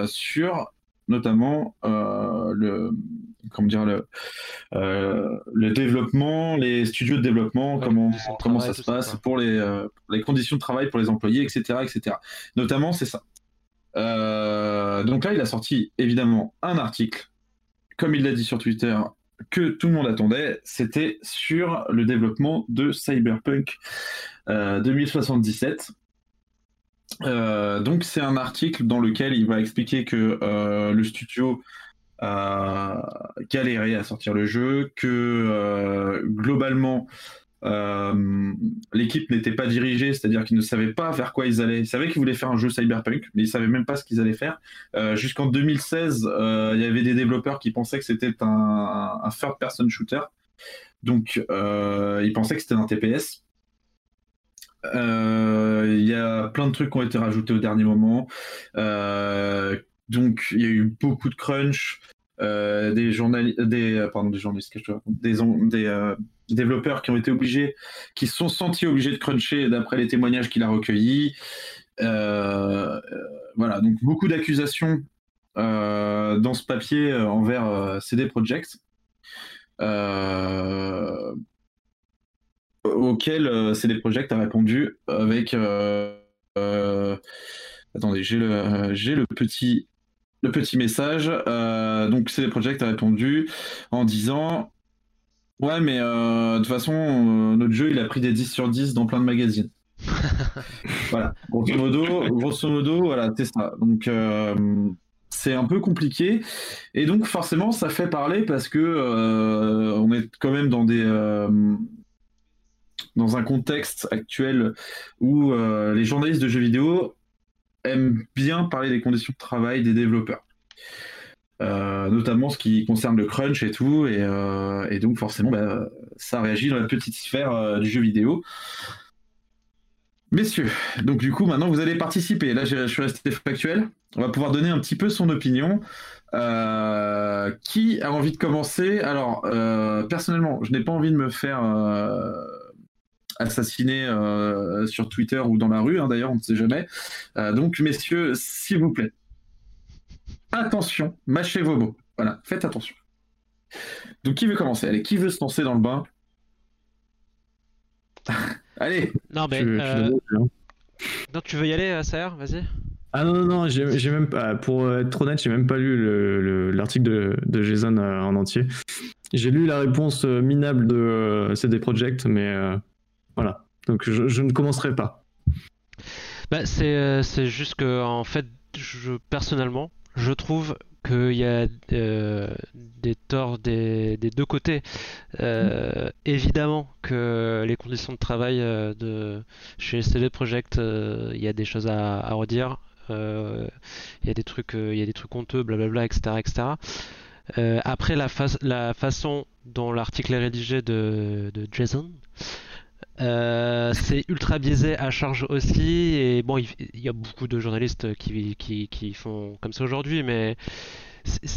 sur, notamment, le, comment dire, le, euh, le développement, les studios de développement, Ouais, comment, travail, ça se ça, passe pour les, euh, les conditions de travail pour les employés, etc., etc. Notamment, c'est ça. Euh, donc là, il a sorti évidemment un article, comme il l'a dit sur Twitter, que tout le monde attendait. C'était sur le développement de Cyberpunk euh, 2077. Euh, donc c'est un article dans lequel il va expliquer que euh, le studio a galéré à sortir le jeu, que euh, globalement euh, l'équipe n'était pas dirigée, c'est-à-dire qu'ils ne savaient pas vers quoi ils allaient. Ils savaient qu'ils voulaient faire un jeu cyberpunk, mais ils savaient même pas ce qu'ils allaient faire. Euh, Jusqu'en 2016, euh, il y avait des développeurs qui pensaient que c'était un, un third-person shooter, donc euh, ils pensaient que c'était un TPS. Euh, Il y a plein de trucs qui ont été rajoutés au dernier moment. Euh, donc il y a eu beaucoup de crunch. Euh, des journalistes, des, euh, pardon, des journalistes, des, euh, développeurs qui ont été obligés, qui se sont sentis obligés de cruncher d'après les témoignages qu'il a recueillis. Euh, voilà, donc beaucoup d'accusations dans ce papier envers CD Projekt. Auquel CD Projekt a répondu avec. attendez, j'ai le, j'ai le petit le petit message. Euh, donc CD Projekt a répondu en disant Ouais, mais euh, de toute façon, euh, notre jeu il a pris des 10 sur 10 dans plein de magazines. <laughs> voilà, grosso modo, grosso modo voilà, c'est ça. Donc euh, c'est un peu compliqué. Et donc forcément, ça fait parler parce que on est quand même dans des. dans un contexte actuel où euh, les journalistes de jeux vidéo aiment bien parler des conditions de travail des développeurs. Euh, notamment ce qui concerne le crunch et tout, et, euh, donc forcément bah, ça réagit dans la petite sphère euh, du jeu vidéo. Messieurs, donc du coup maintenant vous allez participer. Là je suis resté factuel. On va pouvoir donner un petit peu son opinion. Qui a envie de commencer? Alors personnellement, je n'ai pas envie de me faire euh, assassiner sur Twitter ou dans la rue. hein, D'ailleurs, on ne sait jamais. donc messieurs, s'il vous plaît, attention, mâchez vos mots. Voilà, faites attention. Donc qui veut commencer? Allez, qui veut se lancer dans le bain? <laughs> Allez, Non, mais. Suis euh, hein? non, tu veux y aller, Saer Vas-y. Ah non, non, non, j'ai même pas, pour être honnête, j'ai même pas lu le- le- l'article de, de Jason euh, en entier. J'ai lu la réponse euh, minable de euh, CD Projekt, mais euh, voilà. Donc je, ne commencerai pas. Bah, c'est euh, c'est juste que, en fait, je, personnellement, je trouve qu'il y a euh, des torts des, des deux côtés. Euh, évidemment que les conditions de travail de, chez CD Projekt, euh, il y a des choses à, redire. Il y a des trucs, y a des trucs honteux, blablabla, etc., etc. Après, la, fa- la façon dont l'article est rédigé de Jason, euh, c'est ultra biaisé à charge aussi. Et bon, il, y a beaucoup de journalistes qui, qui, qui font comme ça aujourd'hui, mais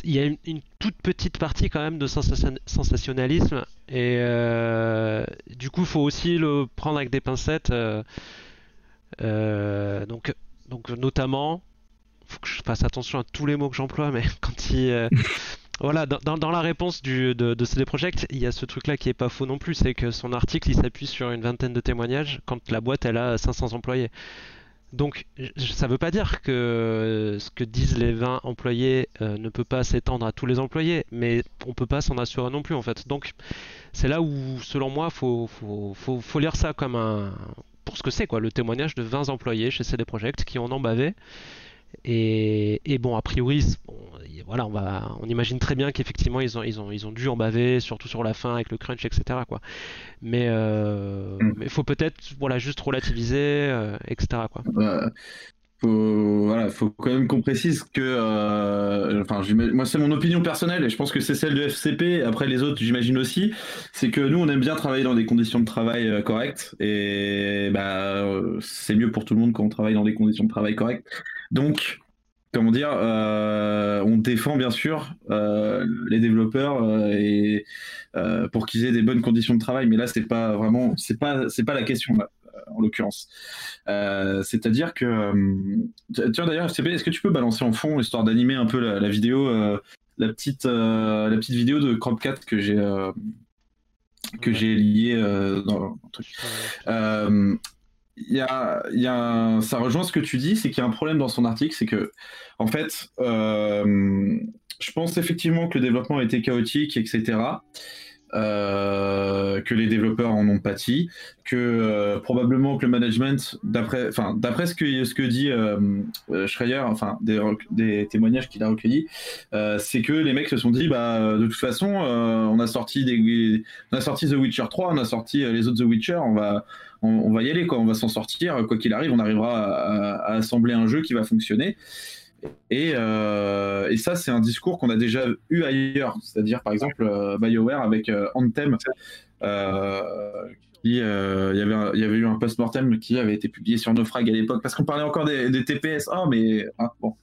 il y a une, toute petite partie quand même de sensation- sensationnalisme. Et euh, du coup, il faut aussi le prendre avec des pincettes. euh, euh, donc, donc, notamment, faut que je fasse attention à tous les mots que j'emploie, mais <laughs> quand il. Voilà, dans, la réponse de, de CD Projekt, il y a ce truc-là qui est pas faux non plus, c'est que son article il s'appuie sur une vingtaine de témoignages quand la boîte elle a 500 employés. Donc ça veut pas dire que ce que disent les 20 employés euh, ne peut pas s'étendre à tous les employés, mais on peut pas s'en assurer non plus en fait. Donc c'est là où, selon moi, faut, faut, faut, faut lire ça comme un pour ce que c'est quoi, le témoignage de 20 employés chez CD Projekt qui en ont bavé. Et, et bon, a priori, bon, voilà, on va, on imagine très bien qu'effectivement ils ont, ils ont, ils ont dû en baver, surtout sur la fin avec le crunch, etc. Quoi. Mais euh, Mm. mais faut peut-être, voilà, juste relativiser, euh, etc. Quoi. Faut, voilà, faut quand même qu'on précise que, euh, enfin, moi c'est mon opinion personnelle et je pense que c'est celle de FCP. Après les autres, j'imagine aussi, c'est que nous on aime bien travailler dans des conditions de travail euh, correctes et bah euh, c'est mieux pour tout le monde quand on travaille dans des conditions de travail correctes. Donc, comment dire, on défend bien sûr les développeurs et pour qu'ils aient des bonnes conditions de travail. Mais là, c'est pas vraiment, c'est pas, pas la question là, en l'occurrence. Euh, C'est-à-dire que, euh, tiens d'ailleurs, FCP, est-ce que tu peux balancer en fond histoire d'animer un peu la, vidéo, euh, la petite, euh, la petite vidéo de Cropcat que j'ai, euh, que j'ai liée euh, dans le truc. Euh, il y a, y a un- ça rejoint ce que tu dis, c'est qu'il y a un problème dans son article, c'est que, en fait, euh, je pense effectivement que le développement a été chaotique, etc. euh, que les développeurs en ont pâti, que euh, probablement que le management, d'après, ce que dit euh, euh, Schreier, enfin des, témoignages qu'il a recueillis, c'est que les mecs se sont dit, bah de toute façon, on a sorti The Witcher 3, on a sorti les autres The Witcher, on va on, va y aller, quoi. On va s'en sortir. Quoi qu'il arrive, on arrivera à assembler un jeu qui va fonctionner. Et, euh, et ça, c'est un discours qu'on a déjà eu ailleurs. C'est-à-dire, par exemple, euh, BioWare avec euh, Anthem. qui, il y avait eu un post-mortem qui avait été publié sur Naufrag à l'époque parce qu'on parlait encore des, TPS. Oh, mais ah, bon.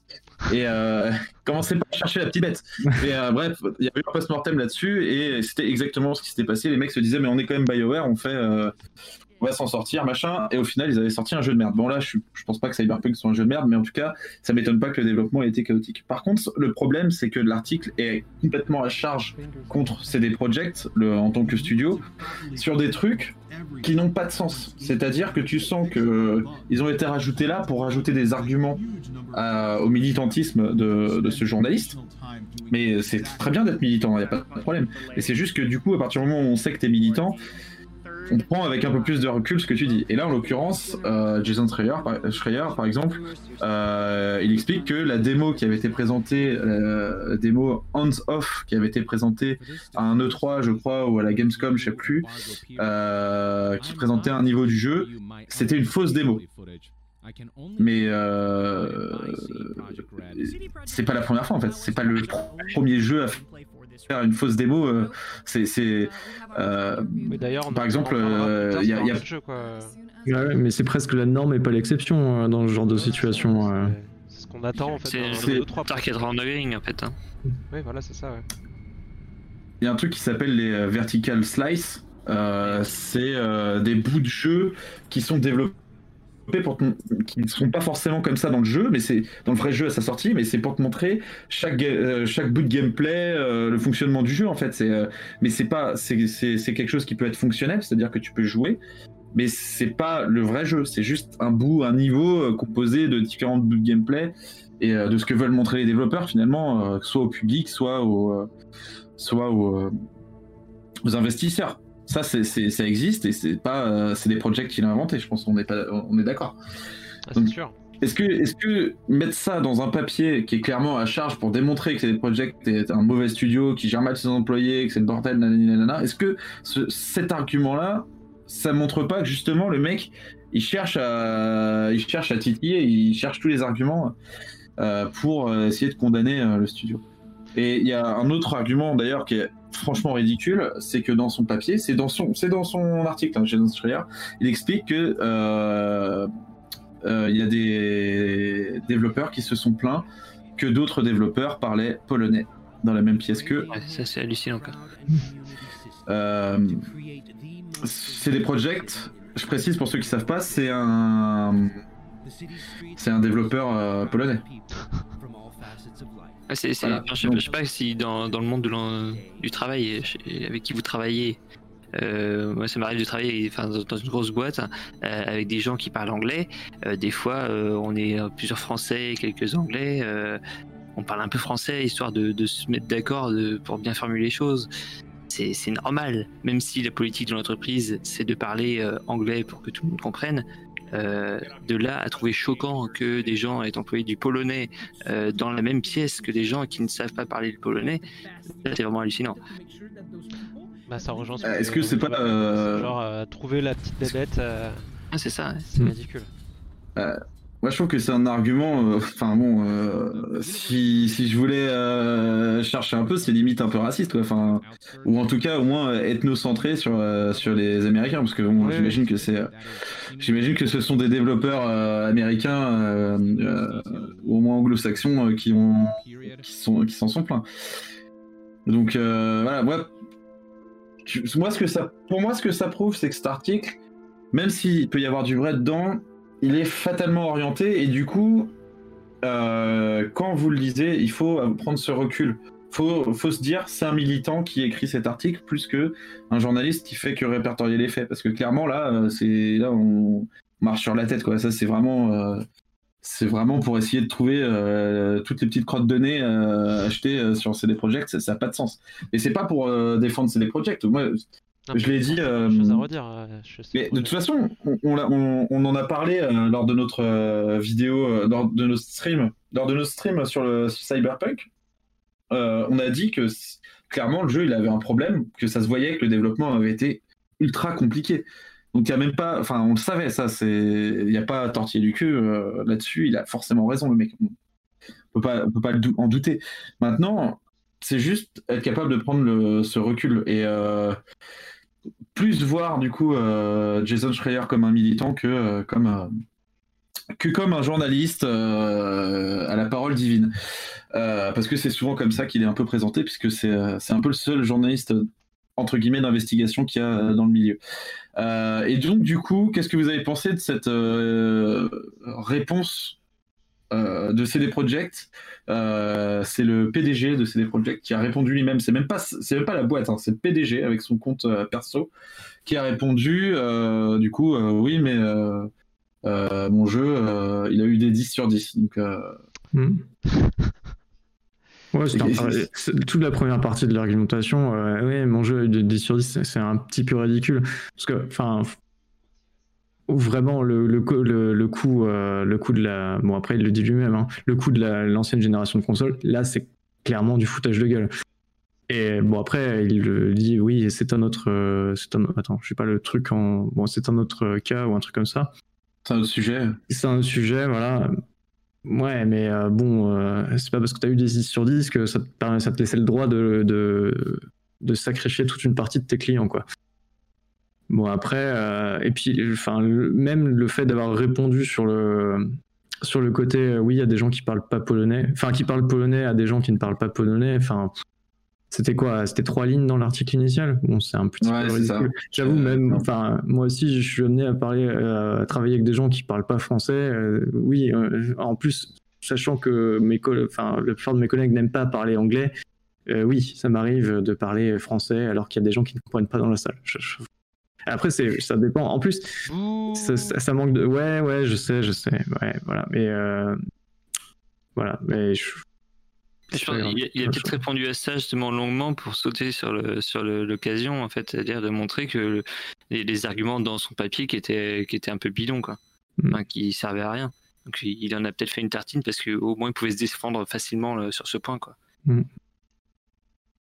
Et <laughs> commencez pas à chercher la petite bête. Mais bref, il y avait eu un post-mortem là-dessus et c'était exactement ce qui s'était passé. Les mecs se disaient, mais on est quand même BioWare, on fait, on va s'en sortir, machin. Et au final, ils avaient sorti un jeu de merde. Bon, là, je, je pense pas que Cyberpunk soit un jeu de merde, mais en tout cas, ça m'étonne pas que le développement ait été chaotique. Par contre, le problème, c'est que l'article est complètement à charge contre CD Projekt, le, en tant que studio, sur des trucs qui n'ont pas de sens. C'est-à-dire que tu sens que euh, ils ont été rajoutés là pour rajouter des arguments à- au militantisme de, de ce journaliste. Mais c'est très bien d'être militant, il n'y a pas de problème. Et c'est juste que du coup, à partir du moment où on sait que tu es militant, on prend avec un peu plus de recul ce que tu dis. Et là, en l'occurrence, euh, Jason Schreier, par, exemple, euh, il explique que la démo qui avait été présentée, euh, la démo hands-off qui avait été présentée à un E3, je crois, ou à la Gamescom, je sais plus, qui présentait un niveau du jeu, c'était une fausse démo. Mais c'est pas la première fois en fait, c'est pas le premier jeu à faire une fausse démo, euh, c'est. c'est euh, Par exemple, euh, tard y a- sur y a- un autre jeu, quoi. Ouais, mais c'est presque la norme et pas l'exception euh, dans ce genre de situation. euh. C'est ce qu'on attend en fait. C'est Target Rendering en fait. hein. Oui, voilà, c'est ça. Ouais. Il y a un truc qui s'appelle les euh, vertical slice. Euh, c'est euh, des bouts de jeu qui sont développés pour qui ne sont pas forcément comme ça dans le jeu, mais c'est dans le vrai jeu à sa sortie, mais c'est pour te montrer chaque euh, chaque bout de gameplay, euh, le fonctionnement du jeu en fait. Euh, mais c'est pas c'est quelque chose qui peut être fonctionnel, c'est-à-dire que tu peux jouer, mais c'est pas le vrai jeu. C'est juste un bout, un niveau composé de différents bouts de gameplay et de ce que veulent montrer les développeurs finalement, soit au public, soit au soit aux investisseurs. Ça, c'est, ça existe et c'est pas, euh, c'est des projets qu'il a inventé. Je pense qu'on est pas, on est d'accord. Ah, c'est Donc, sûr. Est-ce que, est-ce que mettre ça dans un papier qui est clairement à charge pour démontrer que c'est des projets, que t'es un mauvais studio qui gère mal ses employés, que c'est le bordel, nanana, est-ce que ce- cet argument-là, ça montre pas que justement le mec, il cherche à, il cherche à titiller, il cherche tous les arguments euh, pour euh, essayer de condamner euh, le studio? Et il y a un autre argument d'ailleurs qui est franchement ridicule, c'est que dans son papier, c'est dans son, c'est dans son article, hein, il explique que euh, euh, il y a des développeurs qui se sont plaints que d'autres développeurs parlaient polonais dans la même pièce. Ouais, ça c'est hallucinant quoi. Euh, c'est des projects. Je précise pour ceux qui savent pas, c'est un, c'est un développeur euh, Ah, Voilà. je, je sais pas si dans, dans le monde de du travail avec qui vous travaillez, euh, moi ça m'arrive de travailler enfin, dans une grosse boîte hein, euh, avec des gens qui parlent anglais. Euh, des fois, euh, on est plusieurs Français, quelques Anglais. on parle un peu français histoire de, de se mettre d'accord pour bien formuler les choses. C'est, normal, même si la politique de l'entreprise c'est de parler anglais pour que tout le monde comprenne. Euh, de là à trouver choquant que des gens aient employé du polonais euh, dans la même pièce que des gens qui ne savent pas parler le polonais, c'est vraiment hallucinant. Bah, ça rejoint ce Euh, est-ce que c'est pas, euh, Genre, euh, trouver la petite bébête, euh, Ah, c'est ça. ouais. c'est ridicule. Moi, je trouve que c'est un argument. euh, Enfin bon, euh, si, si je voulais euh, chercher un peu, c'est limite un peu raciste, quoi. Enfin, ou en tout cas, au moins ethnocentré sur sur les Américains, parce que bon, j'imagine que c'est, j'imagine que ce sont des développeurs américains ou au moins anglo-saxons qui ont qui sont qui s'en sont plaints. Donc voilà, moi, tu- moi ce que ça, pour moi, ce que ça prouve, c'est que cet article, même s'il peut y avoir du vrai dedans, il est fatalement orienté et du coup, euh, quand vous le lisez, il faut prendre ce recul. Faut, faut se dire, c'est un militant qui écrit cet article plus que un journaliste qui fait que répertorier les faits, parce que clairement là, euh, c'est là on marche sur la tête quoi. Ça c'est vraiment, euh, c'est vraiment pour essayer de trouver toutes les petites crottes de nez achetées sur CD Projekt, ça n'a pas de sens. Et c'est pas pour défendre CD Projekt. Non, Je l'ai dit, euh, chose à redire. euh, je sais mais pas. de toute façon, on, on, l'a- on- on en a parlé euh, lors de notre euh, vidéo, lors de nos streams, lors de nos streams sur le Cyberpunk. On a dit que clairement le jeu il avait un problème, que ça se voyait que le développement avait été ultra compliqué. Donc il y a même pas, enfin on le savait ça, c'est, il n'y a pas tortiller du cul là-dessus. Il a forcément raison le mec. On peut pas, on peut pas en douter. Maintenant, c'est juste être capable de prendre le, ce recul et euh, plus voir du coup euh, Jason Schreier comme un militant que euh, comme euh, comme un journaliste à la parole divine. Parce que c'est souvent comme ça qu'il est un peu présenté, puisque c'est un peu le seul journaliste entre guillemets d'investigation qu'il y a dans le milieu. Et donc du coup, qu'est-ce que vous avez pensé de cette réponse euh, de CD Projekt Euh, C'est le PDG de CD Projekt qui a répondu lui-même. C'est même pas c'est même pas la boîte, hein, c'est le PDG avec son compte euh, perso qui a répondu. du coup, oui, mais mon jeu, il a eu des 10 sur 10. Donc, Hmm. <laughs> Ouais, c'est un- toute la première partie de l'argumentation, ouais, mon jeu a eu de 10 sur 10, c'est- c'est un petit peu ridicule. Parce que, enfin, f- vraiment, le, le, le, le coût, euh, le coût de la. Bon, après, il le dit lui-même, hein, le coût de la- l'ancienne génération de consoles, là, c'est clairement du foutage de gueule. Et bon, après, il le dit, oui, c'est un autre. euh, c'est un, attends, je sais pas le truc en. Bon, c'est un autre cas ou un truc comme ça. c'est un autre sujet. C'est un sujet, voilà. Ouais, mais euh, bon, euh, c'est pas parce que tu as eu des 10 sur 10 que ça te, permet- ça te laissait le droit de, de, de sacrifier toute une partie de tes clients, quoi. Bon, après, euh, et puis, enfin, même le fait d'avoir répondu sur le, sur le côté, euh, oui, il y a des gens qui parlent pas polonais, enfin, qui parlent polonais à des gens qui ne parlent pas polonais, enfin, c'était quoi C'était trois lignes dans l'article initial? Bon, c'est un petit Ouais, peu. J'avoue, même, enfin, moi aussi, je suis amené à parler, euh, à travailler avec des gens qui parlent pas français. euh, oui, en plus, sachant que mes enfin, la plupart de mes collègues n'aiment pas parler anglais, oui, ça m'arrive de parler français alors qu'il y a des gens qui ne comprennent pas dans la salle. Je- je- Après, c'est, ça dépend. En plus, ça, ça- ça manque de. Ouais, ouais, je sais, je sais. Ouais, voilà. Mais euh, voilà. Mais je... Je pense qu'il a, il a peut-être répondu à ça justement longuement pour sauter sur le sur le- l'occasion en fait, c'est-à-dire de montrer que le- les, les arguments dans son papier qui étaient qui étaient un peu bidons quoi, Mm. enfin, qui servaient à rien. Donc il il en a peut-être fait une tartine parce qu'au moins il pouvait se défendre facilement sur ce point quoi.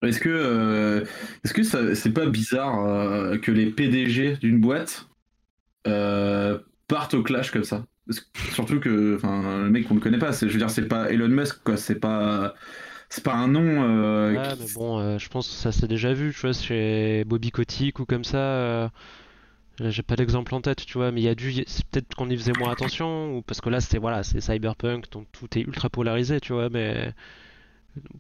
Est-ce que euh, est-ce que ça c'est pas bizarre euh, que les PDG d'une boîte euh, partent au clash comme ça? Que- Surtout que enfin le mec qu'on ne connaît pas, c'est je veux dire c'est pas Elon Musk quoi, c'est pas c'est pas un nom. Ouais, qui- mais bon, je pense que ça s'est déjà vu, tu vois, chez Bobby Kotick ou comme ça. là, j'ai pas d'exemple en tête, tu vois, mais il y a dû, c'est peut-être qu'on y faisait moins attention, ou parce que là, c'était voilà, c'est Cyberpunk, donc tout est ultra polarisé, tu vois, mais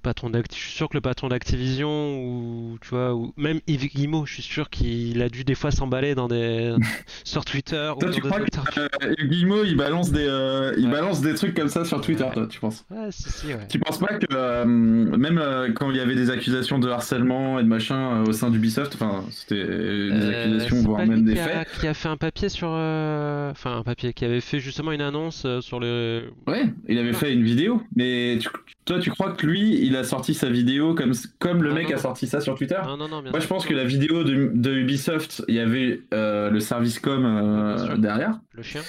patron d'Acti- je suis sûr que le patron d'Activision ou tu vois, ou même Yves Guillemot, je suis sûr qu'il a dû des fois s'emballer dans des <laughs> sur Twitter Toi, tu crois que euh, Guillemot il balance des euh, il Ouais. balance des trucs comme ça sur Twitter, Ouais. toi, tu penses? Ouais, si, si, ouais. Tu penses pas que euh, même euh, quand il y avait des accusations de harcèlement et de machin euh, au sein d'Ubisoft, enfin c'était des accusations voire pas même lui des qui a, faits. qui a fait un papier sur, euh, enfin un papier qui avait fait justement une annonce euh, sur le. Ouais, il avait fait une vidéo, mais tu- toi tu crois que lui il a sorti sa vidéo comme comme le mec non, a sorti ça sur Twitter Non, Moi je pense que la vidéo de, de Ubisoft, il y avait euh, le service com euh, derrière Le chien.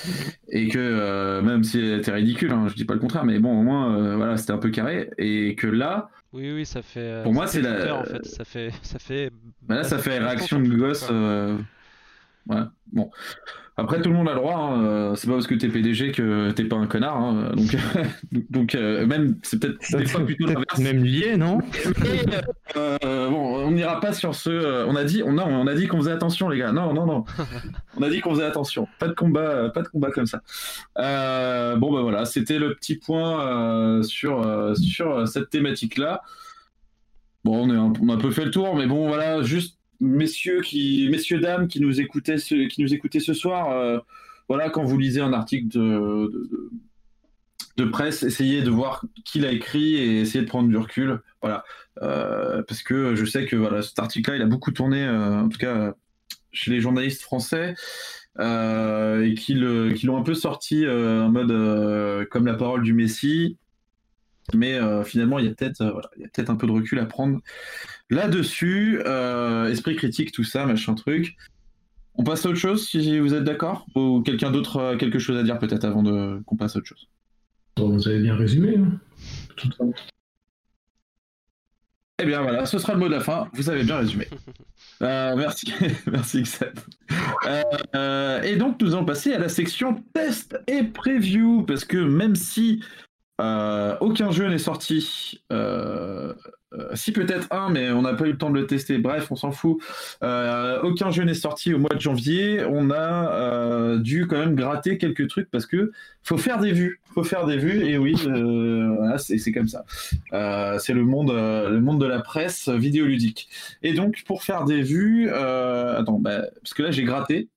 et que euh, même si elle était ridicule, hein, je dis pas le contraire, mais bon au moins voilà c'était un peu carré et que là, Oui, oui, ça fait. Pour moi, c'est la- Twitter, en fait, ça fait, ça fait. bah là ça fait fait réaction de gosse. Voilà. Bon. Après, tout le monde a le droit. hein, euh, C'est pas parce que t'es PDG que t'es pas un connard. hein, Donc, <laughs> donc euh, même, c'est peut-être des fois plutôt l'inverse. même lié, non? Euh, bon, on n'ira pas sur ce. on a dit, on, non, on a dit qu'on faisait attention, les gars. Non, non, non. on a dit qu'on faisait attention. Pas de combat, pas de combat comme ça. Bon, bah voilà, c'était le petit point sur sur cette thématique-là. Bon, on, est un, on a un peu fait le tour, mais bon, voilà, juste messieurs messieurs dames qui nous écoutaient, ce, qui nous écoutaient ce soir. euh, voilà, quand vous lisez un article de, presse, essayez de voir qui l'a écrit et essayez de prendre du recul. Voilà. Euh, parce que je sais que voilà, cet article-là, il a beaucoup tourné, euh, en tout cas chez les journalistes français, et qui l'ont un peu sorti en mode comme la parole du Messie. Mais finalement, il y a peut-être voilà, peut-être un peu de recul à prendre là-dessus. Euh, esprit critique, tout ça, machin truc. On passe à autre chose, si vous êtes d'accord? Ou quelqu'un d'autre a quelque chose à dire peut-être avant de qu'on passe à autre chose? Bon, vous avez bien résumé. hein. Tout ça. Eh bien voilà, ce sera le mot de la fin. Vous avez bien résumé. <laughs> Euh, merci, <laughs> merci Xad. Euh, euh, et donc nous allons passer à la section test et preview parce que même si euh, aucun jeu n'est sorti, euh, si peut-être un, mais on n'a pas eu le temps de le tester. Bref, on s'en fout. Euh, aucun jeu n'est sorti au mois de janvier. On a euh, dû quand même gratter quelques trucs parce que faut faire des vues, faut faire des vues. Et oui, c'est comme ça. C'est le monde, le monde de la presse vidéoludique. Et donc, pour faire des vues, attends, bah, parce que là, j'ai gratté.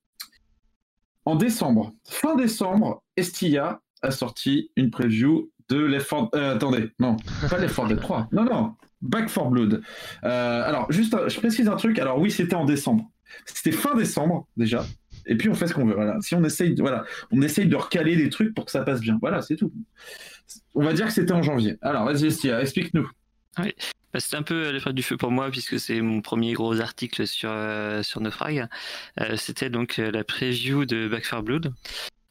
En décembre, fin décembre, Estia a sorti une preview de Left 4 euh, attendez, non, pas Left 4 Dead 3. Non, non, Back 4 Blood. Euh, alors, juste, euh, je précise un truc. Alors, oui, c'était en décembre. C'était fin décembre, déjà. Et puis, on fait ce qu'on veut. Voilà. Si on essaye, voilà, on essaye de recaler des trucs pour que ça passe bien. Voilà, c'est tout. On va dire que c'était en janvier. Alors, vas-y, Estia, explique-nous. Bah, C'était un peu l'épreuve du feu pour moi puisque c'est mon premier gros article sur euh, sur Naufrag. Euh, C'était donc euh, la preview de Back 4 Blood.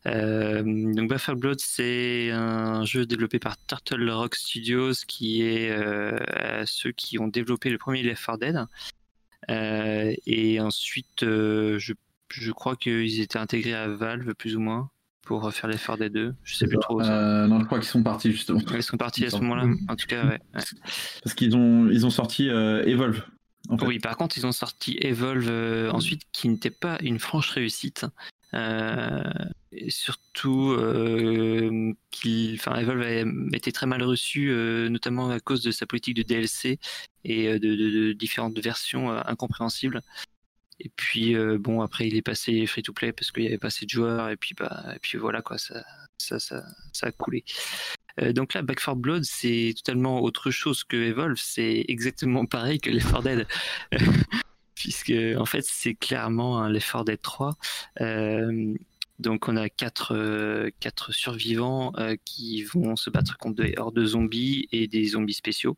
Euh, donc 4 Blood c'est un jeu développé par Turtle Rock Studios qui est euh, ceux qui ont développé le premier Left 4 Dead. Euh, et ensuite je, je crois qu'ils étaient intégrés à Valve plus ou moins pour faire l'effort des deux. Je sais plus ça. trop. non, je crois qu'ils sont partis justement. Ils sont partis à ce moment-là. Mm. En tout cas, ouais. ouais. Parce qu'ils ont, ils ont sorti Evolve. En fait. Oui, par contre, ils ont sorti Evolve ensuite, qui n'était pas une franche réussite. Euh, et surtout, euh, Evolve a été très mal reçu, euh, notamment à cause de sa politique de DLC et euh, de, différentes versions euh, incompréhensibles. Et puis, bon, après, il est passé free to play parce qu'il n'y avait pas assez de joueurs, et puis, bah, et puis voilà, quoi, ça, ça, ça, a coulé. Donc là, Back 4 Blood, c'est totalement autre chose que Evolve. C'est exactement <laughs> pareil que Left 4 Dead. <laughs> Puisque, en fait, c'est clairement un Left 4 Dead 3. Euh, donc, on a quatre, euh, survivants euh, qui vont se battre contre des hordes de zombies et des zombies spéciaux.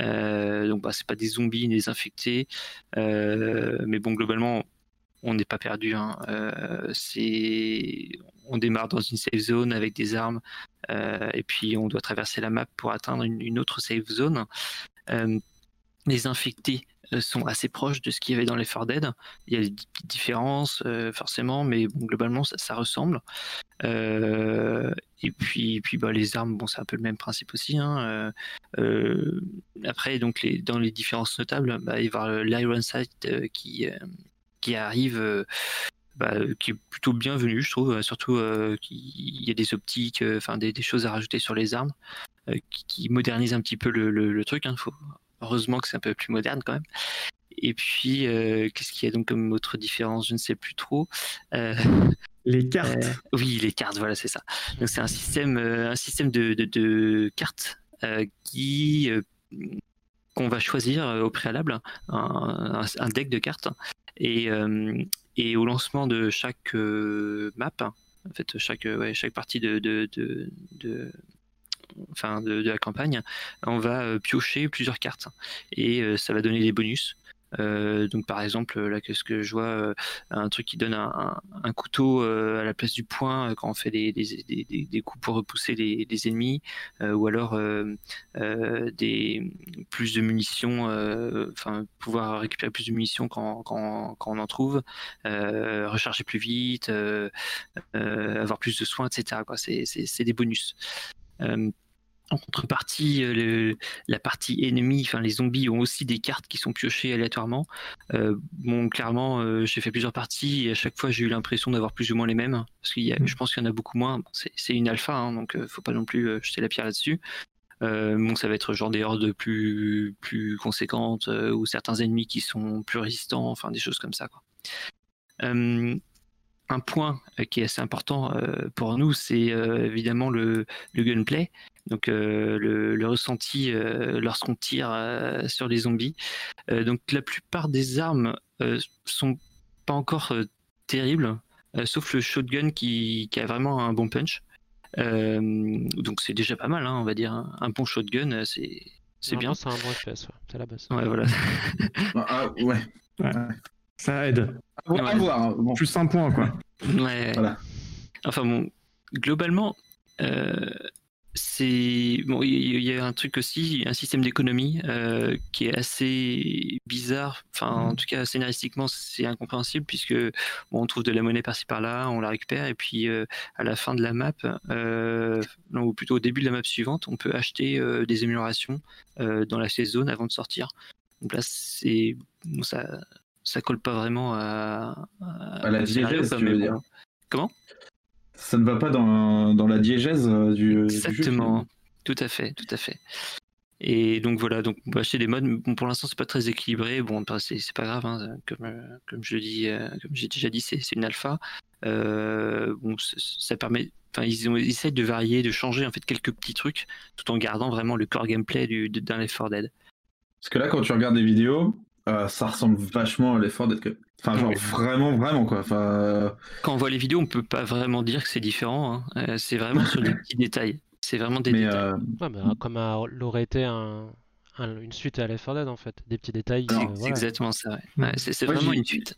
Euh, donc, bah, c'est pas des zombies des infectés. Mais bon, globalement, on n'est pas perdu. hein. On démarre dans une safe zone avec des armes. Et puis on doit traverser la map pour atteindre une, autre safe zone. Les infectés sont assez proches de ce qu'il y avait dans les 4 Dead. Il y a des petites différences euh, forcément, mais globalement ça, ressemble. Euh, et puis, puis bah, les armes, bon, c'est un peu le même principe aussi. hein. Euh, euh, après, donc dans les différences notables, bah, il va y avoir l'Iron Sight euh, qui, euh, qui arrive. euh, bah, euh, qui est plutôt bienvenu, je trouve. euh, Surtout euh, qu'il y a des optiques, euh, enfin des, choses à rajouter sur les armes, euh, qui, qui modernisent un petit peu le, truc. hein. Faut, heureusement que c'est un peu plus moderne quand même. Et puis, euh, qu'est-ce qu'il y a donc comme autre différence? Je ne sais plus trop. Euh, <laughs> Les cartes. euh, oui, les cartes, voilà, c'est ça. Donc c'est un système, un système de, de- de cartes qui qu'on va choisir au préalable, un, un- deck de cartes, et, et au lancement de chaque map, en fait chaque ouais, chaque partie de, de, de, de- enfin de, de la campagne, on va euh, piocher plusieurs cartes. Et euh, ça va donner des bonus. Euh, donc par exemple là qu'est-ce que je vois un truc qui donne un, un- couteau à la place du poing quand on fait des, des, des- des- des coups pour repousser les, les ennemis ou alors des plus de munitions enfin pouvoir récupérer plus de munitions quand, quand, quand on en trouve recharger plus vite avoir plus de soins etc c'est des bonus en contrepartie, euh, le- la partie ennemie, enfin les zombies ont aussi des cartes qui sont piochées aléatoirement. Euh, bon, clairement, euh, j'ai fait plusieurs parties et à chaque fois j'ai eu l'impression d'avoir plus ou moins les mêmes. Parce y a, Mm. je pense qu'il y en a beaucoup moins. Bon, c'est une alpha, hein, donc euh, faut pas non plus euh, jeter la pierre là-dessus. Euh, bon, ça va être genre des hordes plus, plus conséquentes euh, ou certains ennemis qui sont plus résistants, enfin des choses comme ça. Quoi. Un point euh, qui est assez important euh, pour nous, c'est euh, évidemment le, le gunplay, donc euh, le, le ressenti euh, lorsqu'on tire euh, sur les zombies. Euh, donc la plupart des armes euh, sont pas encore euh, terribles, euh, sauf le shotgun qui, qui a vraiment un bon punch. Euh, donc c'est déjà pas mal, hein, on va dire. Un, un bon shotgun, c'est c'est bien. C'est un bon FPS, ouais. c'est la base. Ouais, voilà. Ah, ouais. Ça aide. À voir, à voir, hein. Bon. Plus un point, quoi. Ouais. Voilà. Enfin bon, globalement, euh, c'est bon. Il y, a un truc aussi, un système d'économie euh, qui est assez bizarre. Enfin, en tout cas, scénaristiquement, c'est incompréhensible puisque bon, on trouve de la monnaie par-ci par-là, on la récupère et puis euh, à la fin de la map, euh, non, ou plutôt au début de la map suivante, on peut acheter euh, des améliorations euh, dans la safe zone avant de sortir. Donc là, c'est bon, ça, ça colle pas vraiment à, À la diégèse, tu veux bon. dire. Comment? Ça ne va pas dans, dans la diégèse euh, du, du jeu, Exactement, tout à fait, tout à fait. Et donc voilà, donc acheter des modes. Bon, pour l'instant, c'est pas très équilibré. Bon, bah, c'est pas grave, hein, comme euh, comme je dis, euh, comme j'ai déjà dit, c'est une alpha. Euh, bon, ça permet. Enfin, ils, ils essayent de varier, de changer en fait quelques petits trucs, tout en gardant vraiment le core gameplay du d'un Left 4 Dead. Parce que là, quand tu regardes des vidéos, euh, ça ressemble vachement à l'effort d'être. que- Enfin, genre Oui. vraiment, vraiment quoi. Enfin, euh, Quand on voit les vidéos, on peut pas vraiment dire que c'est différent. hein. Euh, c'est vraiment sur des <laughs> petits détails. C'est vraiment des mais détails. euh, Ouais, mais comme l'aurait été un, un- une suite à 4 Dead en fait. Des petits détails. Euh, c'est voilà. exactement ça. ouais. Mm. Ouais, c'est vraiment une suite.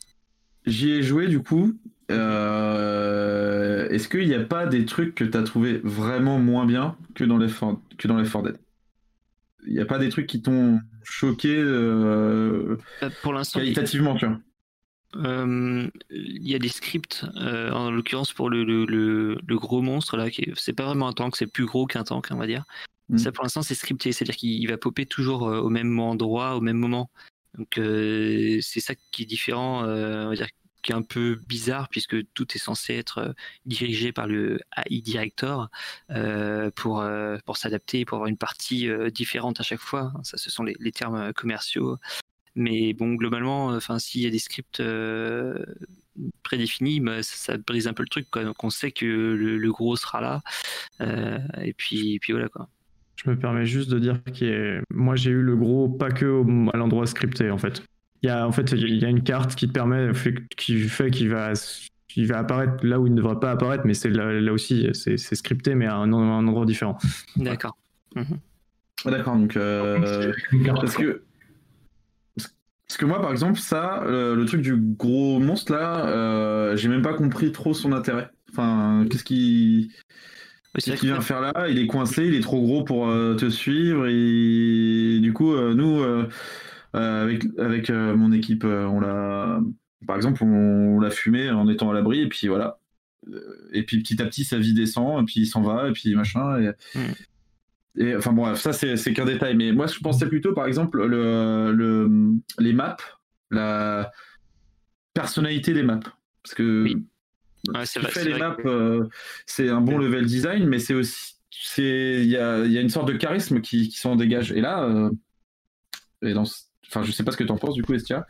j'y ai joué du coup. Euh, Est-ce qu'il n'y a pas des trucs que tu as trouvé vraiment moins bien que dans les For- que dans les 4 Dead Il n'y a pas des trucs qui t'ont choqué euh, Euh, Pour l'instant, qualitativement, tu vois euh, il y a des scripts, en l'occurrence pour le, le, le, le gros monstre là, qui est- c'est pas vraiment un tank, c'est plus gros qu'un tank, on va dire. Mm. Ça pour l'instant c'est scripté, c'est-à-dire qu'il va popper toujours au même endroit, au même moment. Donc euh, c'est ça qui est différent, euh, on va dire, qui est un peu bizarre puisque tout est censé être euh, dirigé par le AI director euh, pour euh, pour s'adapter, pour avoir une partie différente à chaque fois. Ça, ce sont les, termes commerciaux. Mais bon, globalement, enfin, s'il y a des scripts prédéfinis, bah, ça, brise un peu le truc. Quoi. Donc on sait que le, gros sera là. Et puis, puis voilà quoi. Je me permets juste de dire que moi j'ai eu le gros pas que à l'endroit scripté en fait. Il y a en fait il y a une carte qui te permet fait- qui fait qu'il va il va apparaître là où il ne devrait pas apparaître, mais c'est là, là aussi c'est c'est scripté mais à un, un endroit différent. D'accord. Ah, D'accord, donc euh, parce que parce que moi par exemple ça, euh, le truc du gros monstre là, euh, j'ai même pas compris trop son intérêt. Enfin, qu'est-ce qui qu'est-ce qu'il vient faire là? Il est coincé, il est trop gros pour euh, te suivre et du coup euh, nous avec avec euh, mon équipe euh, on l'a par exemple on, l'a fumé en étant à l'abri et puis voilà. Euh, Et puis petit à petit sa vie descend et puis il s'en va et puis machin et et enfin bref, ça c'est c'est qu'un détail. Mais moi je pensais plutôt par exemple le, le les maps, la personnalité des maps. Parce que Oui. Ouais, c'est vrai, fait c'est les vrai maps, que- euh, c'est un bon level design, mais c'est aussi c'est il y a, y a une sorte de charisme qui, qui s'en dégage. Et là, euh, et dans, ce- enfin je sais pas ce que t'en penses du coup Estia.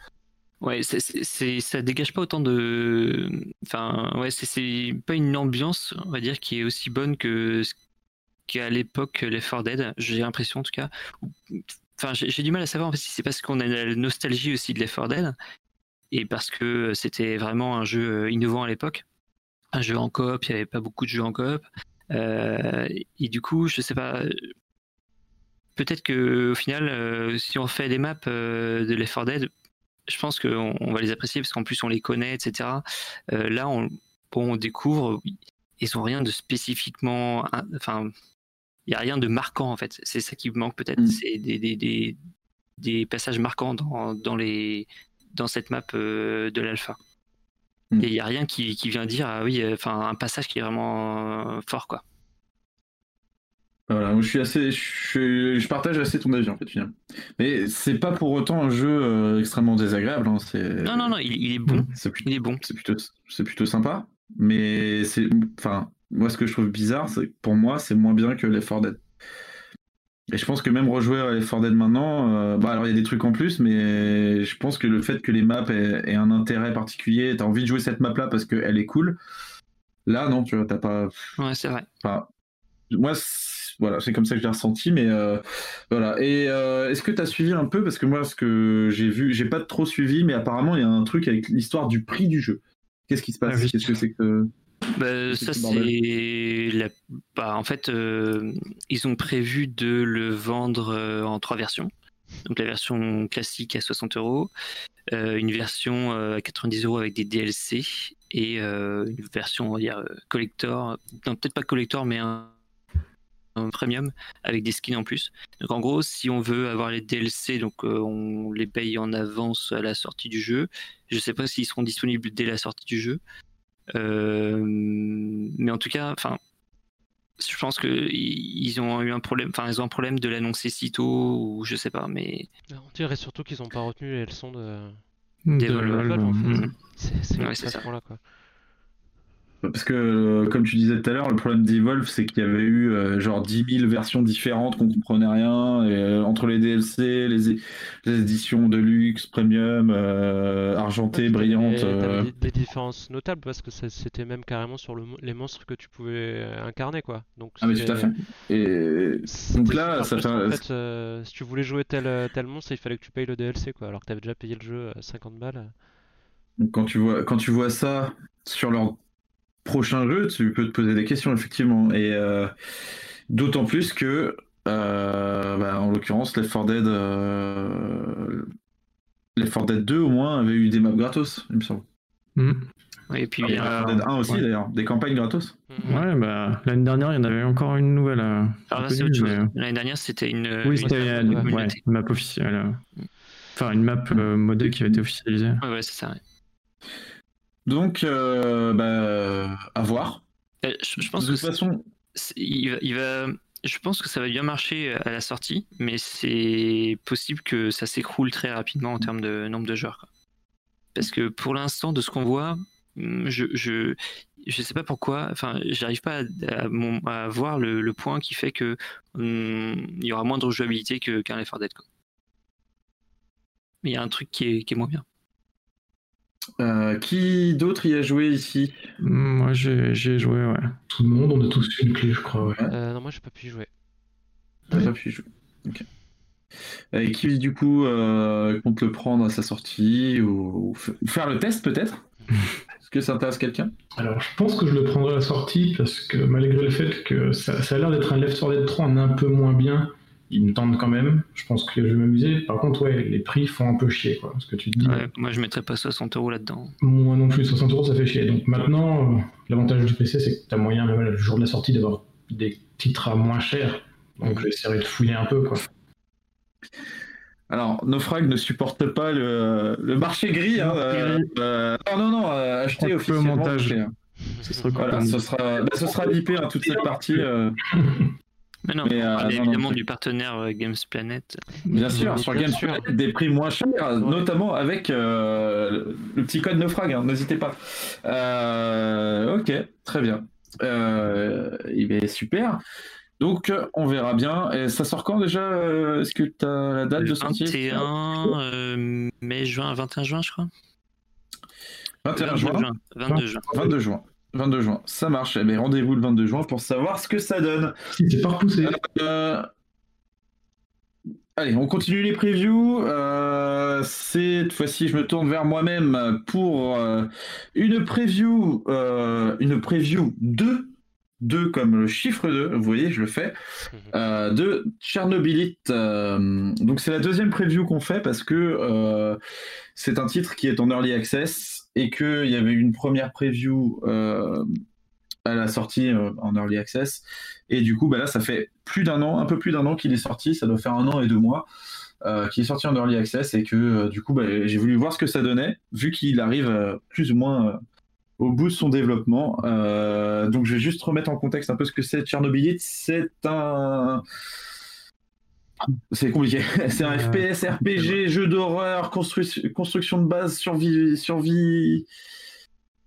Ouais, ça dégage pas autant de. Enfin, ouais, c'est, pas une ambiance, on va dire, qui est aussi bonne que ce qu'à l'époque les 4 Dead. J'ai l'impression, en tout cas. Enfin, j'ai, du mal à savoir si c'est parce qu'on a la nostalgie aussi de les 4 Dead et parce que c'était vraiment un jeu euh, innovant à l'époque. Un jeu en coop, il n'y avait pas beaucoup de jeux en coop. Euh, et du coup, je sais pas. Peut-être que au final, euh, si on fait des maps euh, de Left 4 Dead, je pense qu'on on va les apprécier parce qu'en plus on les connaît, etc. Euh, là, on, bon, on découvre, ils ont rien de spécifiquement, enfin, il y a rien de marquant en fait. C'est ça qui manque peut-être, Mm. c'est des, des, des, des passages marquants dans, dans les dans cette map de l'alpha. Mm. Et il y a rien qui, qui vient dire ah oui, enfin un passage qui est vraiment fort quoi. Voilà, je suis assez, je, suis- je partage assez ton avis en fait finalement. Mais c'est pas pour autant un jeu euh, extrêmement désagréable. hein, c'est Non non non, il, il est bon, c'est plutôt il est bon. c'est plutôt, c'est plutôt sympa. Mais c'est, enfin, moi, ce que je trouve bizarre, c'est que pour moi, c'est moins bien que les 4 Dead. Et je pense que même rejouer à les 4 Dead maintenant, euh, bah alors il y a des trucs en plus, mais je pense que le fait que les maps aient, aient un intérêt particulier, t'as envie de jouer cette map-là parce qu'elle est cool. Là, non, tu vois, t'as pas. Ouais, c'est vrai. Enfin, moi, c'est- voilà, c'est comme ça que je l'ai ressenti, mais euh, voilà. Et euh, est-ce que tu as suivi un peu? Parce que moi, ce que j'ai vu, j'ai pas trop suivi, mais apparemment, il y a un truc avec l'histoire du prix du jeu. Qu'est-ce qui se passe? Ah oui. Qu'est-ce que c'est que. Bah, C'est ça c'est la... bah, en fait euh, ils ont prévu de le vendre euh, en trois versions. Donc la version classique à 60 euros, euh, une version euh, à 90 euros avec des DLC et euh, une version on va dire euh, collector, non peut-être pas collector mais un, un premium avec des skins en plus. Donc en gros si on veut avoir les DLC donc euh, on les paye en avance à la sortie du jeu. Je sais pas s'ils seront disponibles dès la sortie du jeu. Euh, mais en tout cas, enfin, je pense que ils ont eu un problème. Enfin, ils ont un problème de l'annoncer si tôt ou je sais pas. Mais On dirait surtout qu'ils n'ont pas retenu les leçons de. Des De en fait. C'est Ouais, ce quoi. Parce que, euh, comme tu disais tout à l'heure, le problème d'Evolve, c'est qu'il y avait eu euh, genre 10 000 versions différentes qu'on comprenait rien. Et, euh, entre les DLC, les, éditions de luxe, premium, euh, argentées, brillantes. des, des différences notables parce que c'était même carrément sur le les monstres que tu pouvais incarner, quoi. Donc Ah, mais tout à fait. Et Donc là, ça fait en fait, si tu voulais jouer tel, tel monstre, il fallait que tu payes le DLC, quoi. Alors que t'avais déjà payé le jeu à 50 balles. Donc, quand tu vois, quand tu vois ça sur leur prochain jeu, tu peux te poser des questions, effectivement. Et euh, d'autant plus que, euh, bah, en l'occurrence, les 4 Dead, euh, les 4 Dead 2 au moins avaient eu des maps gratos, il me semble. Mm. et puis Et il y a- 4 Dead 1 aussi, ouais. d'ailleurs, des campagnes gratos. Mhm. Ouais, bah l'année dernière, il y en avait encore une nouvelle. euh, alors là, inconnue, c'est autre chose. mais- L'année dernière, c'était une. Oui, une- c'était map, une, ouais. ouais, communauté. une map officielle. euh. Enfin, une map euh, modée qui avait été officialisée. Ouais, ouais, c'est ça. ouais. Donc, euh, bah, à voir. Euh, Je, je pense De que toute façon, c'est- il va, il va- je pense que ça va bien marcher à la sortie, mais c'est possible que ça s'écroule très rapidement en termes de nombre de joueurs. quoi. Parce que pour l'instant, de ce qu'on voit, hum, je, je, je sais pas pourquoi, enfin, j'arrive pas à, à mon- à voir le, le point qui fait que hum, il y aura moins de rejouabilité que- qu'un Left 4 Dead. quoi. Mais il y a un truc qui est, qui est moins bien. Euh, qui d'autre y a joué ici? Moi, j'ai joué, ouais. Tout le monde, on a tous une clé, je crois. Ouais. Euh, non, moi j'ai pas pu y jouer. T'as pas pu y jouer. Ok. Et qui, du coup, euh, compte le prendre à sa sortie ou, faire le test peut-être? <laughs> Est-ce que ça intéresse quelqu'un? Alors, je pense que je le prendrai à la sortie parce que malgré le fait que ça, ça a l'air d'être un Left 4 Dead 3 en un peu moins bien, il me tente quand même. Je pense que je vais m'amuser. Par contre, ouais, les prix font un peu chier, quoi. Parce que tu te dis, Ouais, moi, je mettrais pas 60 euros là-dedans. moi non plus, 60 euros, ça fait chier. Donc maintenant, euh, l'avantage du PC, c'est que tu as moyen, même le jour de la sortie, d'avoir des titres à moins cher. Donc j'essaierai de fouiller un peu, quoi. Alors, Naufrag ne supporte pas le, le marché gris. Hein, euh, euh, non, non, non, euh, acheter officiellement. montage. Ce Voilà, ce sera, bah, ce sera bipé hein, toute cette partie. Euh, Mais non, Mais, on euh, parle non, non, évidemment du partenaire euh, Games Planet. Bien sûr, sur sûr. Game des prix moins chers, notamment avec euh, le petit code Naufrag, hein, n'hésitez pas. Euh, ok, très bien. Euh, il est super. Donc, euh, on verra bien. Et ça sort quand déjà euh, Est-ce que tu as la date de sortie? 21 euh, mai, juin, 21 juin, je crois. 21 22 juin. 22 juin. 22 juin. 22 juin, ça marche. Eh bien, rendez-vous le 22 juin pour savoir ce que ça donne. Si, c'est pas repoussé. Euh, Allez, on continue les previews. Euh, Cette fois-ci, je me tourne vers moi-même pour euh, une preview, euh, une preview 2, 2 comme le chiffre 2, vous voyez, je le fais, euh, de Tchernobylite. Euh, donc c'est la deuxième preview qu'on fait parce que euh, c'est un titre qui est en early access et qu'il y avait une première preview euh, à la sortie euh, en early access. Et du coup, bah là, ça fait plus d'un an, un peu plus d'un an qu'il est sorti, ça doit faire un an et deux mois. euh, qu'il est sorti en early access et que du coup bah, j'ai voulu voir ce que ça donnait vu qu'il arrive plus ou moins au bout de son développement. Donc je vais juste remettre en contexte un peu ce que c'est Tchernobylite. C'est un c'est compliqué. <laughs> C'est un Euh, FPS, RPG, jeu d'horreur, constru- construction de base, survie, survie,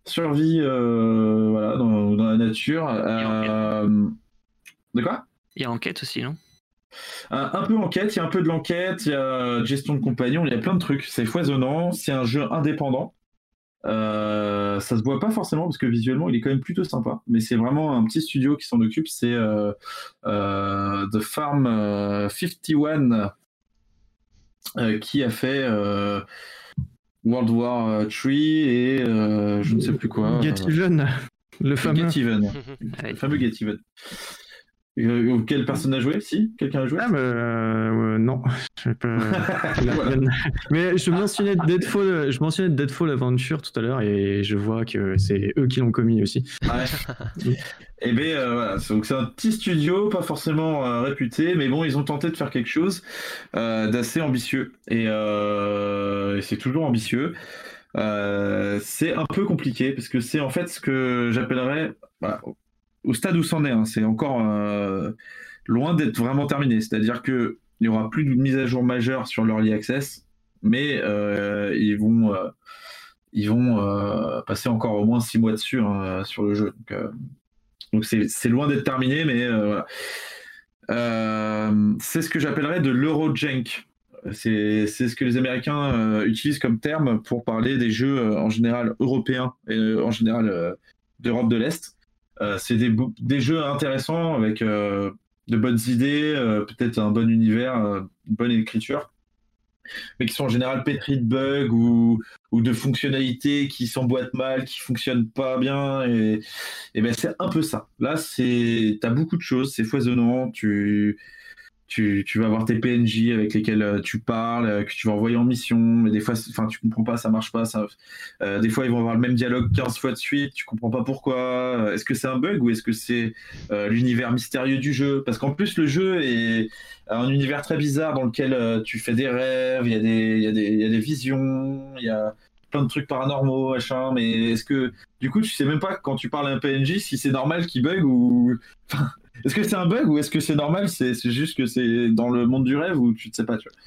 survie, euh, voilà, dans, dans la nature. Euh, de quoi? Il y a enquête aussi, non? Un, un peu enquête, il y a un peu de l'enquête, il y a gestion de compagnons, il y a plein de trucs. C'est foisonnant, c'est un jeu indépendant. Euh, ça se voit pas forcément parce que visuellement il est quand même plutôt sympa, mais c'est vraiment un petit studio qui s'en occupe. C'est euh, euh, The Farm euh, 51 euh, qui a fait euh, World War 3 et euh, je ne sais plus quoi. Get Even, le fameux. Get Even. <laughs> Le fameux Get Even. Euh, auquel personne n'a joué Si? Quelqu'un a joué? Ah, euh, non, <laughs> je <laughs> Voilà. Mais je mentionnais Deadfall, je mentionnais Deadfall Adventure tout à l'heure et je vois que c'est eux qui l'ont commis aussi. Ouais. <laughs> Et ben euh, voilà, c'est- donc c'est un petit studio, pas forcément euh, réputé, mais bon, ils ont tenté de faire quelque chose euh, d'assez ambitieux. Et, et c'est toujours ambitieux. C'est un peu compliqué parce que c'est en fait ce que j'appellerais voilà, au- stade où c'en est. hein, c'est encore euh, loin d'être vraiment terminé. C'est-à-dire que il y aura plus de mise à jour majeure sur l'early access, mais euh, ils vont euh, ils vont passer encore au moins six mois dessus hein, sur le jeu. Donc, c'est loin d'être terminé, mais voilà. C'est ce que j'appellerais de l'Eurojank. C'est ce que les Américains utilisent comme terme pour parler des jeux en général européens et en général d'Europe de l'Est. Euh, c'est des, jeux intéressants avec euh, de bonnes idées, euh, peut-être un bon univers, une bonne écriture, mais qui sont en général pétris de bugs ou, de fonctionnalités qui s'emboîtent mal, qui fonctionnent pas bien. Et, et ben c'est un peu ça. Là, c'est t'as beaucoup de choses, c'est foisonnant. Tu, tu, vas avoir tes PNJ avec lesquels euh, tu parles, euh, que tu vas envoyer en mission, mais des fois, enfin, tu comprends pas, ça marche pas. Euh, des fois, ils vont avoir le même dialogue 15 fois de suite, tu comprends pas pourquoi. Est-ce que c'est un bug ou est-ce que c'est l'univers mystérieux du jeu? Parce qu'en plus, le jeu est un univers très bizarre dans lequel tu fais des rêves, il y, y, y a des visions, il y a plein de trucs paranormaux, machin, mais est-ce que du coup tu sais même pas quand tu parles à un PNJ si c'est normal qu'il bug ou est-ce que c'est un bug ou est-ce que c'est normal? C'est juste que c'est dans le monde du rêve ou tu ne sais pas, tu vois.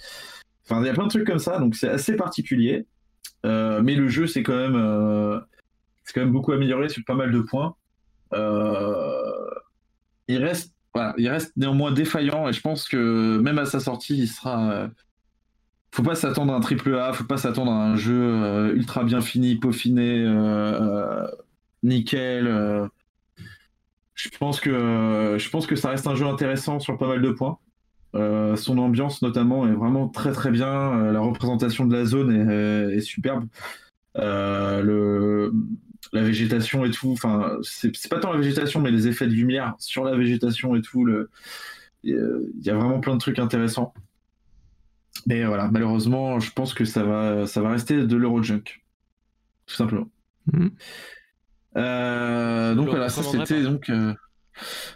Enfin, il y a plein de trucs comme ça, donc c'est assez particulier. Euh, mais le jeu, c'est quand même, euh, c'est quand même beaucoup amélioré sur pas mal de points. Euh, il reste, voilà, il reste néanmoins défaillant et je pense que même à sa sortie, il sera. faut pas s'attendre à un triple A, faut pas s'attendre à un jeu ultra bien fini, peaufiné, nickel je pense que je pense que ça reste un jeu intéressant sur pas mal de points. Euh, son ambiance notamment est vraiment très très bien. Euh, la représentation de la zone est, superbe. Euh, le, la végétation et tout. Enfin, c'est pas tant la végétation, mais les effets de lumière sur la végétation et tout. Il y a vraiment plein de trucs intéressants. Mais voilà, malheureusement, je pense que ça va, ça va rester de l'Eurojunk. Tout simplement. Mhm. Euh, donc voilà, ça c'était donc. Euh,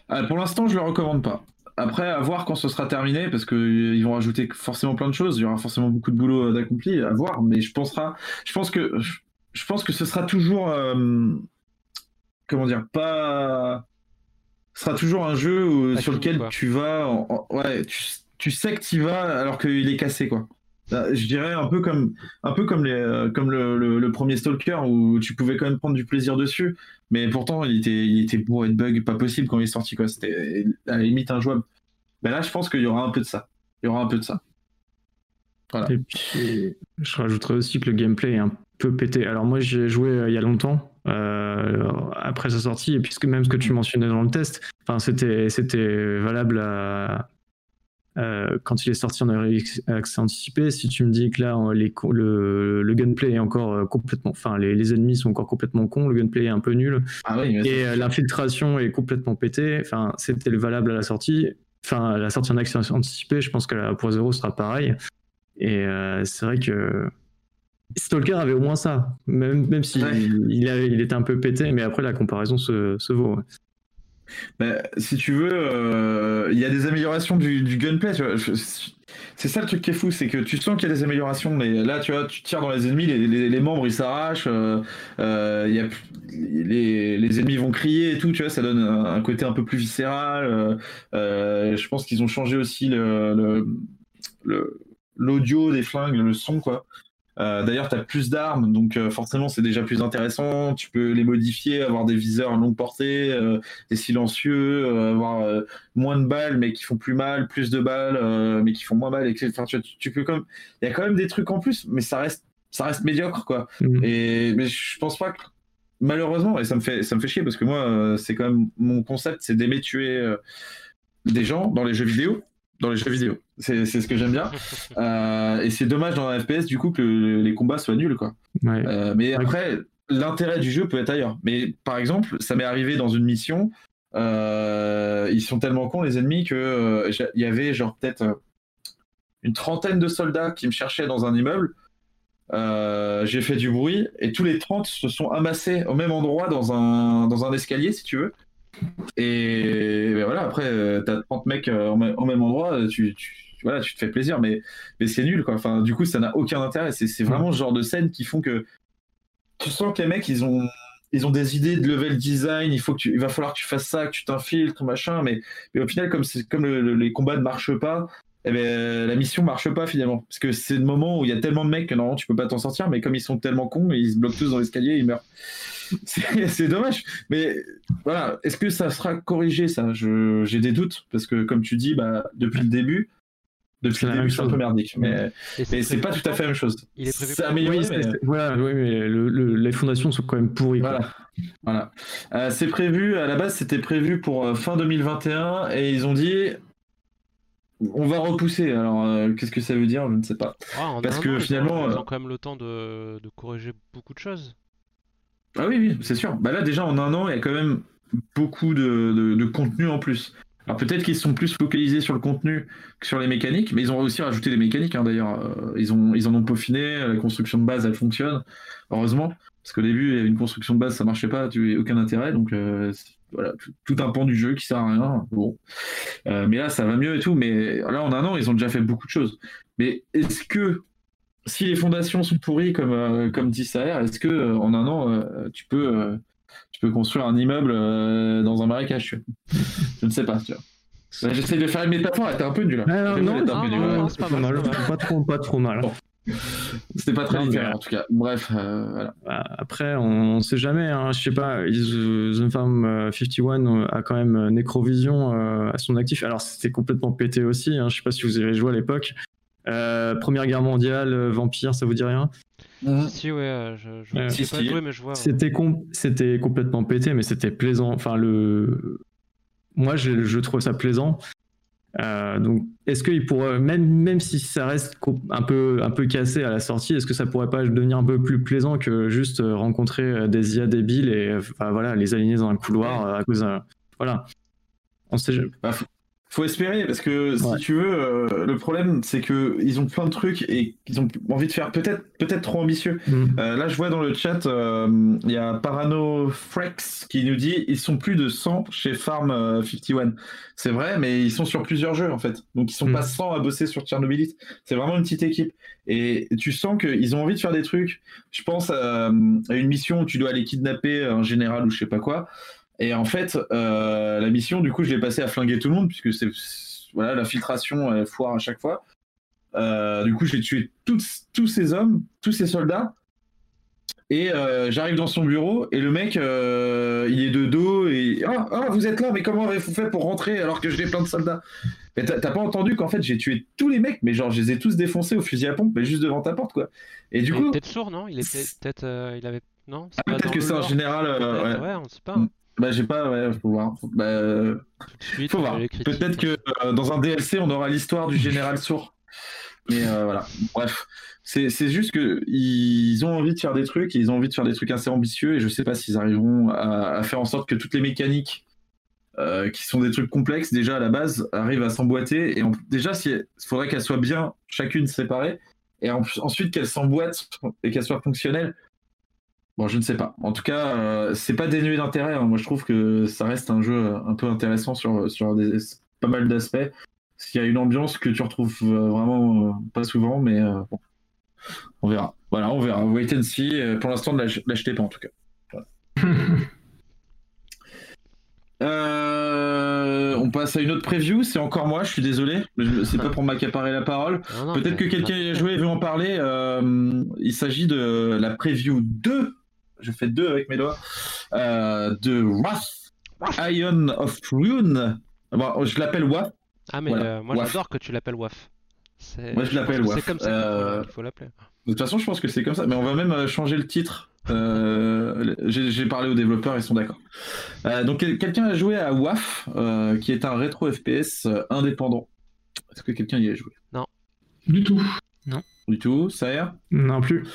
ah, pour l'instant, je le recommande pas. Après, à voir quand ce sera terminé, parce qu'ils vont rajouter forcément plein de choses. Il y aura forcément beaucoup de boulot d'accompli, à voir. Mais je pensera, je pense que, je pense que ce sera toujours, euh, comment dire, pas, ce sera toujours un jeu sur lequel tu vas, ouais, tu, tu sais que tu vas alors qu'il est cassé, quoi. Bah, je dirais un peu comme, un peu comme, euh, le, premier Stalker où tu pouvais quand même prendre du plaisir dessus, mais pourtant il était, il était bourré de bugs pas possible quand il est sorti. C'était à la limite injouable. Mais là, je pense qu'il y aura un peu de ça. Il y aura un peu de ça. Voilà. Je rajouterais aussi que le gameplay est un peu pété. Alors, moi, j'ai joué euh, il y a longtemps, euh, après sa sortie, et puisque même ce que tu mentionnais dans le test, c'était valable à euh, quand il est sorti en accès anticipé, si tu me dis que là, les, le, le, gunplay est encore euh, complètement. Enfin, les, les, ennemis sont encore complètement cons, le gunplay est un peu nul. Ah et euh, l'infiltration est complètement pétée. Enfin, c'était valable à la sortie. Enfin, à la sortie en accès anticipé, je pense que la pour zéro sera pareil. Et c'est vrai que. Stalker avait au moins ça, même, même si il, avait, il, était un peu pété, mais après la comparaison se, se vaut. Bah, si tu veux, euh, il y a des améliorations du, gunplay. C'est ça le truc qui est fou, c'est que tu sens qu'il y a des améliorations, mais là, tu vois, tu tires dans les ennemis, les, membres ils s'arrachent, euh, euh, y a, les, les, ennemis vont crier et tout, tu vois, ça donne un, côté un peu plus viscéral. je pense qu'ils ont changé aussi le, l'audio des flingues, le son, quoi. Euh, d'ailleurs, tu as plus d'armes, donc euh, forcément, c'est déjà plus intéressant. Tu peux les modifier, avoir des viseurs longue portée, euh, des silencieux, avoir moins de balles, mais qui font plus mal, plus de balles, mais qui font moins mal, etc. tu, peux comme, il y a quand même des trucs en plus, mais ça reste, ça reste médiocre, quoi. Mmh. Et mais je pense pas que malheureusement, et ça me fait, ça me fait chier parce que moi, c'est quand même mon concept, c'est d'aimer tuer des gens dans les jeux vidéo dans les jeux vidéo. C'est ce que j'aime bien. <laughs> Euh, et c'est dommage dans un FPS du coup que les combats soient nuls quoi. Euh, mais après, l'intérêt du jeu peut être ailleurs. Mais par exemple, ça m'est arrivé dans une mission. Euh, ils sont tellement cons les ennemis que il y avait genre peut-être une trentaine de soldats qui me cherchaient dans un immeuble. j'ai fait du bruit et tous les 30 se sont amassés au même endroit dans un, dans un escalier si tu veux. Et ben voilà, après, euh, t'as 30 mecs euh, au même endroit, tu, voilà, tu te fais plaisir, mais, mais c'est nul, quoi. Enfin, du coup, ça n'a aucun intérêt. C'est vraiment ce genre de scène qui font que tu sens que les mecs, ils ont, ils ont des idées de level design, il, faut que tu, il va falloir que tu fasses ça, que tu t'infiltres, machin, mais, mais au final, comme, comme les combats ne marchent pas, eh ben, la mission marche pas finalement. Parce que c'est le moment où il y a tellement de mecs que normalement tu peux pas t'en sortir, mais comme ils sont tellement cons, ils se bloquent tous dans l'escalier, ils meurent. <laughs> C'est dommage. Mais voilà, est-ce que ça sera corrigé ça? J'ai des doutes, parce que comme tu dis, bah, depuis le début, depuis le début, c'est un peu merdique. Mais, mais c'est pas tout à fait la même chose. Il est prévu c'est amélioré. Oui, mais... Voilà, oui, mais les fondations sont quand même pourries. Voilà. voilà. Euh, c'est prévu, à la base, c'était prévu pour euh, fin 2021, et ils ont dit on va repousser. Alors, euh, qu'est-ce que ça veut dire? Je ne sais pas. Ah, Parce que finalement. Ils ont quand même le temps de, corriger beaucoup de choses. Ah oui, oui, c'est sûr. Bah là, déjà, en un an, il y a quand même beaucoup de, contenu en plus. Alors peut-être qu'ils sont plus focalisés sur le contenu que sur les mécaniques, mais ils ont aussi rajouté des mécaniques hein, d'ailleurs. Euh, ils, en ont peaufiné, la construction de base elle fonctionne, heureusement, parce qu'au début il y avait une construction de base, ça marchait pas, tu aucun intérêt, donc euh, voilà, tout un pan du jeu qui sert à rien. Euh, mais là, ça va mieux et tout. Mais là, en un an, ils ont déjà fait beaucoup de choses. Mais est-ce que si les fondations sont pourries, comme, dit Saher, est-ce que en un an, tu, peux, tu peux construire un immeuble euh, dans un marécage Je ne sais pas. Tu vois. J'essaie de faire une métaphore, elle était un peu nulle. Ah, non, non, elle était un peu non, c'est pas Pas mal, pas trop, pas trop mal. Bon. C'était pas très littéraire en tout cas. Bref, euh, voilà. Bah, Après, on, on sait jamais. Hein, je sais pas. The Farm euh, 51 a quand même euh, Necrovision euh, à son actif. Alors, c'était complètement pété aussi. Hein, je sais pas si vous avez joué à l'époque. Euh, Première Guerre mondiale, euh, Vampire, ça vous dit rien? Si, si, ouais, euh, je, je, j'ai si, pas si. joué, mais je vois. ouais. C'était com- c'était complètement pété, mais c'était plaisant. Enfin, le moi, je, je trouve ça plaisant. Euh, donc, est-ce qu'il pourrait, même, même si ça reste un peu, un peu cassé à la sortie, est-ce que ça pourrait pas devenir un peu plus plaisant que juste euh, rencontrer euh, des IA débiles et enfin, voilà, les aligner dans un couloir euh, à cause d'un- Voilà. On sait, Bah, faut, faut espérer parce que Ouais. si tu veux, euh, le problème c'est que ils ont plein de trucs et ils ont envie de faire peut-être peut-être trop ambitieux. Mm. Euh, là, je vois dans le chat, euh, il y a Parano Frex qui nous dit ils sont plus de 100 chez Farm euh, 51. C'est vrai, mais ils sont sur plusieurs jeux en fait. Donc ils sont Mm. pas 100 à bosser sur Tchernobylite. C'est vraiment une petite équipe. Et tu sens qu'ils ont envie de faire des trucs. Je pense à, à une mission où tu dois aller kidnapper un général ou je sais pas quoi. Et en fait, euh, la mission, du coup, je l'ai passée à flinguer tout le monde, puisque c'est voilà, la filtration elle foire à chaque fois. Euh, du coup, j'ai tué tous, tous ces hommes, tous ces soldats. Et euh, j'arrive dans son bureau et le mec, il est de dos et ah, ah, vous êtes là, mais comment avez-vous fait pour rentrer alors que j'ai plein de soldats? Mais t'as pas entendu qu'en fait j'ai tué tous les mecs, mais genre je les ai tous défoncés au fusil à pompe, mais juste devant ta porte quoi. Et du il coup, peut-être sourd, non? Il était peut-être. il avait. Non? Ah, peut-être que c'est un général. euh, ouais. ouais, on sait pas. Mm. Bah j'ai pas, ouais, faut voir. Bah, faut voir. Peut-être que euh, dans un DLC, on aura l'histoire du général sourd. Mais euh, voilà, bref. C'est juste que ils ont envie de faire des trucs, ils ont envie de faire des trucs assez ambitieux, et je sais pas s'ils arriveront à, à faire en sorte que toutes les mécaniques, euh, qui sont des trucs complexes déjà à la base, arrivent à s'emboîter. Et déjà, il faudrait qu'elles soient bien chacune séparées, et en- ensuite qu'elles s'emboîtent et qu'elles soient fonctionnelles. Bon, je ne sais pas. En tout cas, euh, c'est pas dénué d'intérêt. hein. Moi, je trouve que ça reste un jeu un peu intéressant sur, sur des, pas mal d'aspects. Parce qu'il y a une ambiance que tu retrouves euh, vraiment euh, pas souvent, mais euh, bon. On verra. Voilà, on verra. Wait and see. Euh, Pour l'instant, ne l'ach- l'achetez pas en tout cas. Voilà. <laughs> Euh, on passe à une autre preview. C'est encore moi. Je suis désolé. C'est pas pour m'accaparer la parole. Peut-être mais- que quelqu'un y a joué et veut en parler. Euh, il s'agit de la preview 2. Je fais deux avec mes doigts. Euh, de Wrath, Ion of Rune. Bon, je l'appelle WAF. Ah, mais Voilà. euh, moi j'adore que tu l'appelles WAF. Moi, je l'appelle Waf. C'est comme ça qu'il faut- Euh, qu'il faut l'appeler. De toute façon, je pense que c'est comme ça. Mais on va même changer le titre. Euh, J'ai parlé aux développeurs, ils sont d'accord. Euh, donc, quel- quelqu'un a joué à WAF, euh, qui est un rétro FPS euh, indépendant. Est-ce que quelqu'un y a joué? Du tout. Du tout, ça y est Non plus.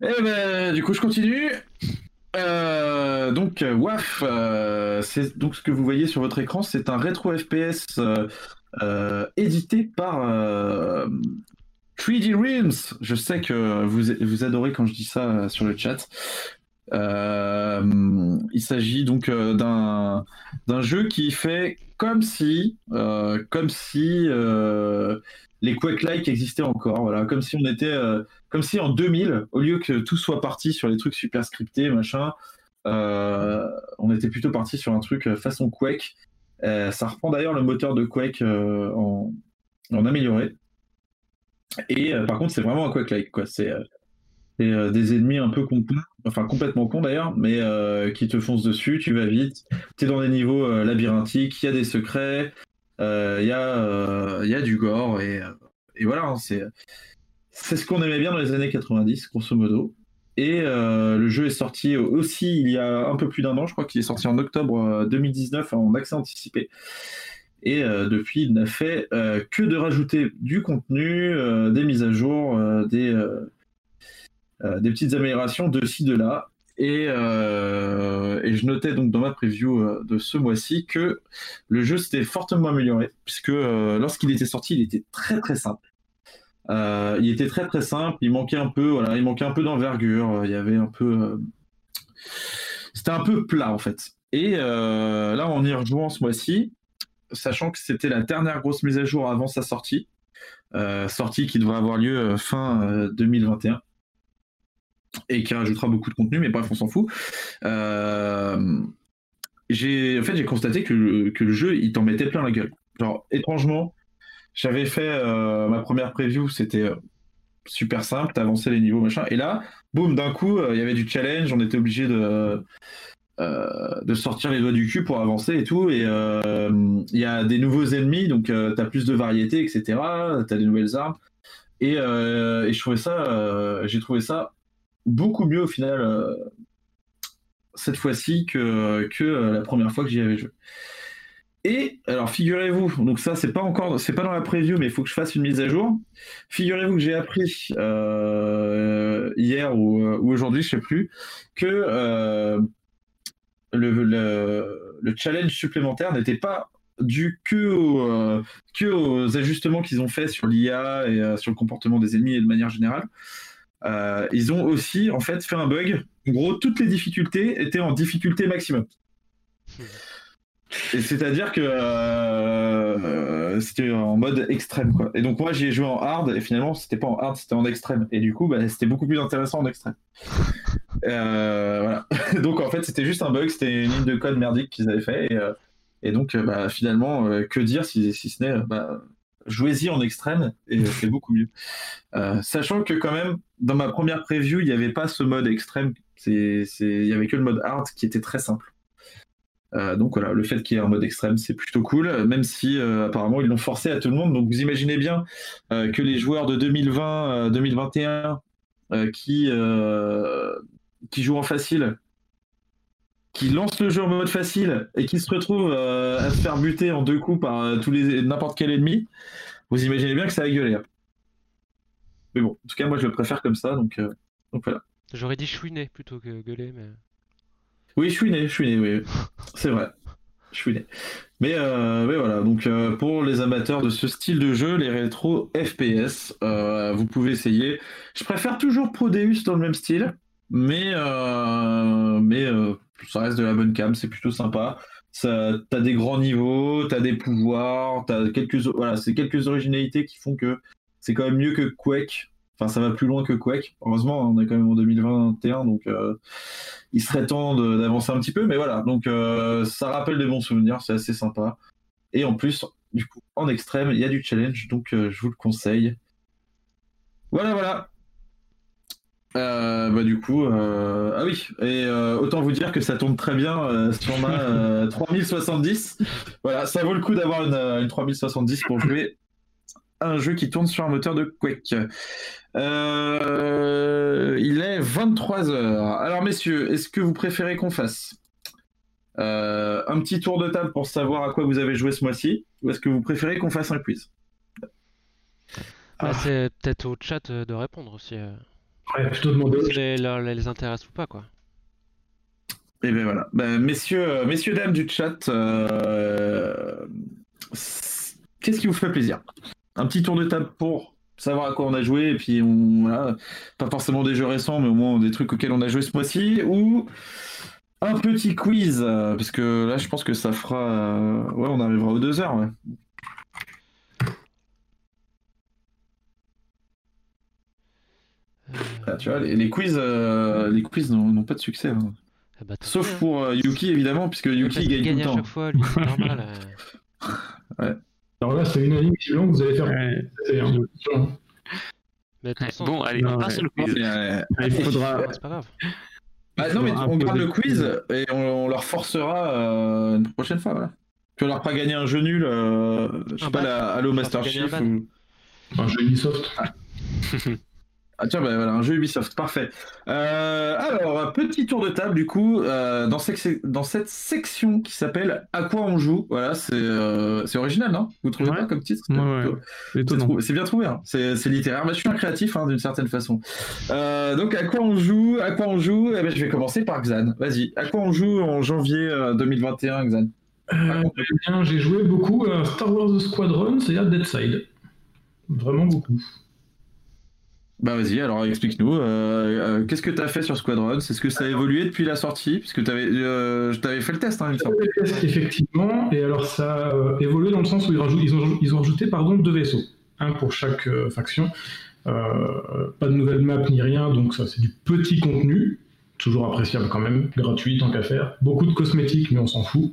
Eh ben, du coup, je continue. Euh, donc, WAF, euh, c'est donc ce que vous voyez sur votre écran, c'est un rétro FPS euh, édité par euh, 3D Realms. Je sais que vous, adorez quand je dis ça sur le chat. Euh, il s'agit donc euh, d'un jeu qui fait comme si, euh, comme si les Quake-like existaient encore. Voilà, comme si on était comme si en 2000, au lieu que tout soit parti sur les trucs super scriptés, machin, on était plutôt parti sur un truc façon Quake. Ça reprend d'ailleurs le moteur de Quake en, en amélioré. Et par contre, c'est vraiment un Quake-like, quoi. C'est euh, des ennemis un peu cons, enfin complètement cons d'ailleurs, mais euh, qui te foncent dessus, tu vas vite, tu es dans des niveaux euh, labyrinthiques, il y a des secrets, il y, y a du gore, et, et voilà, hein, c'est ce qu'on aimait bien dans les années 90, grosso modo. Et le jeu est sorti aussi il y a un peu plus d'un an, je crois qu'il est sorti en octobre euh, 2019 en accès anticipé. Et depuis, il n'a fait que de rajouter du contenu, des mises à jour, des, des petites améliorations de ci, de là. Et, euh, je notais donc dans ma preview euh, de ce mois-ci que le jeu s'était fortement amélioré, puisque euh, lorsqu'il était sorti, il était très très simple. Euh, il était très très simple, il manquait un peu, voilà, il manquait un peu d'envergure, euh, il y avait un peu, euh, c'était un peu plat en fait. Et euh, là, en y rejouant ce mois-ci, sachant que c'était la dernière grosse mise à jour avant sa sortie, sortie qui devrait avoir lieu fin 2021 et qui rajoutera beaucoup de contenu, mais bref, on s'en fout. j'ai, en fait, j'ai constaté que que le jeu, il t'en mettait plein la gueule. Genre, étrangement, j'avais fait ma première preview, c'était super simple, t'avançais les niveaux, machin, et là, boum, d'un coup, il y avait du challenge, on était obligé de, euh, de sortir les doigts du cul pour avancer et tout. Et euh, il y a des nouveaux ennemis, donc euh, tu as plus de variété, etc. Tu as des nouvelles armes. Et, je trouvais ça, j'ai trouvé ça beaucoup mieux au final cette fois-ci que, que la première fois que j'y avais joué. Et alors figurez-vous, donc ça c'est pas encore, c'est pas dans la preview, mais il faut que je fasse une mise à jour. Figurez-vous que j'ai appris hier ou, ou aujourd'hui, je sais plus, que le, challenge supplémentaire n'était pas dû que, euh, que aux ajustements qu'ils ont fait sur l'IA et euh, sur le comportement des ennemis et de manière générale. Euh, ils ont aussi en fait fait un bug. En gros, toutes les difficultés étaient en difficulté maximum. Et c'est-à-dire que c'était en mode extrême quoi. Et donc moi j'y ai joué en hard et finalement c'était pas en hard, c'était en extrême. Et du coup bah, c'était beaucoup plus intéressant en extrême. <laughs> Euh, voilà. <laughs> donc en fait, c'était juste un bug, c'était une ligne de code merdique qu'ils avaient fait. Et, euh, donc euh, bah, finalement, que dire si, si ce n'est bah, jouez-y en extrême et c'est <laughs> beaucoup mieux. sachant que quand même, dans ma première preview, il n'y avait pas ce mode extrême. Il n'y avait que le mode hard qui était très simple. donc voilà, le fait qu'il y ait un mode extrême, c'est plutôt cool, même si apparemment ils l'ont forcé à tout le monde. Donc vous imaginez bien que les joueurs de 2020-2021 qui qui joue en facile, qui lance le jeu en mode facile et qui se retrouve euh, à se faire buter en deux coups par euh, tous les n'importe quel ennemi, vous imaginez bien que ça va gueuler. Hein. Mais bon, en tout cas, moi je le préfère comme ça, donc, euh, donc voilà. J'aurais dit chouiner plutôt que gueuler, mais. Oui, chouiner, chouiner, oui. C'est vrai. Chouiner. Mais, mais voilà, donc pour les amateurs de ce style de jeu, les rétro FPS, vous pouvez essayer. Je préfère toujours Prodeus dans le même style mais, mais ça reste de la bonne cam, c'est plutôt sympa. T'as des grands niveaux, t'as des pouvoirs, t'as quelques, voilà, quelques originalités qui font que c'est quand même mieux que Quake. Enfin, ça va plus loin que Quake. Heureusement, on est quand même en 2021, donc euh, il serait temps d'avancer un petit peu. Mais voilà, donc ça rappelle des bons souvenirs, c'est assez sympa. Et en plus, du coup, en extrême, il y a du challenge, donc je vous le conseille. Voilà, voilà. Euh, bah du coup, euh, ah oui, et euh, autant vous dire que ça tourne très bien sur ma 3070. Voilà, ça vaut le coup d'avoir une, 3070 pour jouer un jeu qui tourne sur un moteur de Quake. il est 23h. Alors messieurs, est-ce que vous préférez qu'on fasse un petit tour de table pour savoir à quoi vous avez joué ce mois-ci ou est-ce que vous préférez qu'on fasse un quiz? Ah, C'est peut-être au chat de répondre aussi. Ouais, plutôt demander. Si les, les intéresse ou pas, quoi. Et eh bien voilà. Ben, messieurs, euh, messieurs, dames du chat, euh, qu'est-ce qui vous fait plaisir? Un petit tour de table pour savoir à quoi on a joué, et puis on, voilà, pas forcément des jeux récents, mais au moins des trucs auxquels on a joué ce mois-ci, ou un petit quiz, euh, parce que là je pense que ça fera... Ouais, on arrivera aux deux heures, ouais. Ah, tu vois, les, quiz, euh, les quiz n'ont pas de succès. Hein. Ah bah, Sauf hein. pour euh, Yuki, évidemment, puisque Yuki gagne, tout le temps. à chaque fois, lui, c'est normal. Euh. <laughs> ouais. Alors là, c'est une année que vous allez faire. Ouais. Mais bon, allez, on passe le quiz. il faudra. C'est pas grave. Bah, non, mais on garde le quiz et on, leur forcera une prochaine fois. Voilà. Tu vas leur pas gagner un jeu nul, je sais pas, la Halo Master Chief. Ou... Un jeu Ubisoft. <laughs> Ah tiens, bah, voilà, un jeu Ubisoft, parfait. Euh, alors, petit tour de table, du coup, euh, dans, cette, dans cette section qui s'appelle À quoi on joue Voilà, c'est euh, original, non? Vous trouvez pas comme titre? C'est bien trouvé, hein. c'est littéraire. mais je suis un créatif, hein, d'une certaine façon. Euh, donc, à quoi on joue À quoi on joue? Eh ben, Je vais commencer par Xan. Vas-y, à quoi on joue en janvier 2021, Xan? Eh J'ai joué beaucoup à Star Wars Squadron et à Dead Side. Vraiment beaucoup. Bah vas-y, alors explique-nous. Euh, euh, qu'est-ce que tu as fait sur Squadron? Est-ce que ça a évolué depuis la sortie? Puisque tu avais, euh, fait le test, hein, le test, effectivement. Et alors ça a évolué dans le sens où ils, ont, ils ont rajouté pardon, deux vaisseaux. un pour chaque faction. pas de nouvelles maps ni rien, donc ça c'est du petit contenu, toujours appréciable quand même, gratuit tant qu'à faire. Beaucoup de cosmétiques, mais on s'en fout.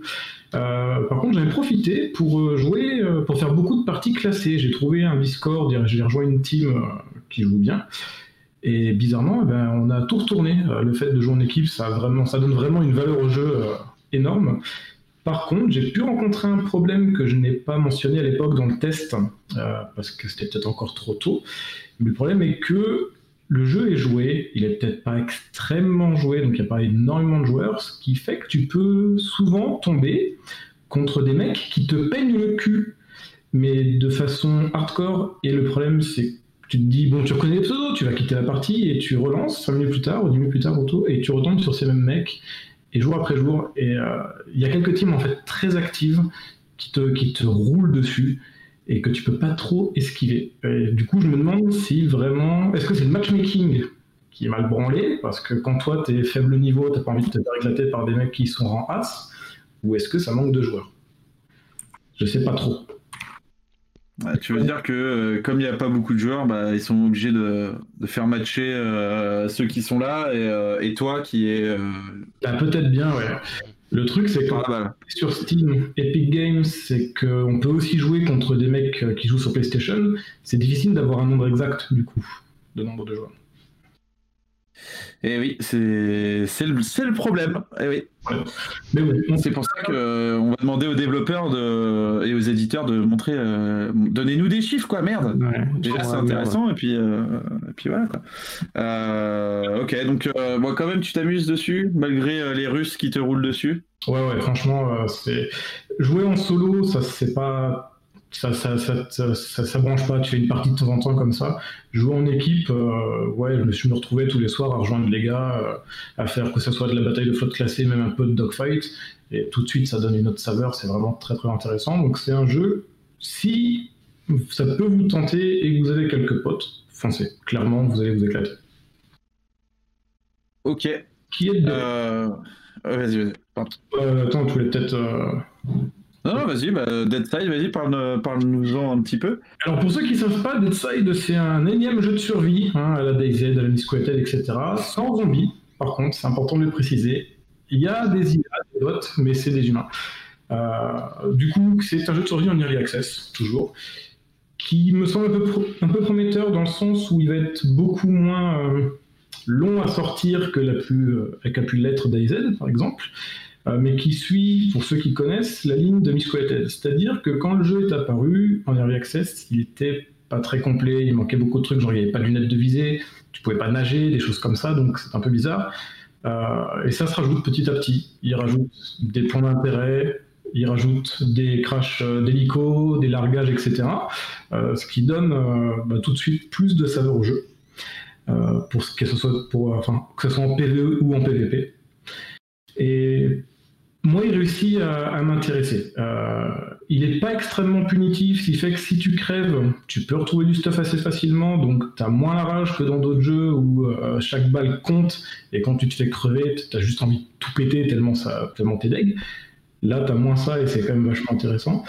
Par contre, j'avais profité pour jouer, pour faire beaucoup de parties classées. J'ai trouvé un Discord, j'ai rejoint une team qui joue bien. Et bizarrement, eh ben, on a tout retourné. Euh, le fait de jouer en équipe, ça, vraiment, ça donne vraiment une valeur au jeu euh, énorme. Par contre, j'ai pu rencontrer un problème que je n'ai pas mentionné à l'époque dans le test, euh, parce que c'était peut-être encore trop tôt. Mais le problème est que le jeu est joué, il est peut-être pas extrêmement joué, donc il n'y a pas énormément de joueurs, ce qui fait que tu peux souvent tomber contre des mecs qui te peignent le cul, mais de façon hardcore. Et le problème, c'est tu te dis, bon, tu reconnais les pseudos, tu vas quitter la partie et tu relances 5 minutes plus tard ou 10 minutes plus tard autour et tu retombes sur ces mêmes mecs et jour après jour. Et euh, il y a quelques teams en fait très actives qui te, qui te roulent dessus et que tu peux pas trop esquiver. Et du coup, je me demande si vraiment. Est-ce que c'est le matchmaking qui est mal branlé? Parce que quand toi, tu es faible niveau, tu pas envie de te faire éclater par des mecs qui sont en as Ou est-ce que ça manque de joueurs? Je sais pas trop tu veux dire que euh, comme il n'y a pas beaucoup de joueurs, bah, ils sont obligés de, faire matcher euh, ceux qui sont là et, euh, toi qui est. Bah, peut-être bien, ouais. Le truc, c'est que sur Steam, Epic Games, c'est qu'on peut aussi jouer contre des mecs qui jouent sur PlayStation. C'est difficile d'avoir un nombre exact, du coup, de nombre de joueurs. Et eh oui, c'est le, le problème. Et eh oui. c'est pour ça qu'on euh, va demander aux développeurs de, et aux éditeurs de montrer, euh, donnez-nous des chiffres, quoi, merde. c'est intéressant, et puis, euh, et puis voilà, quoi. ok, donc moi, quand même, tu t'amuses dessus, malgré les Russes qui te roulent dessus? Ouais, ouais, franchement, c'est jouer en solo, ça c'est pas ça ça, ça, ça, branche pas. Tu fais une partie de temps en temps comme ça. Jouer en équipe, euh, ouais, je me suis retrouvé tous les soirs à rejoindre les gars, euh, à faire que ce soit de la bataille de flotte classée, même un peu de dogfight. Et tout de suite, ça donne une autre saveur. C'est vraiment très très intéressant. Donc c'est un jeu, si ça peut vous tenter et que vous avez quelques potes, foncez. Clairement, vous allez vous éclater. Ok. Qui est de... Euh, vas-y, vas-y. attends, tu voulais peut-être. Non, vas-y, bah, Deadside, vas-y, parle-nous-en un petit peu. Alors, pour ceux qui ne savent pas, Deadside, c'est un énième jeu de survie, hein, à la DayZ, à la Misqueted, etc. Sans zombies, par contre, c'est important de le préciser. Il y a des IA, des bots, mais c'est des humains. Euh, du coup, c'est un jeu de survie en early access, toujours, qui me semble un peu, un peu prometteur dans le sens où il va être beaucoup moins euh, long à sortir que la plus, euh, qu'a pu l'être DayZ, par exemple. Euh, mais qui suit, pour ceux qui connaissent, la ligne de Misquoted. C'est-à-dire que quand le jeu est apparu en Early Access, il était pas très complet, il manquait beaucoup de trucs, genre il n'y avait pas de lunettes de visée, tu pouvais pas nager, des choses comme ça, donc c'est un peu bizarre. Euh, et ça se rajoute petit à petit. Il rajoute des points d'intérêt, il rajoute des crashs euh, d'hélico, des largages, etc. ce qui donne bah, tout de suite plus de saveur au jeu, pour que ce soit que ce soit en PvE ou en PvP. Et moi, il réussit à, m'intéresser. Euh, il n'est pas extrêmement punitif, ce qui fait que si tu crèves, tu peux retrouver du stuff assez facilement, donc tu as moins la rage que dans d'autres jeux où euh, chaque balle compte, et quand tu te fais crever, tu as juste envie de tout péter tellement, ça, tellement t'es deg. Là, tu as moins ça, et c'est quand même vachement intéressant.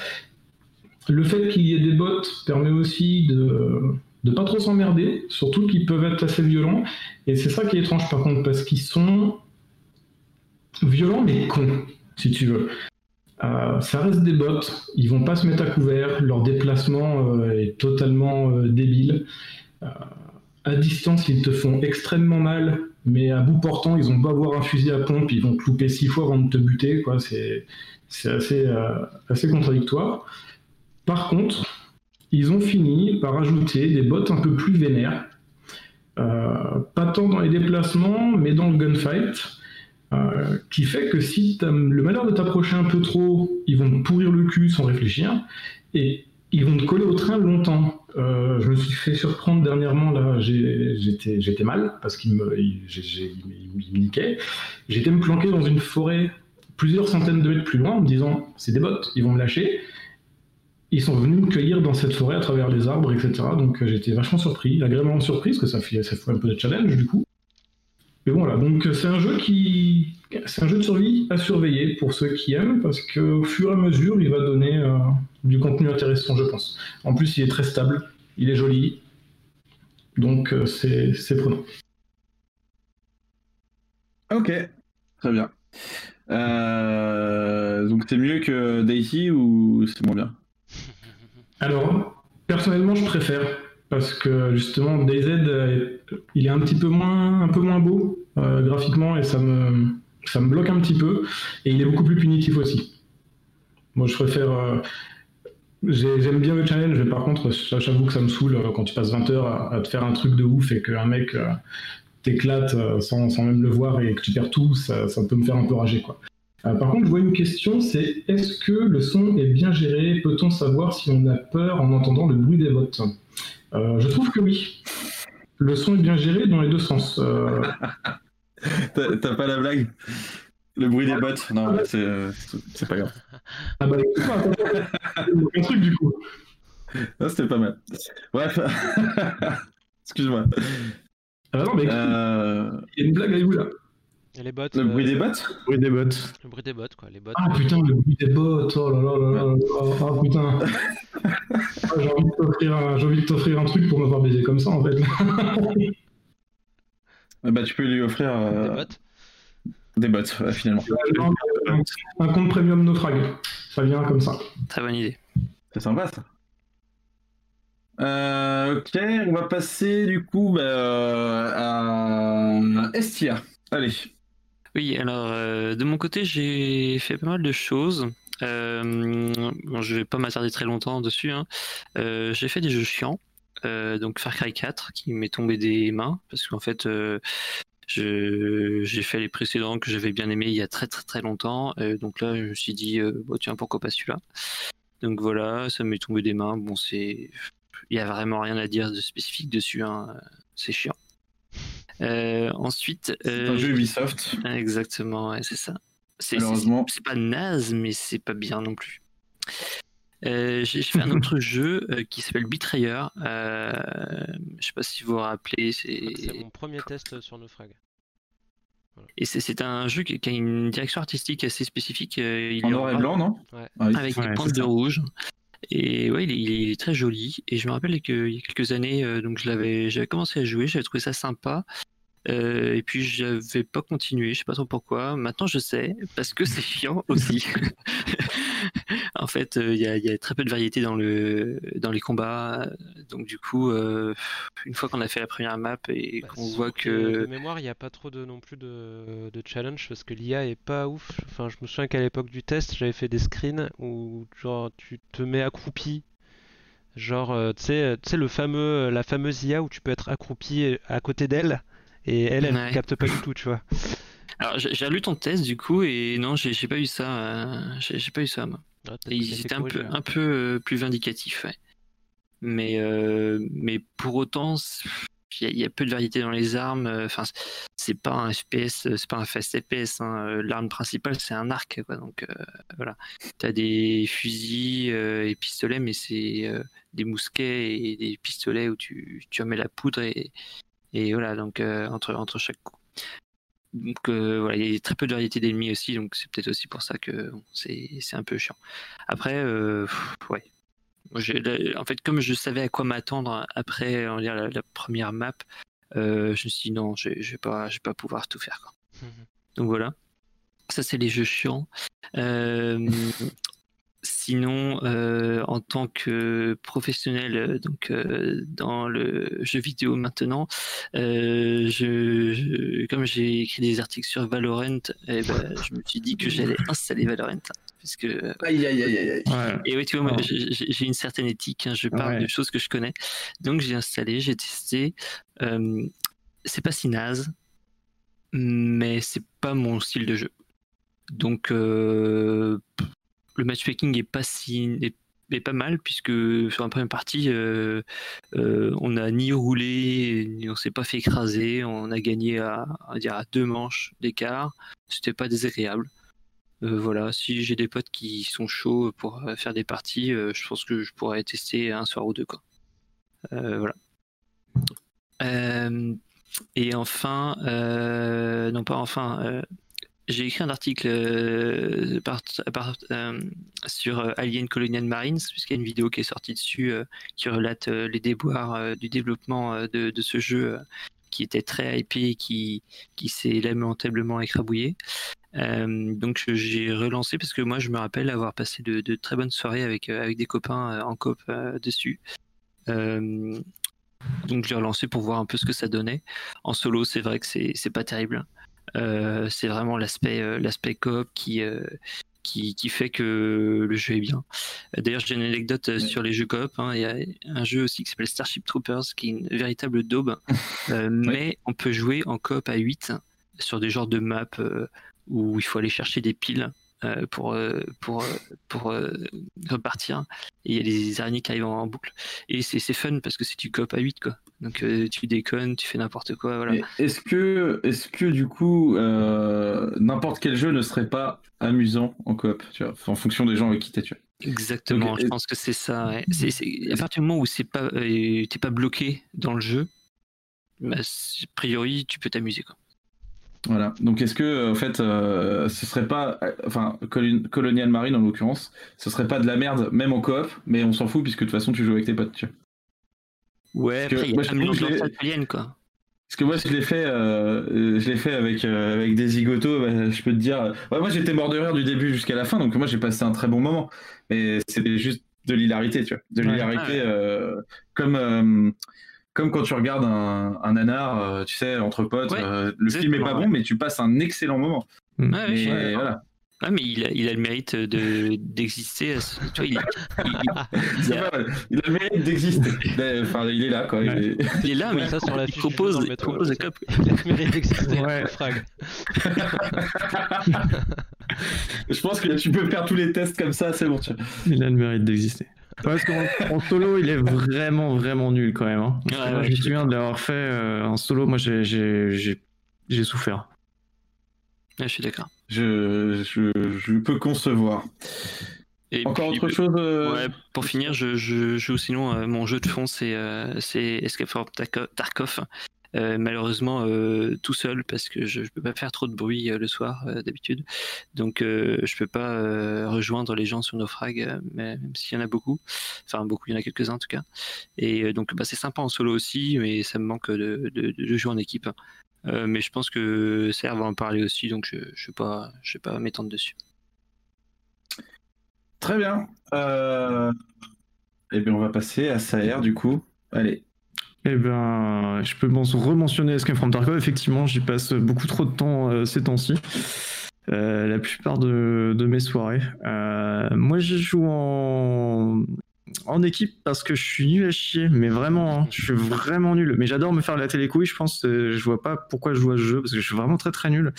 Le fait qu'il y ait des bots permet aussi de de pas trop s'emmerder, surtout qu'ils peuvent être assez violents, et c'est ça qui est étrange par contre, parce qu'ils sont violents mais cons si tu veux. Euh, ça reste des bots, ils vont pas se mettre à couvert, leur déplacement euh, est totalement euh, débile. à distance, ils te font extrêmement mal, mais à bout portant, ils ont beau avoir un fusil à pompe, ils vont te louper six fois avant de te buter. C'est, assez, assez contradictoire. Par contre, ils ont fini par ajouter des bots un peu plus vénères. pas tant dans les déplacements, mais dans le gunfight. Euh, qui fait que si le malheur de t'approcher un peu trop, ils vont te pourrir le cul sans réfléchir, et ils vont te coller au train longtemps. Euh, je me suis fait surprendre dernièrement, là, j'étais mal, parce qu'ils me, niquaient. J'étais me planquer dans une forêt plusieurs centaines de mètres plus loin en me disant, c'est des bottes, ils vont me lâcher. Ils sont venus me cueillir dans cette forêt à travers les arbres, etc. Donc euh, j'étais vachement surpris, agréablement surpris, parce que ça fait, ça fait un peu de challenge du coup. Mais bon, voilà, donc c'est un jeu qui. C'est un jeu de survie à surveiller pour ceux qui aiment, parce qu'au fur et à mesure, il va donner euh, du contenu intéressant, je pense. En plus, il est très stable. il est joli. Donc euh, c'est c'est prenant. Ok, très bien. Euh, donc c'est mieux que Daisy ou c'est moins bien? Alors, personnellement, je préfère parce que justement, DayZ, il est un petit peu moins, un peu moins beau euh, graphiquement et ça me, ça me bloque un petit peu. Et il est beaucoup plus punitif aussi. Moi, je préfère. euh, j'ai- J'aime bien le challenge, mais par contre, j'avoue que ça me saoule euh, quand tu passes 20 heures à, te faire un truc de ouf et qu'un mec t'éclate sans, sans même le voir et que tu perds tout, ça, peut me faire un peu rager. Quoi. Par contre, je vois une question, c'est est-ce que le son est bien géré? Peut-on savoir si on a peur en entendant le bruit des bottes? Euh, Je trouve que oui. Le son est bien géré dans les deux sens. Euh, <laughs> T'as pas la blague? Le bruit des bottes? Non, c'est euh, c'est pas grave. Ah bah un truc du coup. C'était pas mal. Bref. <laughs> Excuse-moi. Ah bah non, mais écoute, il y a une blague à vous là. Et les bots. le euh, bruit des bottes Oui, des bottes. Le bruit des bots, quoi. Les bots. Ah putain, le bruit des bottes, oh là là là là là, ah putain. Ah, j'ai envie de t'offrir un, j'ai envie de t'offrir un truc pour me faire baiser comme ça en fait. Bah, tu peux lui offrir Des euh, bots. des bottes, ouais, finalement. un, un compte premium naufrag, ça vient comme ça. Très bonne idée. C'est sympa ça. Euh, ok, on va passer du coup bah, euh, à Estia. Allez. Oui, alors euh, de mon côté, j'ai fait pas mal de choses. Euh, bon, je vais pas m'attarder très longtemps dessus. hein. Euh, j'ai fait des jeux chiants, Euh, donc Far Cry 4 qui m'est tombé des mains parce qu'en fait, j'ai fait les précédents que j'avais bien aimés il y a très très très longtemps. Donc là, je me suis dit, tiens, pourquoi pas celui-là? Donc voilà, ça m'est tombé des mains. Bon, c'est, il y a vraiment rien à dire de spécifique dessus. hein. C'est chiant. Euh, ensuite, C'est un euh, jeu Ubisoft. Exactement, ouais, c'est ça. C'est, Malheureusement. c'est pas naze, mais c'est pas bien non plus. Euh, j'ai j'ai fait un autre <laughs> jeu euh, qui s'appelle Betrayer. Euh, je sais pas si vous vous rappelez. C'est... C'est mon premier test sur Naufrag. Et c'est, c'est un jeu qui, qui a une direction artistique assez spécifique. il En noir et blanc, non? Ouais. Ah avec Ouais, des pointes de rouge. Et ouais, il est, très joli. Et je me rappelle qu'il y a quelques années, euh, donc je l'avais, j'avais commencé à jouer, j'avais trouvé ça sympa. Euh, et puis j'avais pas continué, je sais pas trop pourquoi. Maintenant je sais, parce que c'est <laughs> chiant aussi. <laughs> en fait, euh, il y, a, il y a très peu de variété dans, le, dans les combats. Donc du coup, euh, une fois qu'on a fait la première map et Bah, qu'on voit De que... mémoire, il n'y a pas trop de non plus de, de challenge parce que l'IA est pas ouf. Enfin, je me souviens qu'à l'époque du test, j'avais fait des screens où genre tu te mets accroupi. Genre, euh, tu sais, tu sais le fameux, la fameuse IA où tu peux être accroupi à côté d'elle et elle, elle Ouais. capte pas du tout, tu vois. Alors j'ai relu ton test du coup et non, j'ai pas eu ça. euh, j'ai pas eu ça moi. Ça Ils étaient un peu, hein. un peu euh, plus vindicatifs, ouais. Mais, euh, mais pour autant, il y, a- il y a peu de variété dans les armes. Enfin, c'est pas un FPS, c'est pas un fast FPS. hein, L'arme principale, c'est un arc, quoi. Donc euh, voilà. T'as des fusils euh, et pistolets, mais c'est euh, des mousquets et des pistolets où tu, tu en mets la poudre et, et voilà. Donc euh, entre, entre chaque coup. Donc euh, voilà, il y a très peu de variété d'ennemis aussi, donc c'est peut-être aussi pour ça que bon, c'est c'est un peu chiant. Après, euh, pff, ouais. Moi, en fait, comme je savais à quoi m'attendre après on va dire, la, la première map, euh, je me suis dit non, je, je vais pas, je vais pas pouvoir tout faire. Quoi. Donc voilà. Ça, c'est les jeux chiants. Sinon, euh, en tant que professionnel euh, donc, euh, dans le jeu vidéo maintenant, euh, je, je- comme j'ai écrit des articles sur Valorant, eh ben, je me suis dit que j'allais <laughs> installer Valorant. Parce que Aïe, aïe, aïe, aïe. Ouais. et oui, tu vois, moi, Oh. j'ai une certaine éthique. hein, je parle Ouais. de choses que je connais. Donc, j'ai installé, j'ai testé. C'est pas si naze, mais c'est pas mon style de jeu. Donc, euh, le matchmaking est pas si est, pas mal puisque sur la première partie, euh, euh, on n'a ni roulé, ni on s'est pas fait écraser. On a gagné à, dire à deux manches d'écart. C'était pas désagréable. Euh, voilà, si j'ai des potes qui sont chauds pour faire des parties, je pense que je pourrais tester un soir ou deux. Quoi. Voilà. Et enfin, non pas enfin, j'ai écrit un article euh, euh, sur euh, Alien Colonial Marines, puisqu'il y a une vidéo qui est sortie dessus qui relate les déboires du développement de, ce jeu qui était très hypé et qui, qui s'est lamentablement écrabouillé. Donc j'ai relancé parce que moi je me rappelle avoir passé de, très bonnes soirées avec, avec des copains en coop dessus. Donc je l'ai relancé pour voir un peu ce que ça donnait. En solo, c'est vrai que c'est pas terrible. Euh, c'est vraiment l'aspect euh, l'aspect coop qui, euh, qui qui fait que le jeu est bien. D'ailleurs, j'ai une anecdote Ouais. sur les jeux coop. hein. Il y a un jeu aussi qui s'appelle Starship Troopers, qui est une véritable daube. <laughs> Mais on peut jouer en coop à 8 sur des genres de maps où il faut aller chercher des piles. Euh, pour euh, pour euh, pour repartir et il y a des araignées qui arrivent en, boucle et c'est fun parce que c'est du coop à 8 quoi donc tu déconnes tu fais n'importe quoi voilà Est-ce que, est-ce que du coup, euh, n'importe quel jeu ne serait pas amusant en coop, tu vois, en fonction des gens avec qui t'es, tu vois? Exactement, Donc, je pense que c'est ça. ouais. C'est- à partir du moment où c'est pas, euh, t'es pas bloqué dans le jeu, bah, a priori, tu peux t'amuser. Quoi. Voilà. Donc, est-ce que, euh, en fait, euh, ce serait pas, euh, enfin, Colon- Colonial Marine en l'occurrence, ce serait pas de la merde, même en coop, mais on s'en fout puisque de toute façon tu joues avec tes potes, tu vois. Ouais, que après, il y moi, a que alien, quoi. Parce que moi, je l'ai fait, euh, je l'ai fait avec, euh, avec des zigotos, bah, je peux te dire. Ouais, moi, j'étais mort de rire du début jusqu'à la fin, donc moi, j'ai passé un très bon moment. Mais c'était juste de l'hilarité, tu vois. De l'hilarité, ouais. comme, comme quand tu regardes un, un nanar, euh, tu sais, entre potes. Ouais, euh, le film est pas bon, mais tu passes un excellent moment. Ouais, ouais, suis mais d'accord. voilà. Ouais, mais il a, il a le mérite de, d'exister. ce- vois, il, il- <laughs> C'est il a-. Il le mérite d'exister. Enfin, il est là, quoi. il Ouais. est- <laughs> il est là, mais ça sur la fiche propose, le il propose la cop. Il a le mérite d'exister, Ouais. le frag. <laughs> Je pense que tu peux faire tous les tests comme ça, c'est bon, tu vois. Il a le mérite d'exister. Parce qu'en en solo, il est vraiment, vraiment nul quand même. hein. Ouais, Moi, ouais, je me souviens d'avoir fait euh, en solo, moi j'ai- souffert. Ouais, je suis d'accord. Je, je, je peux concevoir. Et Encore puis, autre chose euh, Ouais, pour finir, je, je joue sinon euh, mon jeu de fond, c'est euh, c'est Escape from Tarko- Tarkov. Euh, malheureusement, euh, tout seul parce que je, je peux pas faire trop de bruit euh, le soir d'habitude, donc je peux pas rejoindre les gens sur euh, mais- même s'il y en a beaucoup. Enfin, beaucoup, il y en a quelques-uns en tout cas. Et donc, bah, c'est sympa en solo aussi, mais ça me manque de, jouer en équipe. Mais je pense que Serre va en parler aussi, donc je je vais pas m'étendre dessus. Très bien. Euh... Eh bien, on va passer à Saer, du coup. Allez. Eh ben, je peux men- rementionner Escape from Tarkov. Effectivement, j'y passe beaucoup trop de temps euh, ces temps-ci. Euh, la plupart de, mes soirées. Euh, moi, j'y joue en, en équipe parce que je suis nul à chier, mais vraiment, hein, je suis vraiment nul. Mais j'adore me faire la télécouille, je pense. je vois pas pourquoi je joue à ce jeu parce que je suis vraiment très très nul.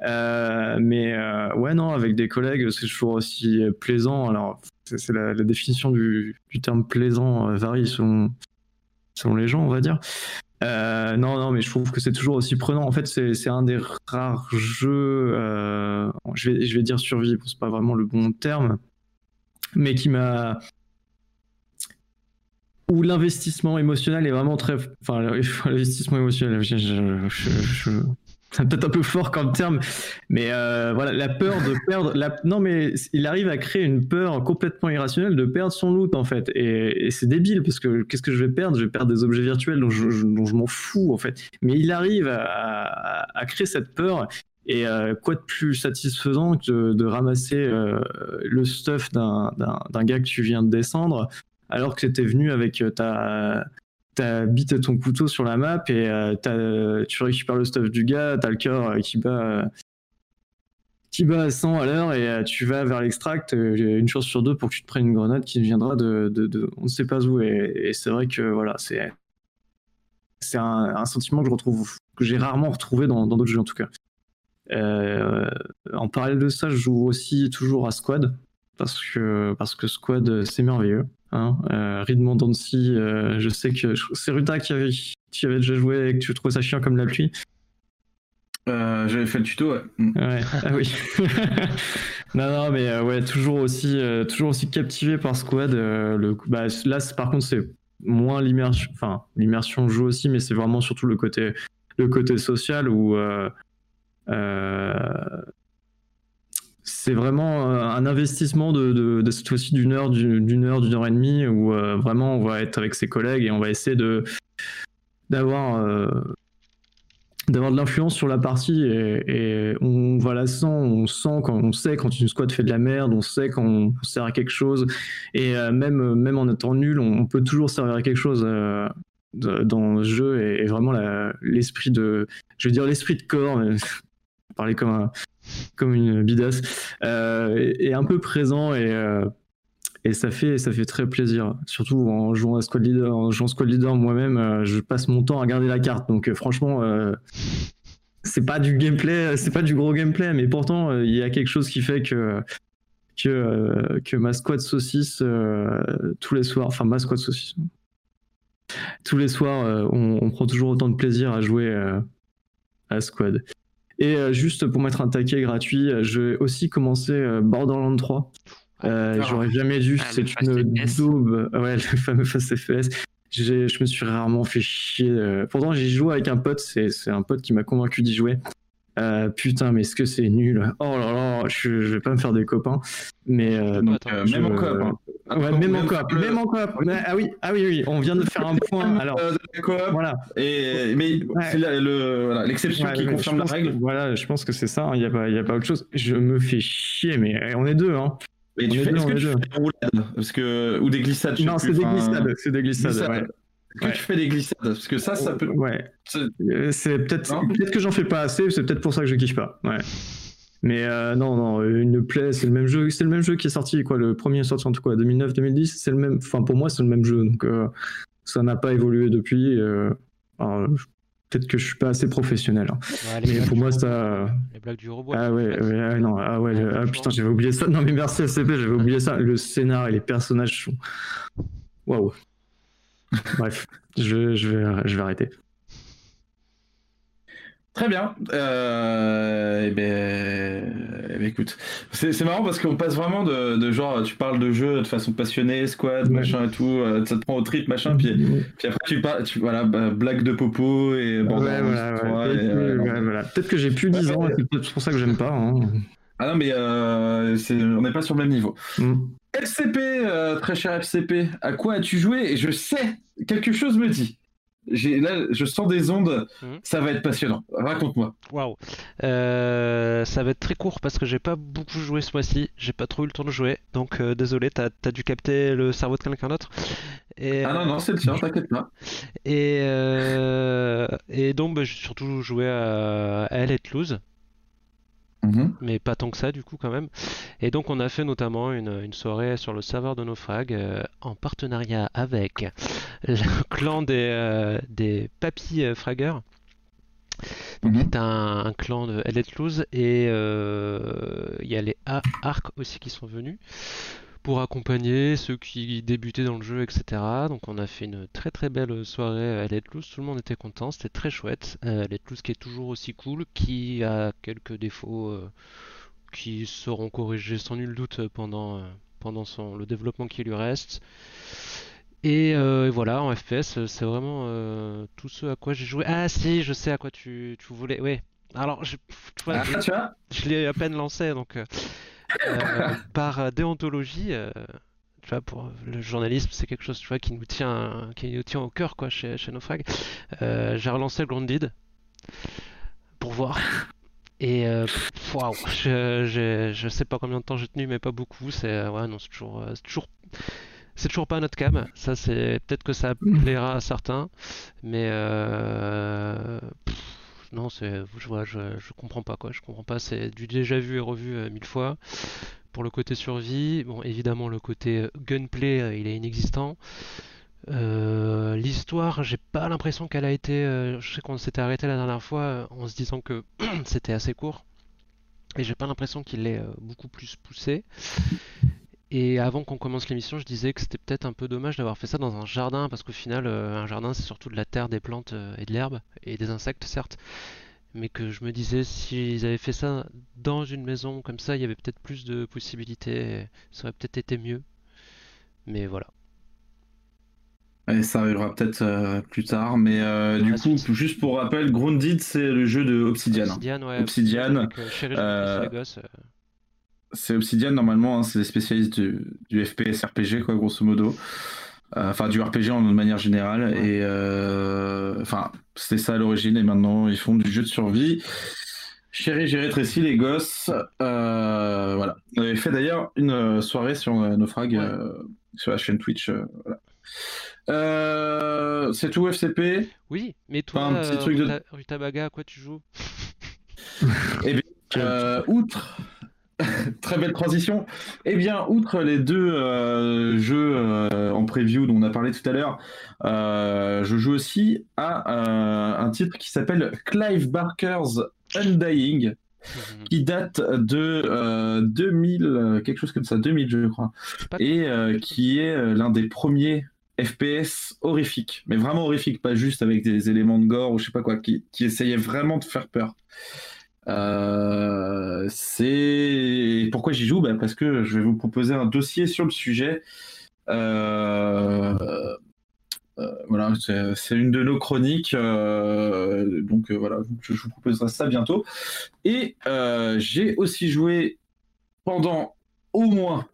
Mais ouais, non, avec des collègues, c'est toujours aussi plaisant. Alors, c'est la, définition du, terme plaisant varie selon, selon les gens, on va dire. Euh, non, non, mais je trouve que c'est toujours aussi prenant. En fait, c'est un des rares jeux, euh, je, vais, je vais dire survie, bon, c'est pas vraiment le bon terme, mais qui m'a. où l'investissement émotionnel est vraiment très. Enfin, l'investissement émotionnel, je- c'est peut-être un peu fort comme terme, mais euh, voilà, la peur de perdre. La... Non, mais il arrive à créer une peur complètement irrationnelle de perdre son loot, en fait. Et, c'est débile, parce que qu'est-ce que je vais perdre? Je vais perdre des objets virtuels dont je, m'en fous, en fait. Mais il arrive à, créer cette peur. Et euh, quoi de plus satisfaisant que de, ramasser euh, le stuff d'un gars que tu viens de descendre, alors que tu étais venu avec ta, ta bite et ton couteau sur la map et euh, tu récupères le stuff du gars, t'as le cœur euh, qui bat, euh, qui bat à 100 à l'heure et tu vas vers l'extract, une chance sur deux pour que tu te prennes une grenade qui viendra de, de- on ne sait pas où. Et, c'est vrai que voilà, c'est un, sentiment que je retrouve, que j'ai rarement retrouvé dans d'autres jeux en tout cas. En parallèle de ça, je joue aussi toujours à Squad parce que parce que Squad euh, c'est merveilleux. Hein. Euh, Ridmond Dancy, euh, je sais que c'est Ruta qui avait qui avait déjà joué et que tu trouvais ça chiant comme la pluie. Euh, J'avais fait le tuto, ouais. Mm. Ouais, ah oui. <laughs> non, non, mais ouais, toujours aussi, toujours aussi captivé par Squad. le, bah, là, par contre, c'est moins l'immersion. Enfin, l'immersion joue aussi, mais c'est vraiment surtout le côté, le côté social où, Euh, c'est vraiment euh, un investissement de, cette fois-ci d'une heure, d'une heure, d'une heure et demie, où euh, vraiment on va être avec ses collègues et on va essayer de d'avoir euh, de l'influence sur la partie et, on va la sent, on sent quand on sait quand une squad fait de la merde, on sait quand on sert à quelque chose et même même en étant nul, on, peut toujours servir à quelque chose dans le jeu et, vraiment l'esprit de, je veux dire l'esprit de corps, <laughs> parler comme un comme une bidasse, euh, est, est un peu présent et, euh, et ça fait, ça fait très plaisir. Surtout en jouant à Squad Leader, en jouant Squad Leader moi-même, euh, je passe mon temps à regarder la carte. Donc euh, franchement, euh, c'est pas du gameplay, c'est pas du gros gameplay, mais pourtant euh, il y a quelque chose qui fait que que, euh, que ma squad saucisse euh, tous les soirs, enfin ma squad saucisse. Tous les soirs, euh, on, prend toujours autant de plaisir à jouer euh, à Squad. Et euh, juste pour mettre un taquet gratuit, euh, je vais aussi commencer euh, Borderlands 3. Euh, d'accord. J'aurais jamais dû, Ah, c'est une FPS. daube. Ouais, <laughs> le fameux Fast FPS. Je me suis rarement fait chier. Pourtant, j'ai joué avec un pote, c'est c'est un pote qui m'a convaincu d'y jouer. Euh, putain, mais est-ce que c'est nul? Oh là là, je, je vais pas me faire des copains. Mais euh, Donc, Attends, euh, je- même en coop. hein. Ouais, Attends, même en coop, même en coop. Ah oui, ah oui, oui, on vient de faire un point. Alors, Euh, voilà. et, mais Ouais. c'est le- voilà, l'exception Ouais, qui confirme la règle. que- voilà, je pense que c'est ça, il n'y a, pas- y a pas autre chose. Je me fais chier, mais on est deux, hein. Mais On tu fais, deux, que tu fais des roulades parce que, ou des glissades Non, c'est des glissades, c'est des glissades. glissades. Ouais. Que Ouais. tu fais des glissades Parce que ça, ça peut. Ouais. c'est- Euh, peut-être peut-être que j'en fais pas assez, c'est peut-être pour ça que je kiffe pas. Ouais. Mais euh, non, non, euh, une play, c'est le même jeu, c'est le même jeu qui est sorti, quoi. Le premier est sorti en tout cas 2009-2010, c'est le même. Enfin, pour moi, c'est le même jeu, donc euh, ça n'a pas évolué depuis. euh, peut-être que je suis pas assez professionnel. hein. Ouais, Mais pour moi, robot. ça. Les blagues du robot. Ah ouais, ouais, ah non, ah ouais, le- ah putain, j'avais oublié ça. Non mais merci SCP, j'avais oublié ça. Le scénar et les personnages sont. Waouh. Bref, je, je, vais, je vais arrêter. Très bien. Euh, eh ben, eh ben, écoute, c'est c'est marrant parce qu'on passe vraiment de, de genre, tu parles de jeu de façon passionnée, squad, Ouais. machin et tout, euh, ça te prend au trip, machin, puis, puis après tu parles, tu, voilà, bah, blague de popo et Ouais, voilà, ouais. 3, et, Peut-être que- ouais, voilà. Peut-être que j'ai plus 10 ans, et c'est peut-être pour ça que j'aime pas. hein. Ah non, mais euh, on n'est pas sur le même niveau. Mm. FCP, euh, très cher FCP, à quoi as-tu joué? Et je sais, quelque chose me dit. Là, je sens des ondes, Mhm. ça va être passionnant. Raconte-moi. Waouh. Euh, ça va être très court parce que j'ai pas beaucoup joué ce mois-ci. J'ai pas trop eu le temps de jouer. Donc euh, désolé, t'as as dû capter le cerveau de quelqu'un d'autre. Et, Ah non, non, c'est le tien, t'inquiète pas. et, euh, et donc bah, j'ai surtout joué à Elle et Toulouse. Mhm. mais pas tant que ça du coup quand même. Et donc on a fait notamment une, une soirée sur le serveur de Naufrag euh, en partenariat avec <laughs> le clan des, euh, des papis euh, fraggers. Donc, Mhm. qui est un, un clan de Elite et euh, il y a les Arc aussi qui sont venus pour accompagner ceux qui débutaient dans le jeu, etc. Donc on a fait une très très belle soirée à Elite tout le monde était content, c'était très chouette. Euh, Elite qui est toujours aussi cool, qui a quelques défauts euh, qui seront corrigés sans nul doute pendant, euh, pendant son, le développement qui lui reste. Et, euh, et voilà, en FPS, c'est vraiment euh, tout ce à quoi j'ai joué. Ah si, je sais à quoi tu, tu voulais. Oui. Alors, je, tu vois, Ah, je- l'ai à peine lancé, donc euh, par euh, déontologie, euh, tu vois, pour le journalisme, c'est quelque chose, tu vois, qui nous tient, qui nous tient au cœur, quoi, chez, chez Naufrag. Euh, j'ai relancé Grounded pour voir. Et euh, waouh, je, je, je sais pas combien de temps j'ai tenu, mais pas beaucoup. C'est euh, ouais, non, c'est toujours, euh, c'est toujours, c'est toujours pas notre cam. Ça, c'est peut-être que ça plaira à certains, mais euh, non, c'est, je comprends pas quoi. Je comprends pas. C'est du déjà vu et revu euh, mille fois. Pour le côté survie, bon, évidemment, le côté euh, gunplay, euh, il est inexistant. L'histoire, j'ai pas l'impression qu'elle a été. je sais qu'on s'était arrêté la dernière fois en se disant que <clears throat> c'était assez court. Et j'ai pas l'impression qu'il euh, beaucoup plus poussé. Et avant qu'on commence l'émission, je disais que c'était peut-être un peu dommage d'avoir fait ça dans un jardin, parce qu'au final, euh, un jardin, c'est surtout de la terre, des plantes euh, et de l'herbe, et des insectes, certes. Mais que je me disais, s'ils avaient fait ça dans une maison comme ça, il y avait peut-être plus de possibilités, ça aurait peut-être été mieux. Mais voilà. Et ça arrivera peut-être euh, plus tard, mais euh, du coup, suite. juste pour rappel, Grounded, c'est le jeu de Obsidian. Obsidian, ouais. Obsidian, Avec, euh, Chéri, euh, les gosses, euh, C'est Obsidian normalement, hein, c'est des spécialistes du, du FPS RPG, quoi, grosso modo. Euh, Enfin, du RPG en de manière générale. Et euh, enfin, c'était ça à l'origine, et maintenant ils font du jeu de survie. Chérie, j'ai rétréci les gosses. Euh, voilà. On avait fait d'ailleurs une soirée sur Naufrag, Ouais. sur la chaîne Twitch. voilà. Euh, c'est tout FCP. Oui, mais toi, un petit euh, truc de- Ruta- Rutabaga, à quoi tu joues? <laughs> Euh, outre, <laughs> très belle transition. Eh bien, outre les deux euh, jeux euh, en preview dont on a parlé tout à l'heure, euh, je joue aussi à un titre qui s'appelle Clive Barker's Undying, qui date de euh, 2000, euh, quelque chose comme ça, 2000 je crois, et qui est l'un des premiers FPS horrifiques, mais vraiment horrifiques, pas juste avec des éléments de gore ou je sais pas quoi, qui, qui essayait vraiment de faire peur. Euh, c'est pourquoi j'y joue? Bah, parce que je vais vous proposer un dossier sur le sujet. Euh, euh, voilà, c'est une de nos chroniques, donc voilà, je, vous proposerai ça bientôt. Et j'ai aussi joué pendant au moins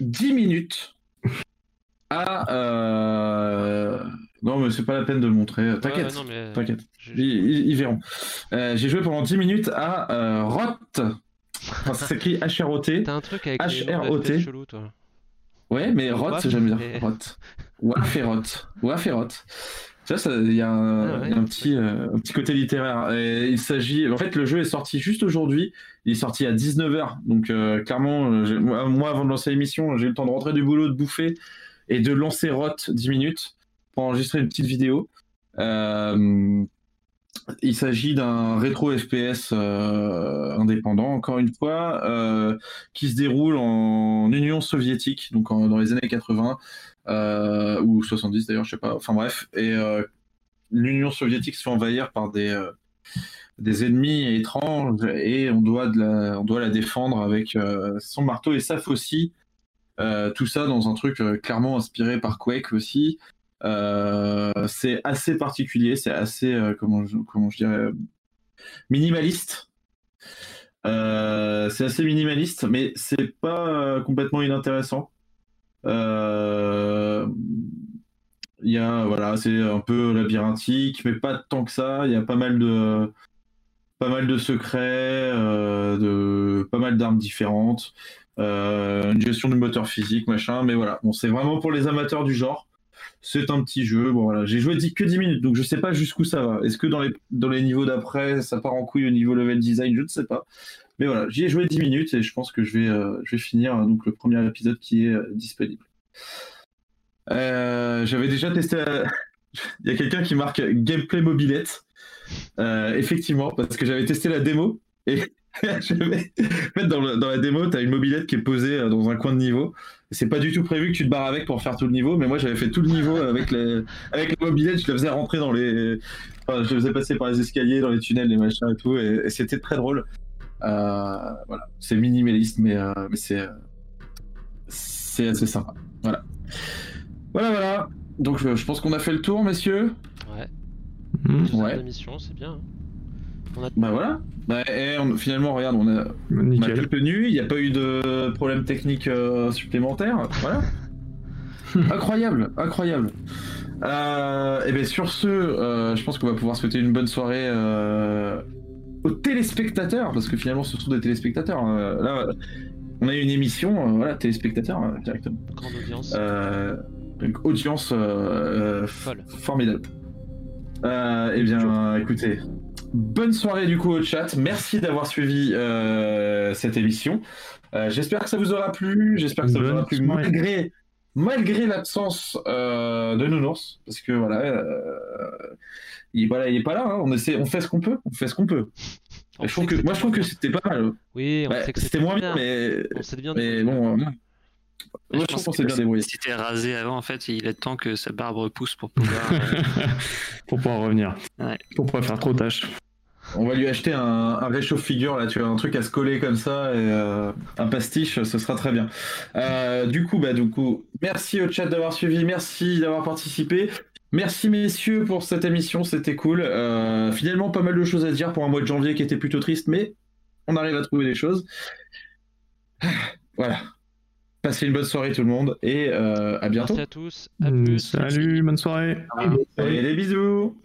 10 minutes à. Euh, Non, mais c'est pas la peine de le montrer. T'inquiète, mais t'inquiète. je- Ils, ils- ils verront. Euh, j'ai joué pendant 10 minutes à euh, ROT. Enfin, ça s'écrit H-R-O-T. T'as un truc avec H-R-O-T. chelou, toi. Ouais, mais ROT, j'aime bien. mais- ROT. Waf et ROT. Waf et ROT. Tu vois, il y a un, Ah ouais. il y a un petit, euh, un petit côté littéraire. Et il s'agit. En fait, le jeu est sorti juste aujourd'hui. Il est sorti à 19h. Donc, euh, clairement, euh, moi, avant de lancer l'émission, j'ai eu le temps de rentrer du boulot, de bouffer et de lancer ROT 10 minutes pour enregistrer une petite vidéo. Euh, il s'agit d'un rétro FPS euh, indépendant, encore une fois, euh, qui se déroule en Union soviétique, donc dans les années 80 euh, ou 70 d'ailleurs, je sais pas. Enfin bref, et l'Union soviétique se fait envahir par des des ennemis étranges et on doit de la, on doit la défendre avec son marteau et sa faucille. Tout ça dans un truc clairement inspiré par Quake aussi. Euh, c'est assez particulier, c'est assez, euh, comment, je, comment je dirais, minimaliste. Euh, c'est assez minimaliste, mais c'est pas complètement inintéressant. Y a, voilà, c'est un peu labyrinthique, mais pas tant que ça. Il y a pas mal de, pas mal de secrets, de, pas mal d'armes différentes, une gestion du moteur physique, machin. Mais voilà, bon, c'est vraiment pour les amateurs du genre. C'est un petit jeu. Bon, voilà. J'ai joué que 10 minutes, donc je sais pas jusqu'où ça va. Est-ce que dans les, niveaux d'après, ça part en couille au niveau level design? Je ne sais pas. Mais voilà, j'y ai joué 10 minutes et je pense que je vais, euh, finir euh, donc, le premier épisode qui est euh, disponible. J'avais déjà testé. <laughs> Il y a quelqu'un qui marque gameplay mobilette. Effectivement, parce que j'avais testé la démo <laughs> en fait, dans, le- dans la démo, tu as une mobilette qui est posée euh, dans un coin de niveau. C'est pas du tout prévu que tu te barres avec pour faire tout le niveau, mais moi j'avais fait tout le niveau avec, les, avec la mobilette. Je la faisais rentrer dans les. Enfin, je la faisais passer par les escaliers, dans les tunnels, les machins et tout, et, et c'était très drôle. Euh, voilà, c'est minimaliste, mais, euh, mais c'est c'est assez sympa. Voilà, voilà, voilà. Donc je, je pense qu'on a fait le tour, messieurs. Ouais, deuxième Ouais. c'est bien. hein. On a... Bah voilà. Bah, et on- finalement, regarde, on a, on a Nickel. tout tenu. Il n'y a pas eu de problème technique euh, supplémentaire. Voilà. <laughs> incroyable, incroyable. Euh, et bien sur ce, euh, je pense qu'on va pouvoir souhaiter une bonne soirée euh, aux téléspectateurs, parce que finalement, ce sont des téléspectateurs. Euh, là, on a eu une émission, euh, voilà, téléspectateurs euh, directement. Grande audience. Euh, donc, audience euh, euh, formidable. Euh, eh bien, écoutez, bonne soirée du coup au chat. Merci d'avoir suivi euh, cette émission. Euh, j'espère que ça vous aura plu. J'espère que ça vous aura plu malgré malgré l'absence euh, de Nounours, parce que voilà, euh, il, voilà, il est pas là. hein. On essaie, on fait ce qu'on peut. On fait ce qu'on peut. Je trouve que, moi, je trouve que c'était c'était pas mal. Oui, on Ouais, sait que c'était moins bien, mais, On sait bien mais débrouiller. bon. euh, moi, Je je pense trouve qu'on que s'est bien débrouillé. Si t'es rasé avant, en fait, il est temps que sa barbe repousse pour pouvoir. euh, <laughs> pour pouvoir revenir. Ouais. Pour pas faire trop tâche. On va lui acheter un, un réchauffe-figure, là, tu vois, un truc à se coller comme ça, et euh, un pastiche, ce sera très bien. Euh, du coup, bah, du coup, merci au chat d'avoir suivi, merci d'avoir participé. Merci messieurs pour cette émission, c'était cool. Euh, finalement, pas mal de choses à dire pour un mois de janvier qui était plutôt triste, mais on arrive à trouver des choses. <sighs> Voilà. Passez une bonne soirée tout le monde et euh, à bientôt. Merci à tous. À plus. Salut, bonne soirée. Allez, les bisous.